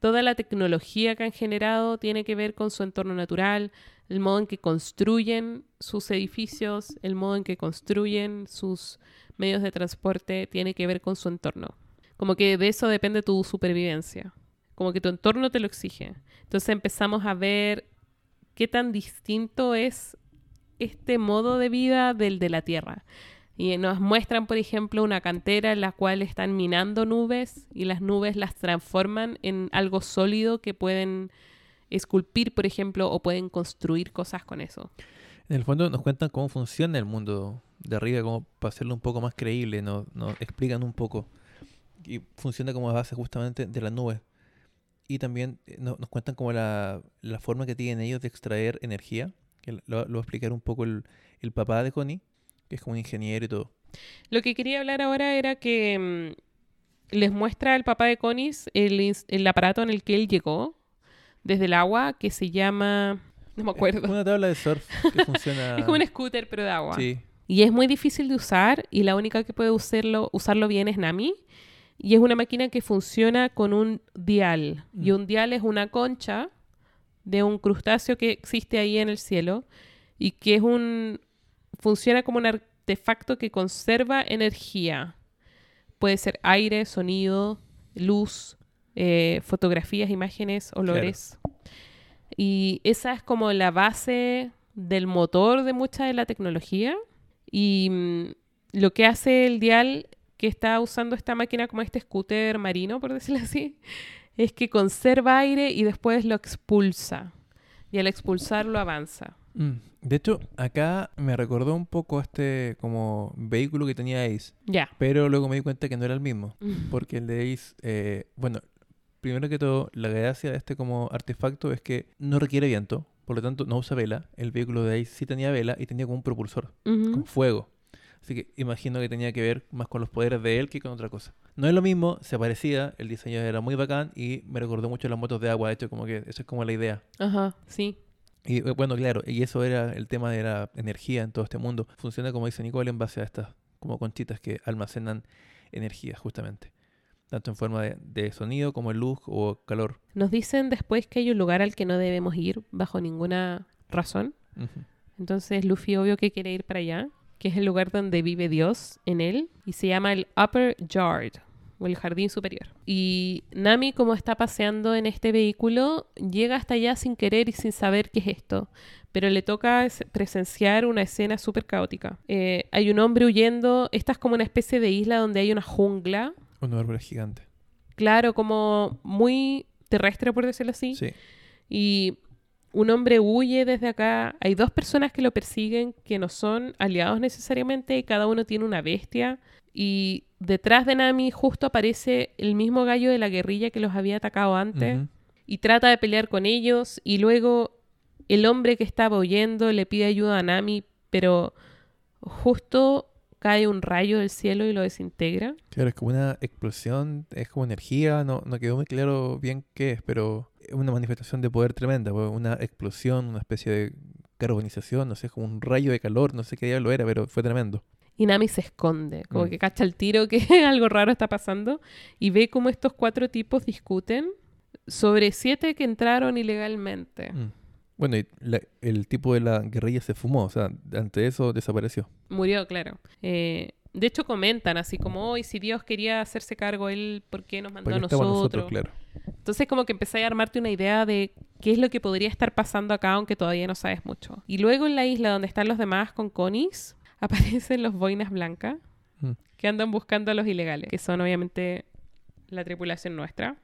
Speaker 1: toda la tecnología que han generado tiene que ver con su entorno natural, el modo en que construyen sus edificios, el modo en que construyen sus medios de transporte, tiene que ver con su entorno. Como que de eso depende tu supervivencia. Como que tu entorno te lo exige. Entonces empezamos a ver qué tan distinto es este modo de vida del de la Tierra. Y nos muestran, por ejemplo, una cantera en la cual están minando nubes y las nubes las transforman en algo sólido que pueden esculpir, por ejemplo, o pueden construir cosas con eso.
Speaker 2: En el fondo nos cuentan cómo funciona el mundo de arriba, como para hacerlo un poco más creíble, nos, explican un poco. Y funciona como base justamente de las nubes. Y también eh, no- nos cuentan como la, la forma que tienen ellos de extraer energía, lo, lo va a explicar un poco el, el papá de Connie, que es como un ingeniero y todo.
Speaker 1: Lo que quería hablar ahora era que mm, les muestra al papá de Conis el, el aparato en el que él llegó desde el agua que se llama... No me
Speaker 2: Es
Speaker 1: acuerdo.
Speaker 2: como una tabla de surf que funciona.
Speaker 1: Es como un scooter, pero de agua.
Speaker 2: Sí,
Speaker 1: Y es muy difícil de usar y la única que puede usarlo, usarlo bien es Nami. Y es una máquina que funciona con un dial. Y
Speaker 2: Mm.
Speaker 1: un dial es una concha de un crustáceo que existe ahí en el cielo y que es un funciona como un artefacto que conserva energía. Puede ser aire, sonido, luz, eh, fotografías, imágenes, olores. Y esa es como la base del motor de mucha de la tecnología. Y mm, lo que hace el dial que está usando esta máquina como este scooter marino, por decirlo así, es que conserva aire y después lo expulsa. Y al expulsarlo avanza.
Speaker 2: Mm. De hecho, acá me recordó un poco a este como vehículo que tenía Ace,
Speaker 1: Ya.
Speaker 2: pero luego me di cuenta que no era el mismo,
Speaker 1: Mm.
Speaker 2: porque el de Ace, eh, bueno, primero que todo, la gracia de este como artefacto es que no requiere viento, por lo tanto no usa vela. El vehículo de Ace sí tenía vela y tenía como un propulsor, con fuego. Así que imagino que tenía que ver más con los poderes de él que con otra cosa. No es lo mismo, se parecía, el diseño era muy bacán y me recordó mucho las motos de agua, de hecho como que eso es como la idea.
Speaker 1: Ajá, sí.
Speaker 2: Y eh, bueno, claro, y eso era el tema de la energía en todo este mundo. Funciona como dice Nicole en base a estas como conchitas que almacenan energía justamente. Tanto en forma de, de sonido como en luz o calor.
Speaker 1: Nos dicen después que hay un lugar al que no debemos ir bajo ninguna razón. Entonces Luffy obvio que quiere ir para allá, que es el lugar donde vive Dios en él, y se llama el Upper Yard, o el jardín superior. Y Nami, como está paseando en este vehículo, llega hasta allá sin querer y sin saber qué es esto, pero le toca es- presenciar una escena súper caótica. Eh, hay un hombre huyendo, esta es como una especie de isla donde hay una jungla,
Speaker 2: Un árbol gigante.
Speaker 1: claro, como muy terrestre, por decirlo así.
Speaker 2: Sí.
Speaker 1: Y un hombre huye desde acá. Hay dos personas que lo persiguen que no son aliados necesariamente y cada uno tiene una bestia. Y detrás de Nami justo aparece el mismo gallo de la guerrilla que los había atacado antes y trata de pelear con ellos. Y luego el hombre que estaba huyendo le pide ayuda a Nami, pero justo cae un rayo del cielo y lo desintegra.
Speaker 2: Claro, es como una explosión, es como energía, no, no quedó muy claro bien qué es, pero es una manifestación de poder tremenda, pues, una explosión, una especie de carbonización, no sé, como un rayo de calor, no sé qué diablo era, pero fue tremendo.
Speaker 1: Y Nami se esconde, como
Speaker 2: Mm.
Speaker 1: que cacha el tiro que algo raro está pasando y ve cómo estos cuatro tipos discuten sobre siete que entraron ilegalmente.
Speaker 2: Mm. Bueno, y la- el tipo de la guerrilla se fumó, o sea, ante eso desapareció.
Speaker 1: Murió, claro. Eh, de hecho comentan así como, hoy si Dios quería hacerse cargo él, ¿por qué nos mandó a nosotros?
Speaker 2: nosotros, claro.
Speaker 1: Entonces como que empecé a armarte una idea de qué es lo que podría estar pasando acá, aunque todavía no sabes mucho. Y luego en la isla donde están los demás con conis, aparecen los boinas blancas
Speaker 2: Mm.
Speaker 1: que andan buscando a los ilegales, que son obviamente la tripulación nuestra.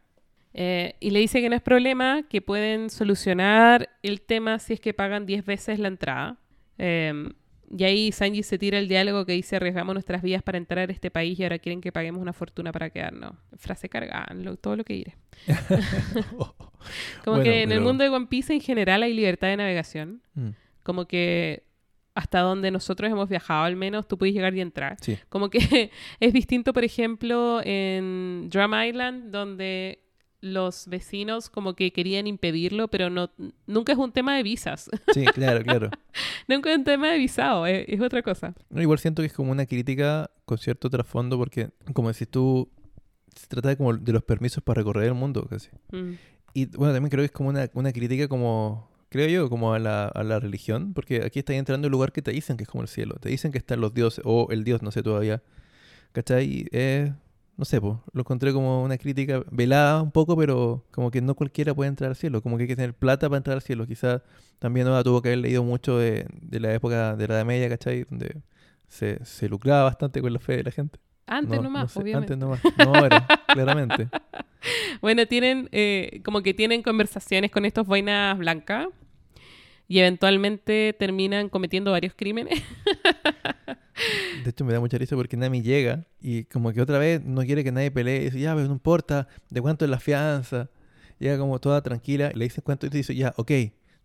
Speaker 1: Eh, y le dice que no es problema, que pueden solucionar el tema si es que pagan 10 veces la entrada. Eh, y ahí Sanji se tira el diálogo que dice arriesgamos nuestras vidas para entrar a este país y ahora quieren que paguemos una fortuna para quedarnos. Frase cargada, lo- todo lo que diré. Como
Speaker 2: Bueno,
Speaker 1: que en el mundo de One Piece en general hay libertad de navegación.
Speaker 2: Mm,
Speaker 1: Como que hasta donde nosotros hemos viajado al menos tú puedes llegar y entrar.
Speaker 2: Sí.
Speaker 1: Como que es distinto, por ejemplo, en Drum Island, donde los vecinos como que querían impedirlo, pero no nunca es un tema de visas.
Speaker 2: Sí, claro, claro.
Speaker 1: nunca es un tema de visado, es, es otra cosa.
Speaker 2: No, igual siento que es como una crítica con cierto trasfondo porque, como decís tú, se trata de, como de los permisos para recorrer el mundo casi.
Speaker 1: Mm.
Speaker 2: Y bueno, también creo que es como una, una crítica como, creo yo, como a la, a la religión, porque aquí estás entrando en un lugar que te dicen que es como el cielo, te dicen que están los dioses, o el dios, no sé todavía, ¿cachai? Eh, no sé, pues, lo encontré como una crítica velada un poco, pero como que no cualquiera puede entrar al cielo, como que hay que tener plata para entrar al cielo, quizás también tuvo que haber leído mucho de, de la época de la Edad Media, ¿cachai? Donde se, se lucraba bastante con la fe de la gente.
Speaker 1: Antes
Speaker 2: No,
Speaker 1: nomás,
Speaker 2: no sé,
Speaker 1: obviamente.
Speaker 2: Antes nomás. No ahora, claramente.
Speaker 1: Bueno, tienen eh, como que tienen conversaciones con estos boinas blancas y eventualmente terminan cometiendo varios crímenes.
Speaker 2: De hecho, me da mucha risa porque Nami llega y como que otra vez no quiere que nadie pelee. Y dice, ya, pero no importa, ¿de cuánto es la fianza? Llega como toda tranquila, le dicen cuánto y dice, ya, ok,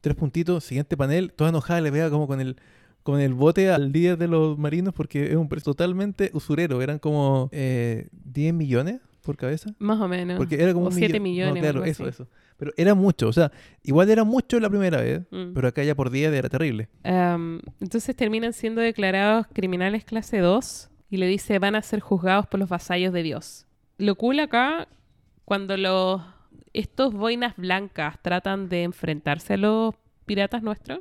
Speaker 2: tres puntitos, siguiente panel, toda enojada, le pega como con el, con el bote al líder de los marinos porque es un precio totalmente usurero. Eran como eh, 10 millones por cabeza.
Speaker 1: Más o menos.
Speaker 2: Porque era como
Speaker 1: o
Speaker 2: un
Speaker 1: 7
Speaker 2: millón- no,
Speaker 1: millones.
Speaker 2: claro, eso,
Speaker 1: así.
Speaker 2: eso. Pero era mucho, o sea, igual era mucho la primera vez,
Speaker 1: Mm.
Speaker 2: pero acá ya por 10 era terrible.
Speaker 1: Am, entonces terminan siendo declarados criminales clase 2 y le dice van a ser juzgados por los vasallos de Dios. Lo cool acá, cuando los estos boinas blancas tratan de enfrentarse a los piratas nuestros,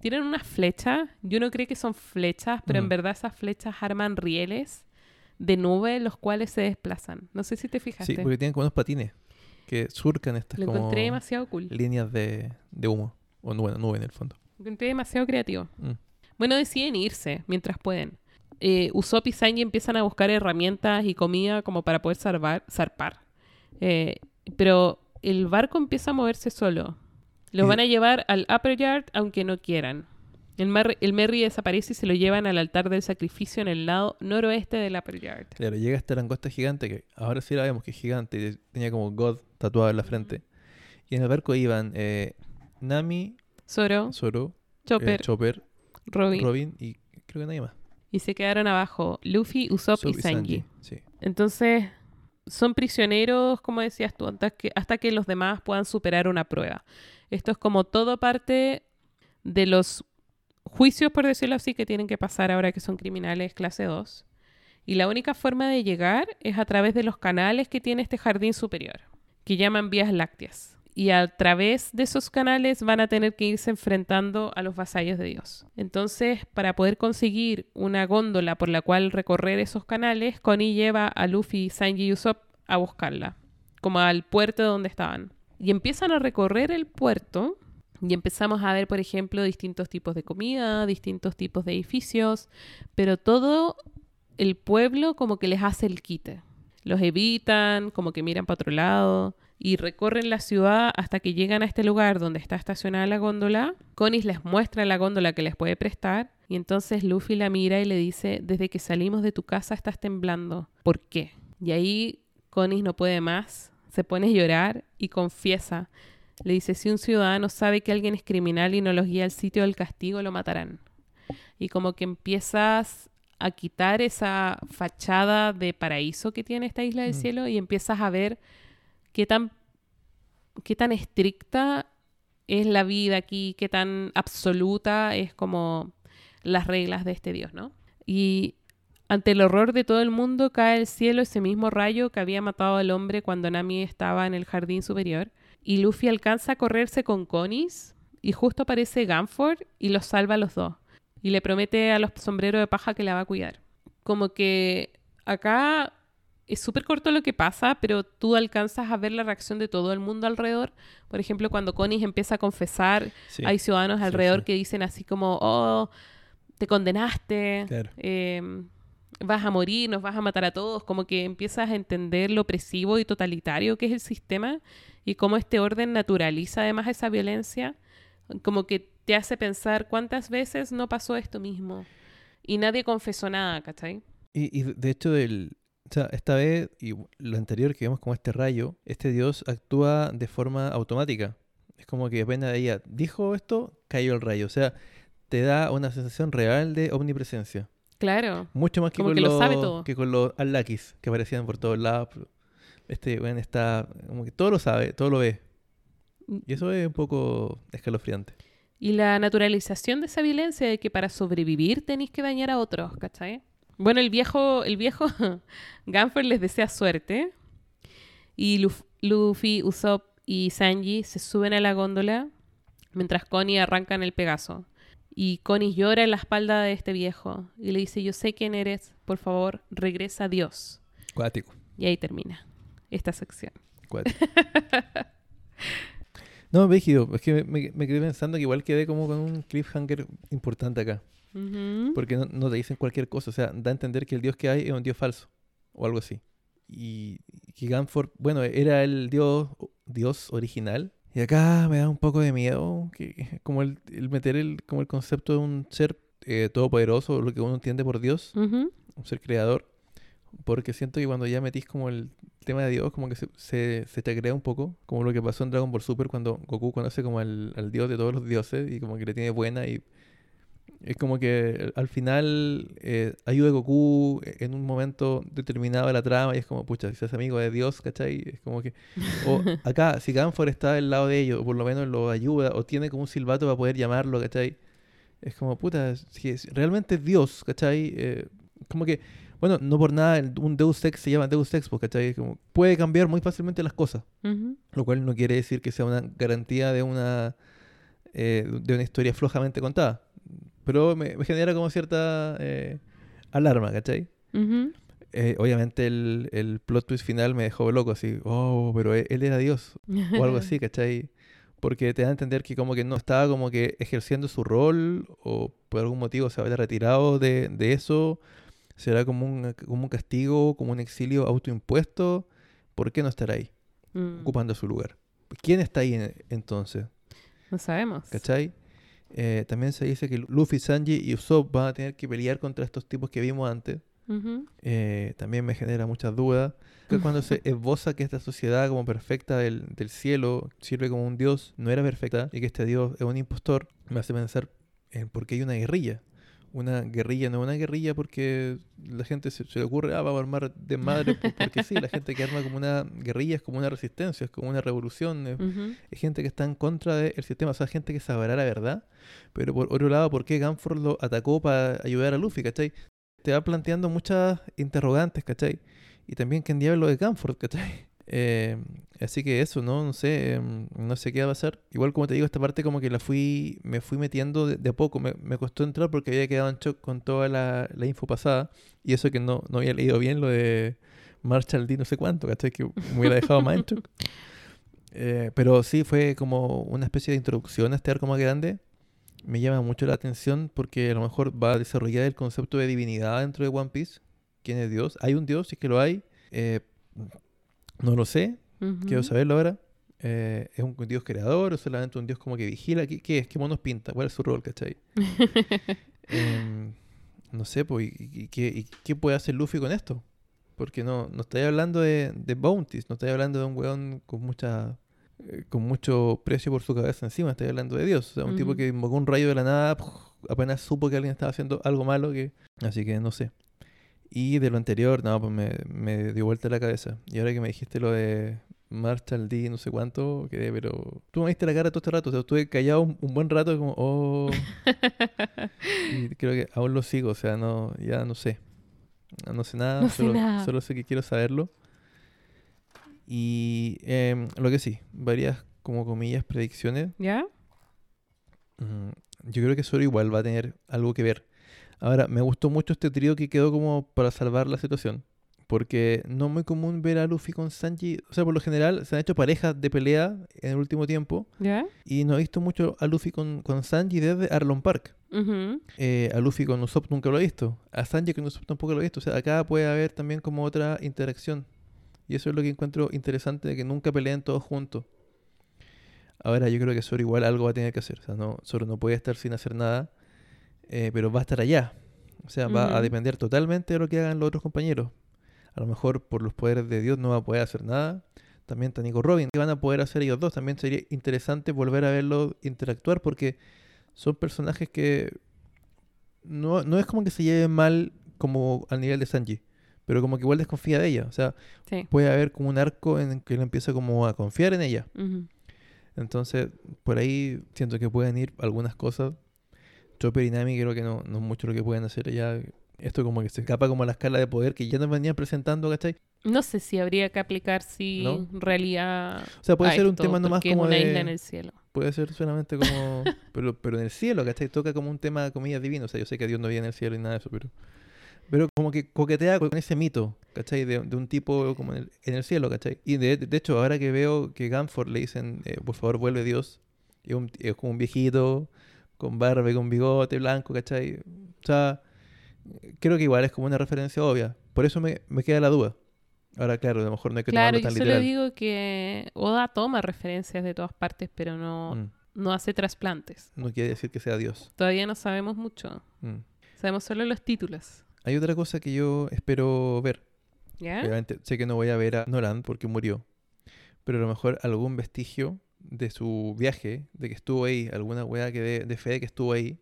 Speaker 1: tienen unas flechas, yo no creo que son flechas, pero en
Speaker 2: Mm.
Speaker 1: verdad esas flechas arman rieles de nube los cuales se desplazan. No sé si te
Speaker 2: Sí,
Speaker 1: fijaste.
Speaker 2: porque tienen como unos patines que surcan estas
Speaker 1: Lo
Speaker 2: como
Speaker 1: encontré demasiado cool.
Speaker 2: líneas de, de humo. O nube, nube en el fondo.
Speaker 1: Lo encontré demasiado creativo.
Speaker 2: Mm.
Speaker 1: Bueno, deciden irse mientras pueden. Eh, Usopp y Sanji empiezan a buscar herramientas y comida como para poder zarpar. zarpar. Eh, pero el barco empieza a moverse solo. Los van a llevar al Upper Yard aunque no quieran. El, Mer- el Merry desaparece y se lo llevan al altar del sacrificio en el lado noroeste del Upper Yard.
Speaker 2: Claro, llega esta langosta gigante que ahora sí la vemos que es gigante y tenía como God tatuado en la frente. Y en el barco iban eh, Nami,
Speaker 1: Zoro,
Speaker 2: Zoro, eh,
Speaker 1: Chopper,
Speaker 2: Chopper,
Speaker 1: Robin.
Speaker 2: Robin y creo que nadie más.
Speaker 1: Y se quedaron abajo Luffy, Usopp y Sanji.
Speaker 2: Sí.
Speaker 1: Entonces, son prisioneros, como decías tú, hasta que, hasta que los demás puedan superar una prueba. Esto es como todo parte de los juicios, por decirlo así, que tienen que pasar ahora que son criminales clase 2. Y la única forma de llegar es a través de los canales que tiene este jardín superior, que llaman vías lácteas. Y a través de esos canales van a tener que irse enfrentando a los vasallos de Dios. Entonces, para poder conseguir una góndola por la cual recorrer esos canales, Connie lleva a Luffy, Sanji y Usopp a buscarla, como al puerto donde estaban. Y empiezan a recorrer el puerto y empezamos a ver, por ejemplo, distintos tipos de comida, distintos tipos de edificios, pero todo el pueblo como que les hace el quite. Los evitan, como que miran para otro lado y recorren la ciudad hasta que llegan a este lugar donde está estacionada la góndola. Conis les muestra la góndola que les puede prestar y entonces Luffy la mira y le dice, desde que salimos de tu casa estás temblando. ¿Por qué? Y ahí Conis no puede más, se pone a llorar y confiesa. Le dice, si un ciudadano sabe que alguien es criminal y no los guía al sitio del castigo, lo matarán. Y como que empiezas a quitar esa fachada de paraíso que tiene esta isla del
Speaker 2: Mm.
Speaker 1: cielo y empiezas a ver qué tan, qué tan estricta es la vida aquí, qué tan absoluta es como las reglas de este Dios, ¿no? Y ante el horror de todo el mundo cae del cielo ese mismo rayo que había matado al hombre cuando Nami estaba en el jardín superior. Y Luffy alcanza a correrse con Conis y justo aparece Ganford y los salva a los dos. Y le promete a los sombreros de paja que la va a cuidar. Como que acá es súper corto lo que pasa, pero tú alcanzas a ver la reacción de todo el mundo alrededor. Por ejemplo, cuando Conis empieza a confesar,
Speaker 2: Sí,
Speaker 1: hay ciudadanos
Speaker 2: sí,
Speaker 1: alrededor
Speaker 2: sí.
Speaker 1: que dicen así como, oh, te condenaste,
Speaker 2: Claro.
Speaker 1: eh, vas a morir, nos vas a matar a todos, como que empiezas a entender lo opresivo y totalitario que es el sistema y cómo este orden naturaliza además esa violencia, como que te hace pensar cuántas veces no pasó esto mismo y nadie confesó nada, ¿cachai?
Speaker 2: Y, y de- hecho, del, o sea, esta vez y lo anterior que vemos como este rayo, este dios actúa de forma automática. Es como que apenas ella dijo esto, cayó el rayo. O sea, te da una sensación real de omnipresencia.
Speaker 1: Claro.
Speaker 2: Mucho más que
Speaker 1: Como
Speaker 2: con
Speaker 1: que lo
Speaker 2: los,
Speaker 1: sabe todo.
Speaker 2: que con los Arlakis que aparecían por todos lados. Este weón está como que todo lo sabe, todo lo ve. Y eso es un poco escalofriante.
Speaker 1: Y la naturalización de esa violencia de que para sobrevivir tenéis que dañar a otros, ¿cachai? Bueno, el viejo, el viejo Ganford les desea suerte. Y Luf- Luffy, Usopp y Sanji se suben a la góndola mientras Connie arranca en el Pegaso. Y Connie llora en la espalda de este viejo y le dice, yo sé quién eres, por favor, regresa a Dios.
Speaker 2: Cuático,
Speaker 1: Y ahí termina esta sección.
Speaker 2: cuático. No, Brígido, es que me, me quedé pensando que igual quedé como con un cliffhanger importante acá. Porque no, no te dicen cualquier cosa, o sea, da a entender que el dios que hay es un dios falso, o algo así. Y que Ganford, bueno, era el dios, dios original. Y acá me da un poco de miedo, que como el, el meter el, como el concepto de un ser eh, todopoderoso, lo que uno entiende por Dios, un ser creador. Porque siento que cuando ya metís como el tema de Dios, como que se, se, se te crea un poco, como lo que pasó en Dragon Ball Super cuando Goku conoce como al, al dios de todos los dioses y como que le tiene buena y es como que al final eh, ayuda a Goku en un momento determinado de la trama y es como, pucha, si seas amigo de Dios, ¿cachai? Es como que... O acá, si Ganfor está del lado de ellos, o por lo menos lo ayuda, o tiene como un silbato para poder llamarlo, ¿cachai? Es como, puta, si es- realmente es Dios, ¿cachai? Eh, como que, bueno, no por nada un Deus Ex se llama Deus Ex, pues, ¿cachai? Como, puede cambiar muy fácilmente las cosas.
Speaker 1: Ujú.
Speaker 2: Lo cual no quiere decir que sea una garantía de una, eh, de una historia flojamente contada. Pero me, me genera como cierta eh, alarma, ¿cachai?
Speaker 1: Ujú.
Speaker 2: Eh, obviamente el, el plot twist final me dejó loco, así, oh, pero él, él era Dios, o algo así, ¿cachai? Porque te da a entender que como que no estaba como que ejerciendo su rol, o por algún motivo se había retirado de, de eso, será como un, como un castigo, como un exilio autoimpuesto, ¿por qué no estar ahí?
Speaker 1: Mm.
Speaker 2: ocupando su lugar. ¿Quién está ahí en- entonces?
Speaker 1: No sabemos.
Speaker 2: ¿Cachai? Eh, también se dice que Luffy, Sanji y Usopp van a tener que pelear contra estos tipos que vimos antes.
Speaker 1: Ujú.
Speaker 2: Eh, también me genera muchas dudas. Que cuando se esboza que esta sociedad como perfecta del, del cielo sirve como un dios, no era perfecta y que este dios es un impostor, me hace pensar en por qué hay una guerrilla. Una guerrilla no es una guerrilla porque la gente se, se le ocurre, ah, vamos a armar de madre, po- porque sí, la gente que arma como una guerrilla es como una resistencia, es como una revolución, es, es gente que está en contra del sistema, o sea, gente que sabrá la verdad. Pero por otro lado, ¿por qué Ganford lo atacó para ayudar a Luffy, cachai? Te va planteando muchas interrogantes, cachai? Y también quién diablo de Ganford, cachai? Eh, así que eso, ¿no? No sé, em, no sé qué va a pasar. Igual como te digo, esta parte como que la fui, me fui metiendo de, de a poco. Me, me costó entrar porque había quedado en shock con toda la, la info pasada. Y eso que no, no había leído bien lo de Marshall D no sé cuánto, ¿cachai? Que me hubiera dejado más en shock. Eh, pero sí, fue como una especie de introducción a este arco más grande. Me llama mucho la atención porque a lo mejor va a desarrollar el concepto de divinidad dentro de One Piece. ¿Quién es Dios? ¿Hay un Dios? Si es que lo hay. Eh, no lo sé. Quiero saberlo ahora. Eh, ¿Es un Dios creador o solamente un Dios como que vigila? ¿Qué, qué es? ¿Qué monos pinta? ¿Cuál es su rol? ¿Cachai? Em, no sé, pues, ¿y, y qué, y qué puede hacer Luffy con esto? Porque no, no estáis hablando de, de bounties, no estáis hablando de un weón con mucha eh, con mucho precio por su cabeza encima, estáis hablando de Dios. O sea, un tipo que invocó un rayo de la nada, ¡puf! apenas supo que alguien estaba haciendo algo malo, que así que no sé. Y de lo anterior, no, pues me, me dio vuelta la cabeza. Y ahora que me dijiste lo de Marshall D, no sé cuánto, quedé, pero tú me viste la cara todo este rato, o sea, estuve callado un, un buen rato, como, oh. Y creo que aún lo sigo, o sea, no, ya no sé. No sé nada,
Speaker 1: No sé
Speaker 2: solo,
Speaker 1: nada.
Speaker 2: solo sé que quiero saberlo. Y em, lo que sí, varias como comillas predicciones.
Speaker 1: ¿Ya?
Speaker 2: Mm, yo creo que Zoro igual va a tener algo que ver. Ahora, me gustó mucho este trío que quedó como para salvar la situación. Porque no es muy común ver a Luffy con Sanji. O sea, por lo general se han hecho parejas de pelea en el último tiempo.
Speaker 1: ¿Ya?
Speaker 2: Y no he visto mucho a Luffy con, con Sanji desde Arlon Park. Eh, a Luffy con Usopp nunca lo he visto. A Sanji con Usopp tampoco lo he visto. O sea, acá puede haber también como otra interacción. Y eso es lo que encuentro interesante de que nunca peleen todos juntos. Ahora yo creo que Zoro igual algo va a tener que hacer. O sea, no, Zoro no puede estar sin hacer nada. Eh, pero va a estar allá. O sea, va a depender totalmente de lo que hagan los otros compañeros. A lo mejor por los poderes de Dios no va a poder hacer nada. También está Nico Robin. ¿Qué van a poder hacer ellos dos? También sería interesante volver a verlos interactuar porque son personajes que no, no es como que se lleven mal como al nivel de Sanji, pero como que igual desconfía de ella. O sea,
Speaker 1: Sí.
Speaker 2: puede haber como un arco en el que él empieza como a confiar en ella. Entonces, por ahí siento que pueden ir algunas cosas. Chopper y Nami creo que no, no es mucho lo que pueden hacer allá. Esto como que se escapa como a la escala de poder que ya nos venían presentando, ¿cachai?
Speaker 1: No sé si habría que aplicar si
Speaker 2: ¿No?
Speaker 1: realidad.
Speaker 2: O sea, puede ser un
Speaker 1: esto,
Speaker 2: tema nomás como
Speaker 1: una
Speaker 2: de...
Speaker 1: isla en el cielo.
Speaker 2: Puede ser solamente como... pero, pero en el cielo, ¿cachai? Toca como un tema, comillas, divino. O sea, yo sé que Dios no vive en el cielo y nada de eso, pero... pero como que coquetea con ese mito, ¿cachai? De, de un tipo como en el, en el cielo, ¿cachai? Y de, de hecho, ahora que veo que Ganford le dicen, eh, por favor, vuelve Dios, es, un- es como un viejito, con barba y con bigote blanco, ¿cachai? O sea, creo que igual es como una referencia obvia. Por eso me, me queda la duda. Ahora, claro, a lo mejor no hay que
Speaker 1: Claro,
Speaker 2: tomarlo
Speaker 1: yo
Speaker 2: tan
Speaker 1: solo
Speaker 2: literal.
Speaker 1: digo que Oda toma referencias de todas partes, pero no,
Speaker 2: Mm,
Speaker 1: no hace trasplantes.
Speaker 2: No quiere decir que sea Dios.
Speaker 1: Todavía no sabemos mucho.
Speaker 2: Mm.
Speaker 1: Sabemos solo los títulos.
Speaker 2: Hay otra cosa que yo espero ver.
Speaker 1: ¿Ya?
Speaker 2: Obviamente, sé que no voy a ver a Nolan porque murió. Pero a lo mejor algún vestigio de su viaje, de que estuvo ahí, alguna weá que de, de fe que estuvo ahí,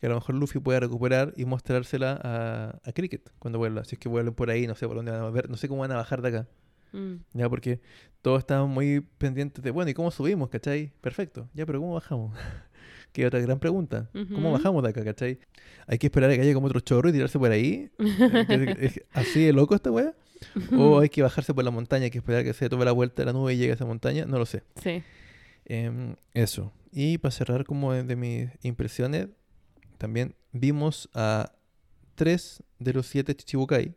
Speaker 2: que a lo mejor Luffy pueda recuperar y mostrársela a, a Cricket cuando vuelva. Si es que vuelven por ahí, no sé por dónde van a ver, no sé cómo van a bajar de acá.
Speaker 1: Mm.
Speaker 2: Ya, porque todos estaban muy pendientes de, bueno, ¿y cómo subimos, cachai? Perfecto. Ya, pero ¿cómo bajamos? que otra gran pregunta. ¿Cómo bajamos de acá, cachai? Hay que esperar a que haya como otro chorro y tirarse por ahí. Es así de loco esta weá. O hay que bajarse por la montaña, hay que esperar a que se tome la vuelta de la nube y llegue a esa montaña. No lo sé.
Speaker 1: Sí.
Speaker 2: Em, eso. Y para cerrar como de, mis impresiones, también vimos a tres de los siete Chichibukai.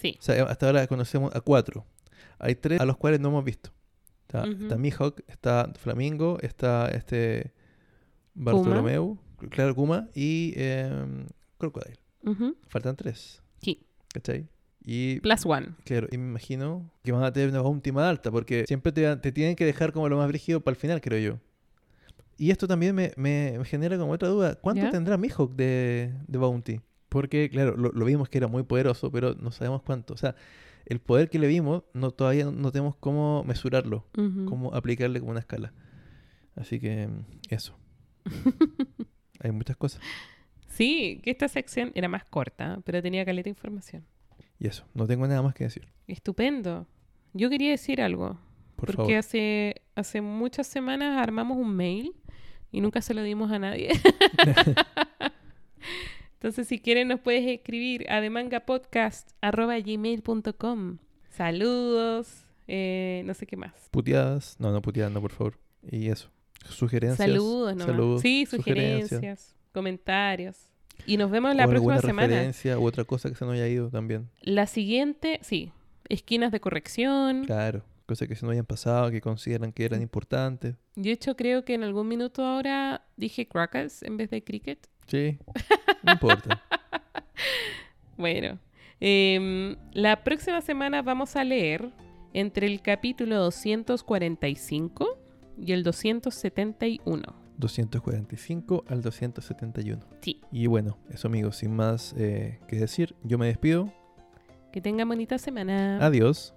Speaker 1: Sí.
Speaker 2: O sea, hasta ahora conocemos a cuatro. Hay tres a los cuales no hemos visto. Está, está Mihawk, está Flamingo, está este Bartolomeu, claro, Kuma y em, Crocodile. Faltan tres.
Speaker 1: Sí.
Speaker 2: ¿Cachai? Y
Speaker 1: Plus one.
Speaker 2: Claro, y me imagino que van a tener una bounty más alta, porque siempre te, te tienen que dejar como lo más brígido para el final, creo yo. Y esto también me, me- me genera como otra duda. ¿Cuánto
Speaker 1: ¿Ya?
Speaker 2: tendrá Mihawk de, de bounty? Porque, claro, lo, lo vimos que era muy poderoso, pero no sabemos cuánto. O sea, el poder que le vimos, no, todavía no, tenemos cómo mesurarlo,
Speaker 1: Ujú.
Speaker 2: cómo aplicarle como una escala. Así que, eso. Hay muchas cosas.
Speaker 1: Sí, que esta sección era más corta, pero tenía caleta de información.
Speaker 2: Y eso, no tengo nada más que decir.
Speaker 1: Estupendo. Yo quería decir algo.
Speaker 2: Por
Speaker 1: porque
Speaker 2: favor.
Speaker 1: hace, hace muchas semanas armamos un mail y nunca se lo dimos a nadie. Entonces, si quieren, nos puedes escribir a demangapodcast.gmail.com. Saludos, eh, no sé qué más.
Speaker 2: Puteadas. No, no puteadas, no, por favor. Y eso. Sugerencias.
Speaker 1: Saludos, nomás.
Speaker 2: saludos,
Speaker 1: sí,
Speaker 2: sugerencias.
Speaker 1: sugerencias, comentarios. Y nos vemos la
Speaker 2: o
Speaker 1: próxima
Speaker 2: alguna
Speaker 1: semana.
Speaker 2: referencia u otra cosa que se nos haya ido también.
Speaker 1: La siguiente, sí, esquinas de corrección.
Speaker 2: Claro. Cosas que se nos hayan pasado, que consideran que eran importantes.
Speaker 1: Yo, de hecho, creo que en algún minuto ahora dije Crackers en vez de Cricket.
Speaker 2: Sí. No importa.
Speaker 1: Bueno, em, la próxima semana vamos a leer entre el capítulo 245 y el 271.
Speaker 2: 245 al 271.
Speaker 1: Sí.
Speaker 2: Y bueno, eso amigos, sin más eh, que decir, yo me despido.
Speaker 1: Que tengan bonita semana.
Speaker 2: Adiós.